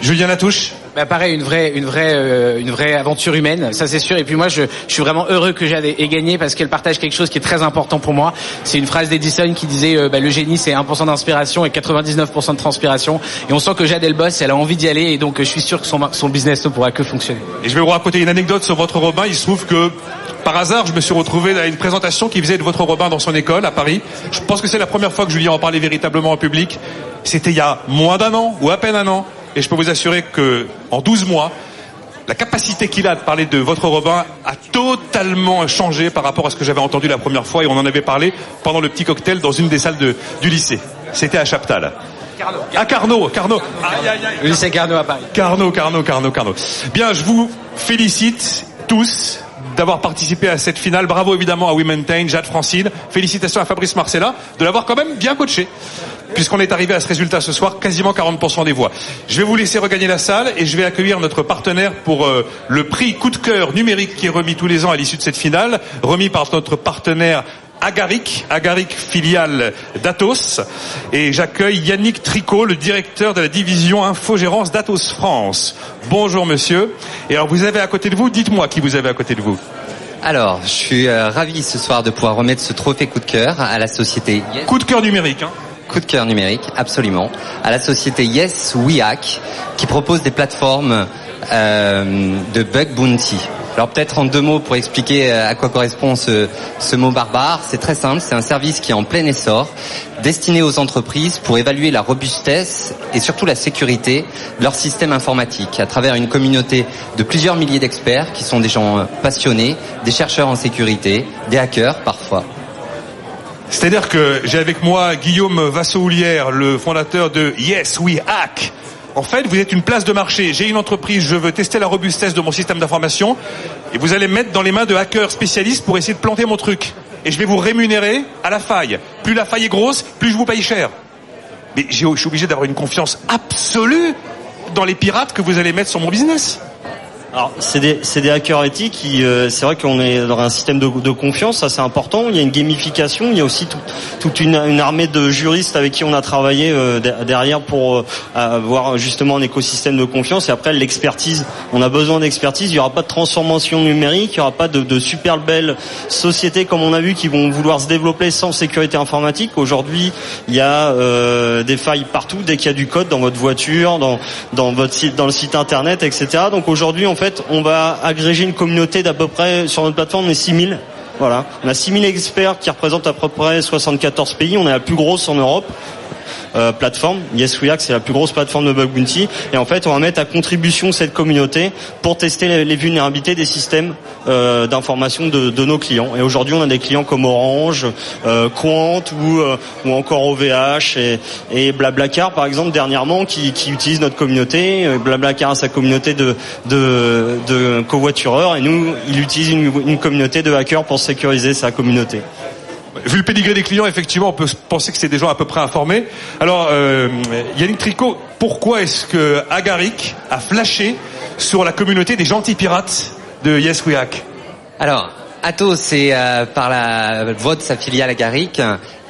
Julien Latouche, Bah pareil, une vraie, une vraie, euh, une vraie aventure humaine, ça c'est sûr. Et puis moi, je, je suis vraiment heureux que Jade ait gagné parce qu'elle partage quelque chose qui est très important pour moi. C'est une phrase d'Edison qui disait euh, bah, le génie c'est 1% d'inspiration et 99% de transpiration. Et on sent que Jade elle bosse, elle a envie d'y aller et donc je suis sûr que son, business ne pourra que fonctionner. Et je vais vous raconter une anecdote sur votre Robin. Il se trouve que par hasard, je me suis retrouvé à une présentation qui faisait de votre Robin dans son école à Paris. Je pense que c'est la première fois que je lui en parlais véritablement en public. C'était il y a moins d'un an ou à peine un an. Et je peux vous assurer que en 12 mois, la capacité qu'il a de parler de votre Robin a totalement changé par rapport à ce que j'avais entendu la première fois et on en avait parlé pendant le petit cocktail dans une des salles de, du lycée. C'était à Chaptal. Carnot. À Carnot, Carnot. Le lycée Carnot à Paris. Carnot, Carnot, Carnot, Carnot. Bien, je vous félicite tous d'avoir participé à cette finale. Bravo évidemment à Womentain, Jade Francine. Félicitations à Fabrice Marcella de l'avoir quand même bien coaché. Puisqu'on est arrivé à ce résultat ce soir, quasiment 40% des voix. Je vais vous laisser regagner la salle et je vais accueillir notre partenaire pour euh, le prix coup de cœur numérique qui est remis tous les ans à l'issue de cette finale, remis par notre partenaire Agaric, Agaric filiale d'Atos. Et j'accueille Yannick Tricot, le directeur de la division infogérance d'Atos France. Bonjour monsieur. Et alors vous avez à côté de vous, dites-moi qui vous avez à côté de vous. Alors, je suis euh, ravi ce soir de pouvoir remettre ce trophée coup de cœur à la société Yes. Coup de cœur numérique. Hein. Coup de cœur numérique, absolument. À la société Yes We Hack, qui propose des plateformes euh, de bug bounty. Alors peut-être en deux mots pour expliquer euh, à quoi correspond ce, ce mot barbare. C'est très simple, c'est un service qui est en plein essor, destiné aux entreprises pour évaluer la robustesse et surtout la sécurité de leur système informatique à travers une communauté de plusieurs milliers d'experts qui sont des gens euh, passionnés, des chercheurs en sécurité, des hackers parfois. C'est-à-dire que j'ai avec moi Guillaume Vassoulière, le fondateur de Yes We Hack. En fait, vous êtes une place de marché. J'ai une entreprise, je veux tester la robustesse de mon système d'information, et vous allez me mettre dans les mains de hackers spécialistes pour essayer de planter mon truc. Et je vais vous rémunérer à la faille. Plus la faille est grosse, plus je vous paye cher. Mais je suis obligé d'avoir une confiance absolue dans les pirates que vous allez mettre sur mon business. Alors, c'est des, des hackers éthiques qui, euh, c'est vrai qu'on est dans un système de, confiance, ça c'est important. Il y a une gamification, il y a aussi tout- toute une, armée de juristes avec qui on a travaillé euh, de- derrière pour euh, avoir justement un écosystème de confiance. Et après, l'expertise, on a besoin d'expertise. Il n'y aura pas de transformation numérique, il n'y aura pas de, super belles sociétés comme on a vu qui vont vouloir se développer sans sécurité informatique. Aujourd'hui, il y a euh, des failles partout dès qu'il y a du code dans votre voiture, dans, dans votre dans le site internet, etc. Donc aujourd'hui, fait, on va agréger une communauté d'à peu près sur notre plateforme, on est 6000. Voilà, on a 6000 experts qui représentent à peu près 74 pays. On est la plus grosse en Europe. Euh, plateforme. Yes We Hack, c'est la plus grosse plateforme de bug bounty. Et en fait, on va mettre à contribution cette communauté pour tester les, vulnérabilités des systèmes euh, d'information de, nos clients. Et aujourd'hui, on a des clients comme Orange, euh, Quant ou, euh, ou encore OVH et, et Blablacar, par exemple, dernièrement, qui, qui notre communauté. Euh, Blablacar a sa communauté de, de, de covoitureurs et nous, il utilise une, une communauté de hackers pour sécuriser sa communauté. Vu le pédigré des clients, effectivement, on peut penser que c'est des gens à peu près informés. Alors, euh, Yannick Tricot, pourquoi est-ce que Agaric a flashé sur la communauté des gentils pirates de Yes We Hack? Alors, Atos, c'est euh, par la voie de sa filiale Agaric,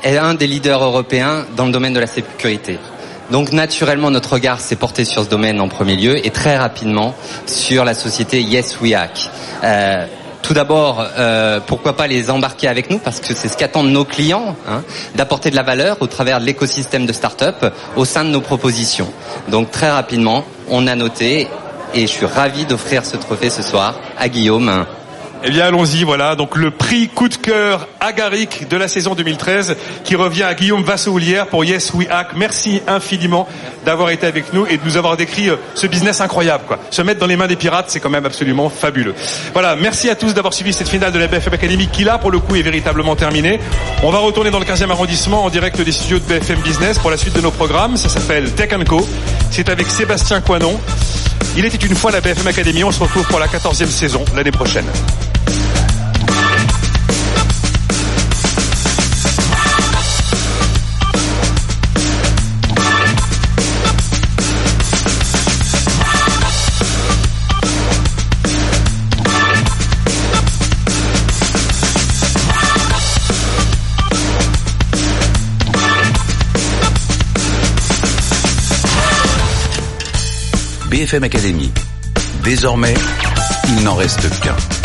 est un des leaders européens dans le domaine de la sécurité. Donc naturellement, notre regard s'est porté sur ce domaine en premier lieu et très rapidement sur la société Yes We Hack. Euh, tout d'abord, euh, pourquoi pas les embarquer avec nous parce que c'est ce qu'attendent nos clients, hein, d'apporter de la valeur au travers de l'écosystème de start-up au sein de nos propositions. Donc très rapidement, on a noté et je suis ravi d'offrir ce trophée ce soir à Guillaume. Eh bien, allons-y, voilà. Donc, le prix coup de cœur Agaric de la saison 2013 qui revient à Guillaume Vassoulière pour Yes We Hack. Merci infiniment d'avoir été avec nous et de nous avoir décrit euh, ce business incroyable. Se mettre dans les mains des pirates, c'est quand même absolument fabuleux. Voilà. Merci à tous d'avoir suivi cette finale de la BFM Academy qui, là, pour le coup, est véritablement terminée. On va retourner dans le 15e arrondissement en direct des studios de BFM Business pour la suite de nos programmes. Ça s'appelle Tech Co. C'est avec Sébastien Coinon. Il était une fois la BFM Academy. On se retrouve pour la 14e saison l'année prochaine. BFM Academy. Désormais, il n'en reste qu'un.